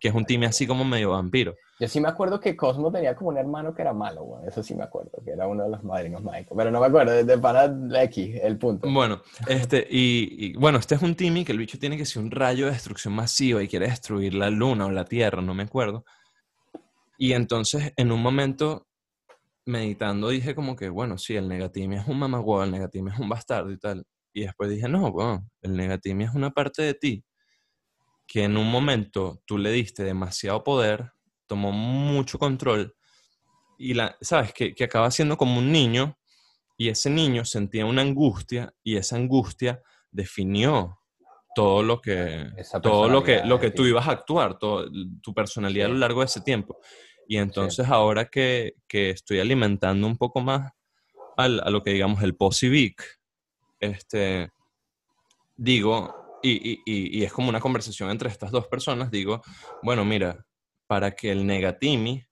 que, es, un Timmy así como medio vampiro. Yo sí me acuerdo que Cosmo tenía como un hermano que era malo, bueno, eso sí me acuerdo, que era uno de los madrinos mágicos, pero no me acuerdo, desde para X, el punto. Bueno, este, y, y, bueno, este es un Timmy que el bicho tiene que ser un rayo de destrucción masiva y quiere destruir la luna o la tierra, no me acuerdo. Y entonces, en un momento, meditando dije como que, bueno, sí, el Negatimi es un mamagüey, el Negatimi es un bastardo y tal. Y después dije, no, bueno, el Negatimi es una parte de ti que en un momento tú le diste demasiado poder, tomó mucho control y, la, ¿sabes? Que, que acaba siendo como un niño y ese niño sentía una angustia y esa angustia definió todo lo que todo lo que lo que tú ibas a actuar todo, tu personalidad a lo largo de ese tiempo y entonces ahora que, estoy alimentando un poco más a lo que digamos el posivic, este, digo, y, es como una conversación entre estas dos personas, digo, bueno, mira, para que el negatimi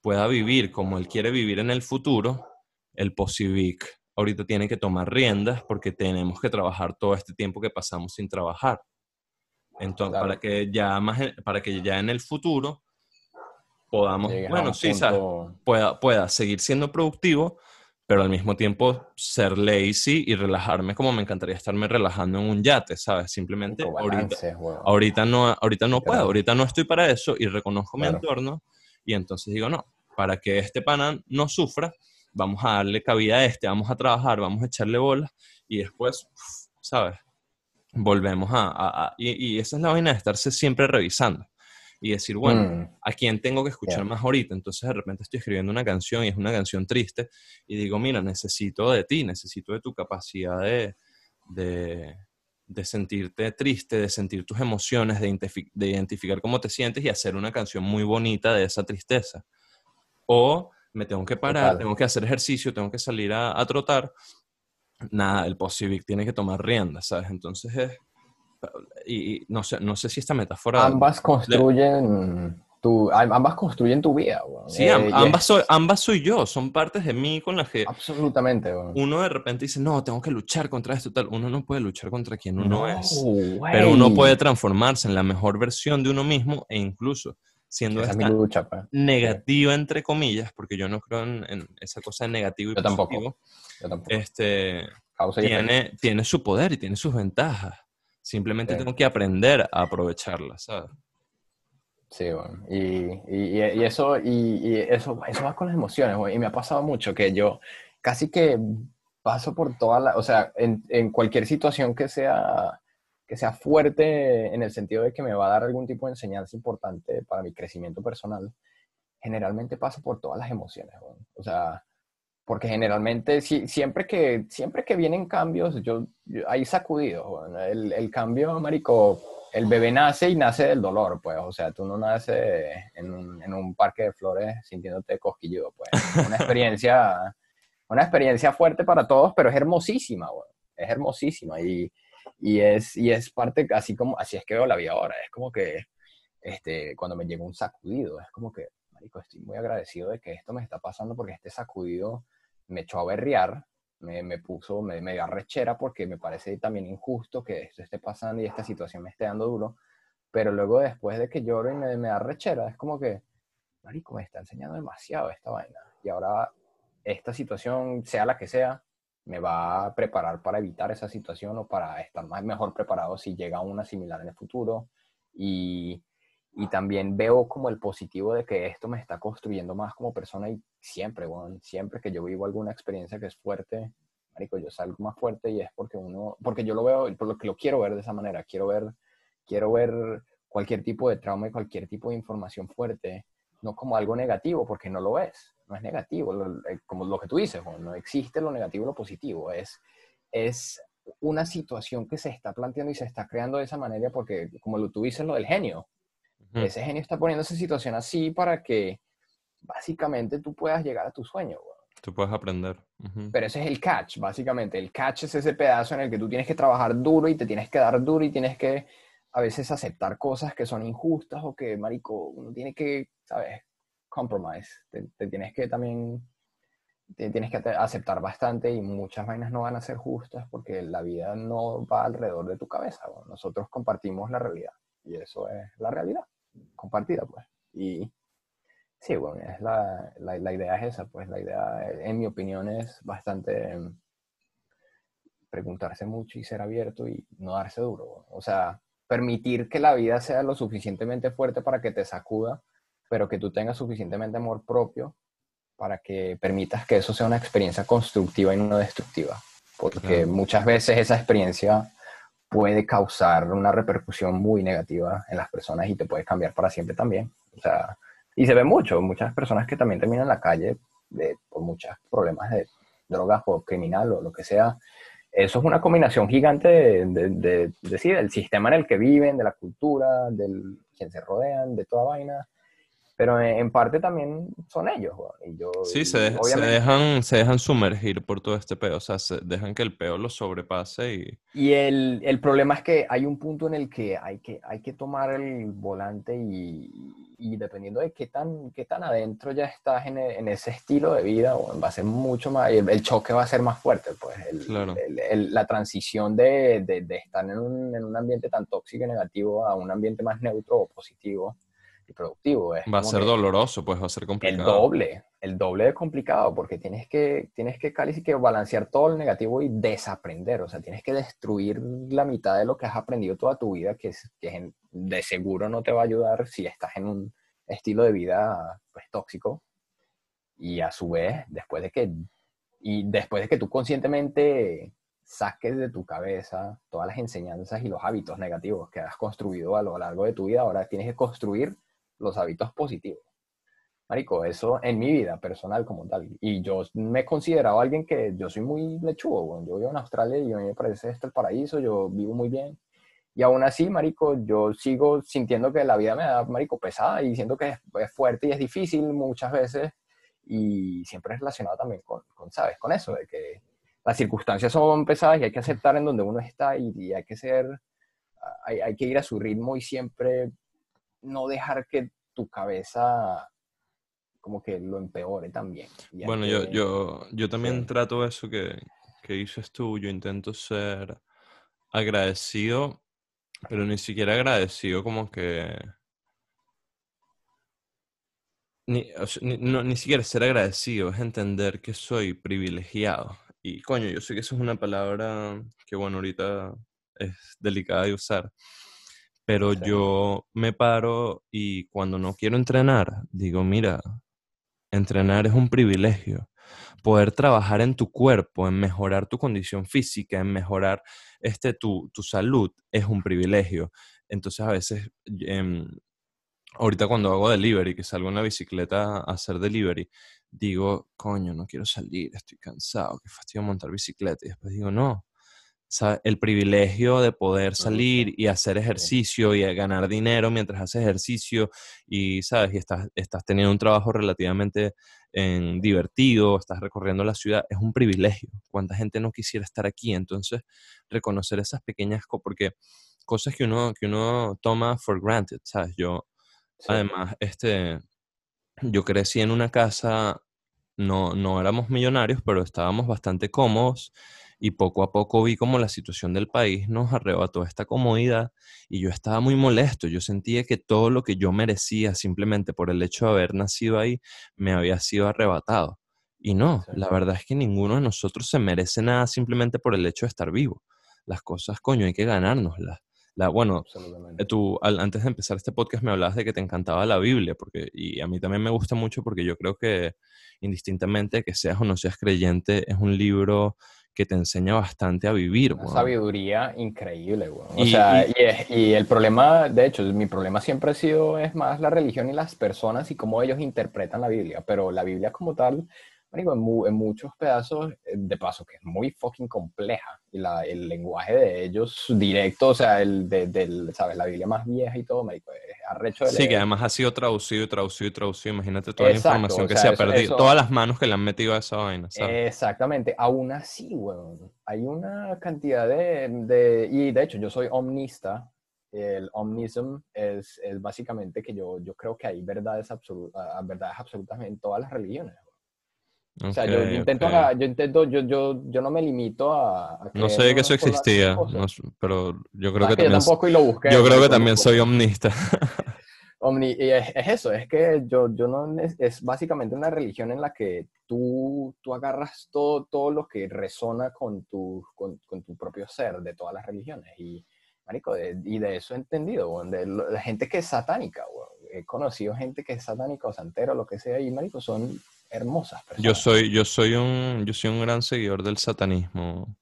pueda vivir como él quiere vivir en el futuro, el posivic ahorita tiene que tomar riendas porque tenemos que trabajar todo este tiempo que pasamos sin trabajar. Entonces, para, que ya más, para que ya en el futuro podamos, bueno, sí, Pueda, pueda seguir siendo productivo, pero al mismo tiempo ser lazy y relajarme como me encantaría estarme relajando en un yate, ¿sabes? Simplemente ahorita, ahorita, no, ahorita no puedo, ahorita no estoy para eso y reconozco mi entorno y entonces digo, no, para que este pana no sufra, vamos a darle cabida a este, vamos a trabajar, vamos a echarle bolas y después, ¿sabes? Volvemos a... y, y, esa es la vaina de estarse siempre revisando y decir, bueno, mm. ¿a quién tengo que escuchar más ahorita? Entonces de repente estoy escribiendo una canción y es una canción triste y digo, mira, necesito de ti, necesito de tu capacidad de, de, sentirte triste, de sentir tus emociones, de, de identificar cómo te sientes y hacer una canción muy bonita de esa tristeza. O me tengo que parar, Total. tengo que hacer ejercicio, tengo que salir a, a trotar, nada, el post-civic tiene que tomar rienda, ¿sabes? Entonces es, y, no, sé, no sé si esta metáfora... Ambas construyen tu, am- ambas construyen tu vida. Sí, Eh, ambas, soy, ambas soy yo, son partes de mí con las que Absolutamente, uno de repente dice, no, tengo que luchar contra esto, tal. Uno no puede luchar contra quien uno es. Pero uno puede transformarse en la mejor versión de uno mismo e incluso siendo Esa esta lucha, pues. negativa, entre comillas, porque yo no creo en, en esa cosa de negativo y Yo tampoco. Yo tampoco. este, Causa tiene, tiene su poder y tiene sus ventajas. Simplemente Sí. tengo que aprender a aprovecharlas, ¿sabes? Sí, bueno. Y, y, eso, y, y eso, eso va con las emociones, güey. Y me ha pasado mucho que yo casi que paso por toda la, o sea, en, en cualquier situación que sea, que sea fuerte en el sentido de que me va a dar algún tipo de enseñanza importante para mi crecimiento personal, generalmente paso por todas las emociones, güey. O sea, porque generalmente si- siempre que, siempre que vienen cambios, yo, yo- hay sacudidos, güey. El, el cambio, marico, el bebé nace y nace del dolor, pues. O sea, tú no naces en un, en un parque de flores sintiéndote cosquilludo, pues. Es Una experiencia, una experiencia fuerte para todos, pero es hermosísima, güey. Es hermosísima y, y, es, y es parte, así como, así es que veo la vida ahora. Es como que, este, cuando me llega un sacudido, es como que, marico, estoy muy agradecido de que esto me está pasando porque este sacudido me echó a berrear, me, me puso, me, me dio arrechera porque me parece también injusto que esto esté pasando y esta situación me esté dando duro. Pero luego después de que lloro y me, me da arrechera, es como que, marico, me está enseñando demasiado esta vaina. Y ahora esta situación, sea la que sea, me va a preparar para evitar esa situación o para estar más mejor preparado si llega una similar en el futuro. Y, y también veo como el positivo de que esto me está construyendo más como persona y siempre, bueno, siempre que yo vivo alguna experiencia que es fuerte, marico, yo salgo más fuerte y es porque uno, porque yo lo veo, por lo que lo quiero ver de esa manera, quiero ver, quiero ver cualquier tipo de trauma y cualquier tipo de información fuerte, no como algo negativo, porque no lo es, no es negativo, lo- eh, como lo que tú dices, Juan, no existe lo negativo y lo positivo, es, es una situación que se está planteando y se está creando de esa manera porque, como lo tú dices, lo del genio, ese genio está poniendo esa situación así para que básicamente tú puedas llegar a tu sueño, güey. Tú puedes aprender. Pero ese es el catch, básicamente. El catch es ese pedazo en el que tú tienes que trabajar duro y te tienes que dar duro y tienes que a veces aceptar cosas que son injustas o que, marico, uno tiene que, ¿sabes? Compromise. Te, te tienes que también, te tienes que aceptar bastante y muchas vainas no van a ser justas porque la vida no va alrededor de tu cabeza. güey. Nosotros compartimos la realidad y eso es la realidad compartida, pues. Y sí, bueno, es la, la, la idea es esa, pues la idea, en mi opinión, es bastante em, preguntarse mucho y ser abierto y no darse duro. O sea, permitir que la vida sea lo suficientemente fuerte para que te sacuda, pero que tú tengas suficientemente amor propio para que permitas que eso sea una experiencia constructiva y no destructiva. Porque Claro. muchas veces esa experiencia puede causar una repercusión muy negativa en las personas y te puede cambiar para siempre también. O sea, y se ve mucho, muchas personas que también terminan en la calle de- por muchos problemas de drogas o criminal o lo que sea. Eso es una combinación gigante de, de, de- del sistema en el que viven, de la cultura, del quien se rodean, de toda vaina. Pero en, parte también son ellos. Y yo, Sí, se, de- se obviamente- dejan, se dejan sumergir por todo este peo. O sea, se dejan que el peo los sobrepase y. Y el, el problema es que hay un punto en el que hay que, hay que tomar el volante y, y dependiendo de qué tan, qué tan adentro ya estás en, e- en ese estilo de vida, bueno, va a ser mucho más, el, el choque va a ser más fuerte, pues el- Claro. la transición de, de- de estar en un, en un ambiente tan tóxico y negativo a un ambiente más neutro o positivo productivo. Es Va a ser doloroso, pues va a ser el complicado. doble, el doble de complicado, porque tienes que, tienes que casi que balancear todo el negativo y desaprender, o sea, tienes que destruir la mitad de lo que has aprendido toda tu vida, que, es, que en- de seguro no te va a ayudar si estás en un estilo de vida pues, tóxico. Y a su vez, después de que, y después de que tú conscientemente saques de tu cabeza todas las enseñanzas y los hábitos negativos que has construido a lo largo de tu vida, ahora tienes que construir los hábitos positivos. Marico, eso en mi vida personal como tal. Y yo me he considerado alguien que yo soy muy lechugo, weón. Yo vivo en Australia y a mí me parece esto el paraíso, yo vivo muy bien. Y aún así, marico, yo sigo sintiendo que la vida me da, marico, pesada y siento que es, es fuerte y es difícil muchas veces. y siempre es relacionado también con, con, ¿sabes? Con eso, de que las circunstancias son pesadas y hay que aceptar en donde uno está y, hay que ser, hay, hay, que ir a su ritmo y siempre no dejar que tu cabeza como que lo empeore también. bueno, yo, yo, yo también trato eso que, que dices tú, yo intento ser agradecido, pero ni siquiera agradecido como que ni, no, ni siquiera ser agradecido, es entender que soy privilegiado. Y coño, yo sé que eso es una palabra que, bueno, ahorita es delicada de usar, pero yo me paro y cuando no quiero entrenar, digo, mira, entrenar es un privilegio. Poder trabajar en tu cuerpo, en mejorar tu condición física, en mejorar este, tu, tu salud, es un privilegio. Entonces a veces em, ahorita cuando hago delivery, que salgo en la bicicleta a hacer delivery, digo, coño, no quiero salir, estoy cansado, qué fastidio montar bicicleta. Y después digo, no, el privilegio de poder salir y hacer ejercicio y ganar dinero mientras haces ejercicio y, ¿sabes? Y estás, estás teniendo un trabajo relativamente en, divertido, estás recorriendo la ciudad, es un privilegio. ¿Cuánta gente no quisiera estar aquí? Entonces, reconocer esas pequeñas cosas, porque cosas que uno, que uno toma for granted, ¿sabes? Yo, Además, este, yo crecí en una casa, no, no éramos millonarios, pero estábamos bastante cómodos y poco a poco vi como la situación del país nos arrebató esta comodidad y yo estaba muy molesto. Yo sentía que todo lo que yo merecía simplemente por el hecho de haber nacido ahí me había sido arrebatado. Y no, la verdad es que ninguno de nosotros se merece nada simplemente por el hecho de estar vivo. Las cosas, coño, hay que ganárnoslas bueno, eh, tú antes de empezar este podcast me hablabas de que te encantaba la Biblia, porque, y a mí también me gusta mucho porque yo creo que indistintamente que seas o no seas creyente, es un libro que te enseña bastante a vivir. Una sabiduría increíble, güey. O sea, y, y, el problema, de hecho, mi problema siempre ha sido, es más la religión y las personas y cómo ellos interpretan la Biblia, pero la Biblia como tal en, muchos pedazos, eh, de paso, que es muy fucking compleja. Y la, el lenguaje de ellos directo, o sea, el de, del, ¿sabes? La Biblia más vieja y todo, marico, es arrecho de Sí, que además ha sido traducido y traducido y traducido. Imagínate toda la información que se ha perdido, todas las manos que le han metido a esa vaina, ¿sabes? Exactamente. Aún así, weón, hay una cantidad de, de, Y de hecho, yo soy omnista. El omnism es, es básicamente que yo, yo creo que hay verdades, absolutas verdades absolutas en todas las religiones o sea, yo, intento, yo intento, yo, yo, yo no me limito a... no sé que eso existía, pero yo creo que, también... Yo tampoco y lo busqué. Yo creo que también soy omnista. Omni, y es, eso, es que yo, yo no... Es, básicamente una religión en la que tú, tú agarras todo, todo lo que resona con tu, con, con tu propio ser de todas las religiones. Y, marico, y de eso he entendido, de la gente que es satánica, he conocido gente que es satánica o santero, lo que sea, y marico, son hermosas personas. Yo soy, yo soy un, yo soy un gran seguidor del satanismo.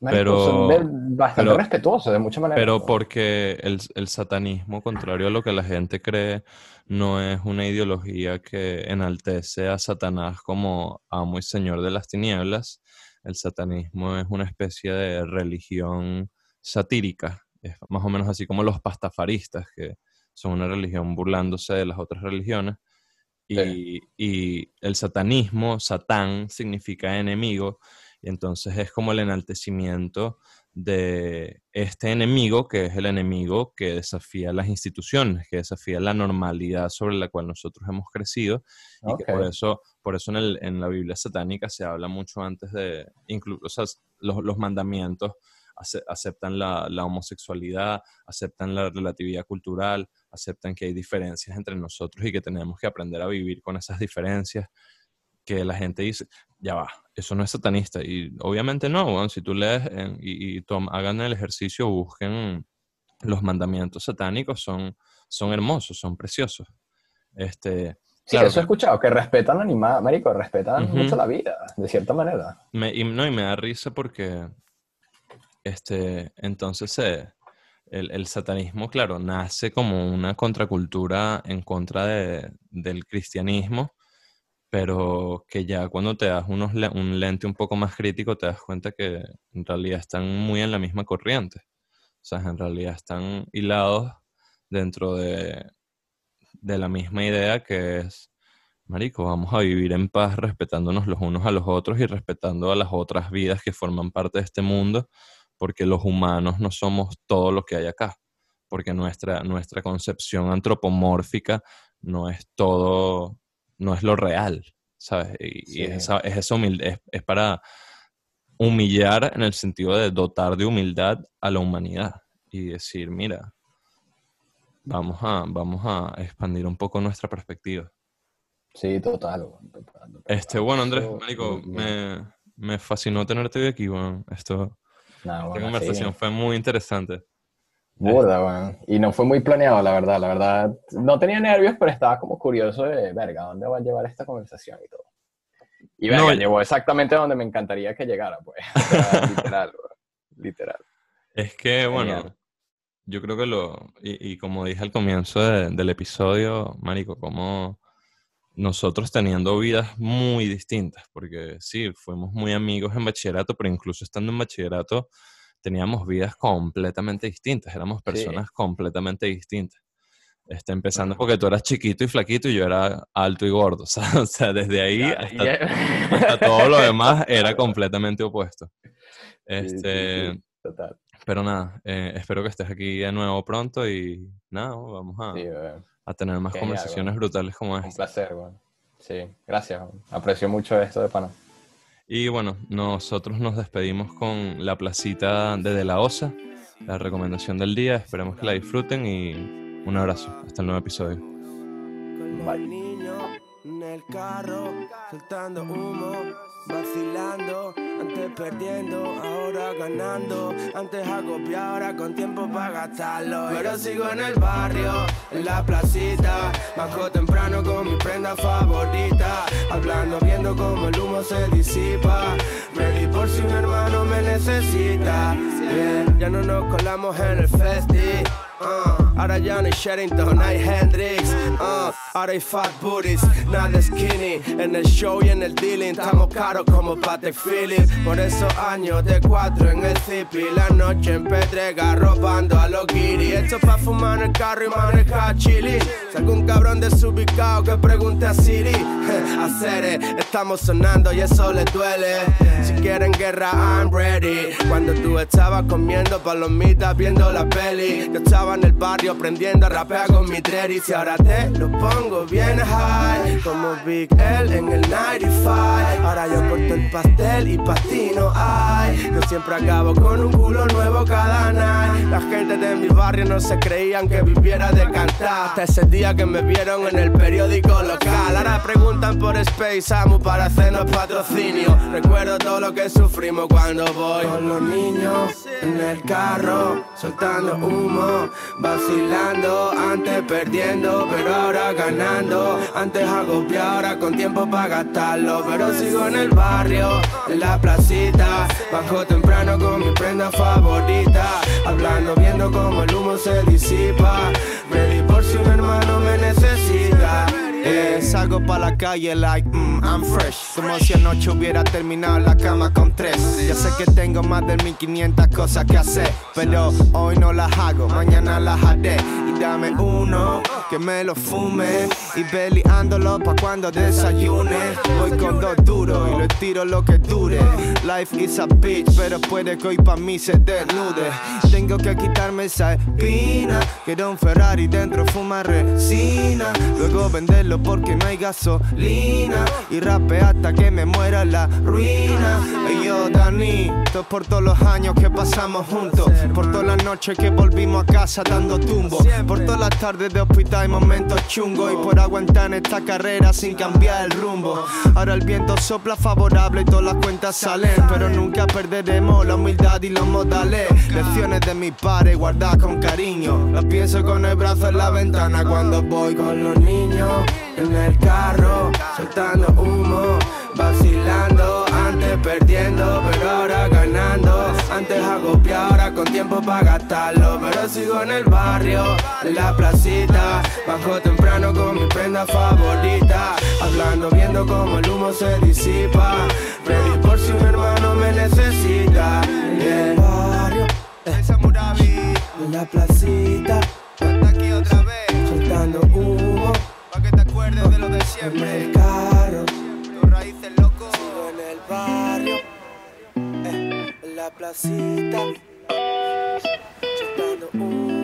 pero, bastante respetuoso de muchas maneras. Pero porque el, el, satanismo, contrario a lo que la gente cree, no es una ideología que enaltece a Satanás como amo y señor de las tinieblas. El satanismo es una especie de religión satírica, es más o menos así como los pastafaristas, que son una religión burlándose de las otras religiones y, el satanismo, satán, significa enemigo, y entonces es como el enaltecimiento de este enemigo, que es el enemigo que desafía las instituciones, que desafía la normalidad sobre la cual nosotros hemos crecido, y que por eso, por eso en, la Biblia satánica se habla mucho antes de, incluso los, los mandamientos aceptan la, homosexualidad, aceptan la relatividad cultural, aceptan que hay diferencias entre nosotros y que tenemos que aprender a vivir con esas diferencias, que la gente dice, ya va, eso no es satanista. Y obviamente no, si tú lees y, hagan el ejercicio, busquen los mandamientos satánicos, son, son hermosos, son preciosos. Este, Sí, eso he escuchado, que respetan al animal, marico, respetan mucho la vida, de cierta manera. y, no, y me da risa porque este, entonces, eh, el, satanismo, claro, nace como una contracultura en contra del cristianismo, pero que ya cuando te das unos, un lente un poco más crítico, te das cuenta que en realidad están muy en la misma corriente. O sea, en realidad están hilados dentro de, de la misma idea que es marico, vamos a vivir en paz respetándonos los unos a los otros y respetando a las otras vidas que forman parte de este mundo, porque los humanos no somos todo lo que hay acá, porque nuestra, nuestra concepción antropomórfica no es todo, no es lo real, ¿sabes? Y, es, esa, es, es para humillar en el sentido de dotar de humildad a la humanidad y decir, mira, vamos a, vamos a expandir un poco nuestra perspectiva. Sí, total. Este, bueno, Andrés, marico, me, me, fascinó tenerte hoy aquí, bueno. Esto, esta conversación fue muy interesante. Burda, bueno. Y no fue muy planeado, la verdad. La verdad, no tenía nervios, pero estaba como curioso de, verga, ¿dónde va a llevar esta conversación y todo? Y verga, llevó exactamente donde me encantaría que llegara, pues. literal, literal. Es que, bueno, yo creo que lo, y, como dije al comienzo del episodio, Marico, como nosotros teniendo vidas muy distintas, porque sí, fuimos muy amigos en bachillerato, pero incluso estando en bachillerato teníamos vidas completamente distintas, éramos personas completamente distintas. Este, empezando porque tú eras chiquito y flaquito y yo era alto y gordo. O sea, desde ahí hasta, todo lo demás era completamente opuesto. Este, Total. Pero nada, eh, espero que estés aquí de nuevo pronto y nada, vamos a, a tener más conversaciones brutales como esta. Un placer, bueno. Sí, gracias. Aprecio mucho esto de pana. Y bueno, nosotros nos despedimos con la placita de De La Osa, la recomendación del día. Esperemos que la disfruten y un abrazo. Hasta el nuevo episodio. Bye en el carro, soltando humo, vacilando, antes perdiendo, ahora ganando, antes agobiado, ahora con tiempo para gastarlo. Pero sigo en el barrio, en la placita, bajo temprano con mi prenda favorita, hablando, viendo cómo el humo se disipa, ready por si un hermano me necesita. ya no nos colamos en el festi. Uh, ahora ya no hay Sherrington, hay Hendrix. Uh, ahora hay fat booties, nada skinny. En el show y en el dealing estamos caros como Patek Philip. Por esos años de cuatro en el zippy. La noche en Pedrega robando a los guiri. Esto pa' fumar en el carro y manejar chili. Si algún cabrón desubicado que pregunte a Siri. a Cere, estamos sonando y eso le duele. Si quieren guerra, I'm ready. Cuando tú estabas comiendo palomitas viendo la peli, yo estaba en el barrio aprendiendo a rapear con mi dread y ahora te lo pongo bien high como Big L en el 95 ahora yo corto el pastel y patino ay. Yo siempre acabo con un culo nuevo cada night. La gente de mi barrio no se creían que viviera de cantar. Hasta ese día que me vieron en el periódico local. Ahora preguntan por Space Amu para hacernos patrocinio. Recuerdo todo lo que sufrimos cuando voy con los niños en el carro soltando humo Antes perdiendo, pero ahora ganando. Antes agobiado, ahora con tiempo para gastarlo. Pero sigo en el barrio, en la placita. Bajo temprano con mi prenda favorita. Hablando, viendo cómo el humo se disipa. Ready por si un hermano me necesita. Eh, salgo pa' la calle like, mm, I'm fresh. Como si anoche hubiera terminado la cama con tres. Ya sé que tengo más de 1500 cosas que hacer Pero hoy no las hago, mañana las haré. Y dame uno, que me lo fume. Y peleándolo pa' cuando desayune. Voy con dos duros y le tiro lo que dure. Life is a bitch, pero puede que hoy pa' mí se desnude. Tengo que quitarme esa espina. Quiero un Ferrari dentro fuma resina. Luego venderlo porque no hay gasolina. Y rape hasta que me muera la ruina. Y yo, Dani, todo por todos los años que pasamos juntos, por todas las noches que volvimos a casa dando tumbo, por todas las tardes de hospital y momentos chungos. Y por aguantar esta carrera sin cambiar el rumbo. Ahora el viento sopla favorable y todas las cuentas salen, pero nunca perderemos la humildad y los modales. Lecciones de mis padres guardadas con cariño, las pienso con el brazo en la ventana cuando voy con los niños en el carro, soltando humo, vacilando, antes perdiendo, pero ahora ganando, antes agobiado, ahora con tiempo para gastarlo, pero sigo en el barrio, en la placita, bajo temprano con mi prenda favorita, hablando, viendo cómo el humo se disipa, ready por si un hermano me necesita, en el barrio, en la placita, acuerdes de lo de siempre. En el carro, tus raíces loco. Sigo en el barrio, eh, en la placita, chutando un.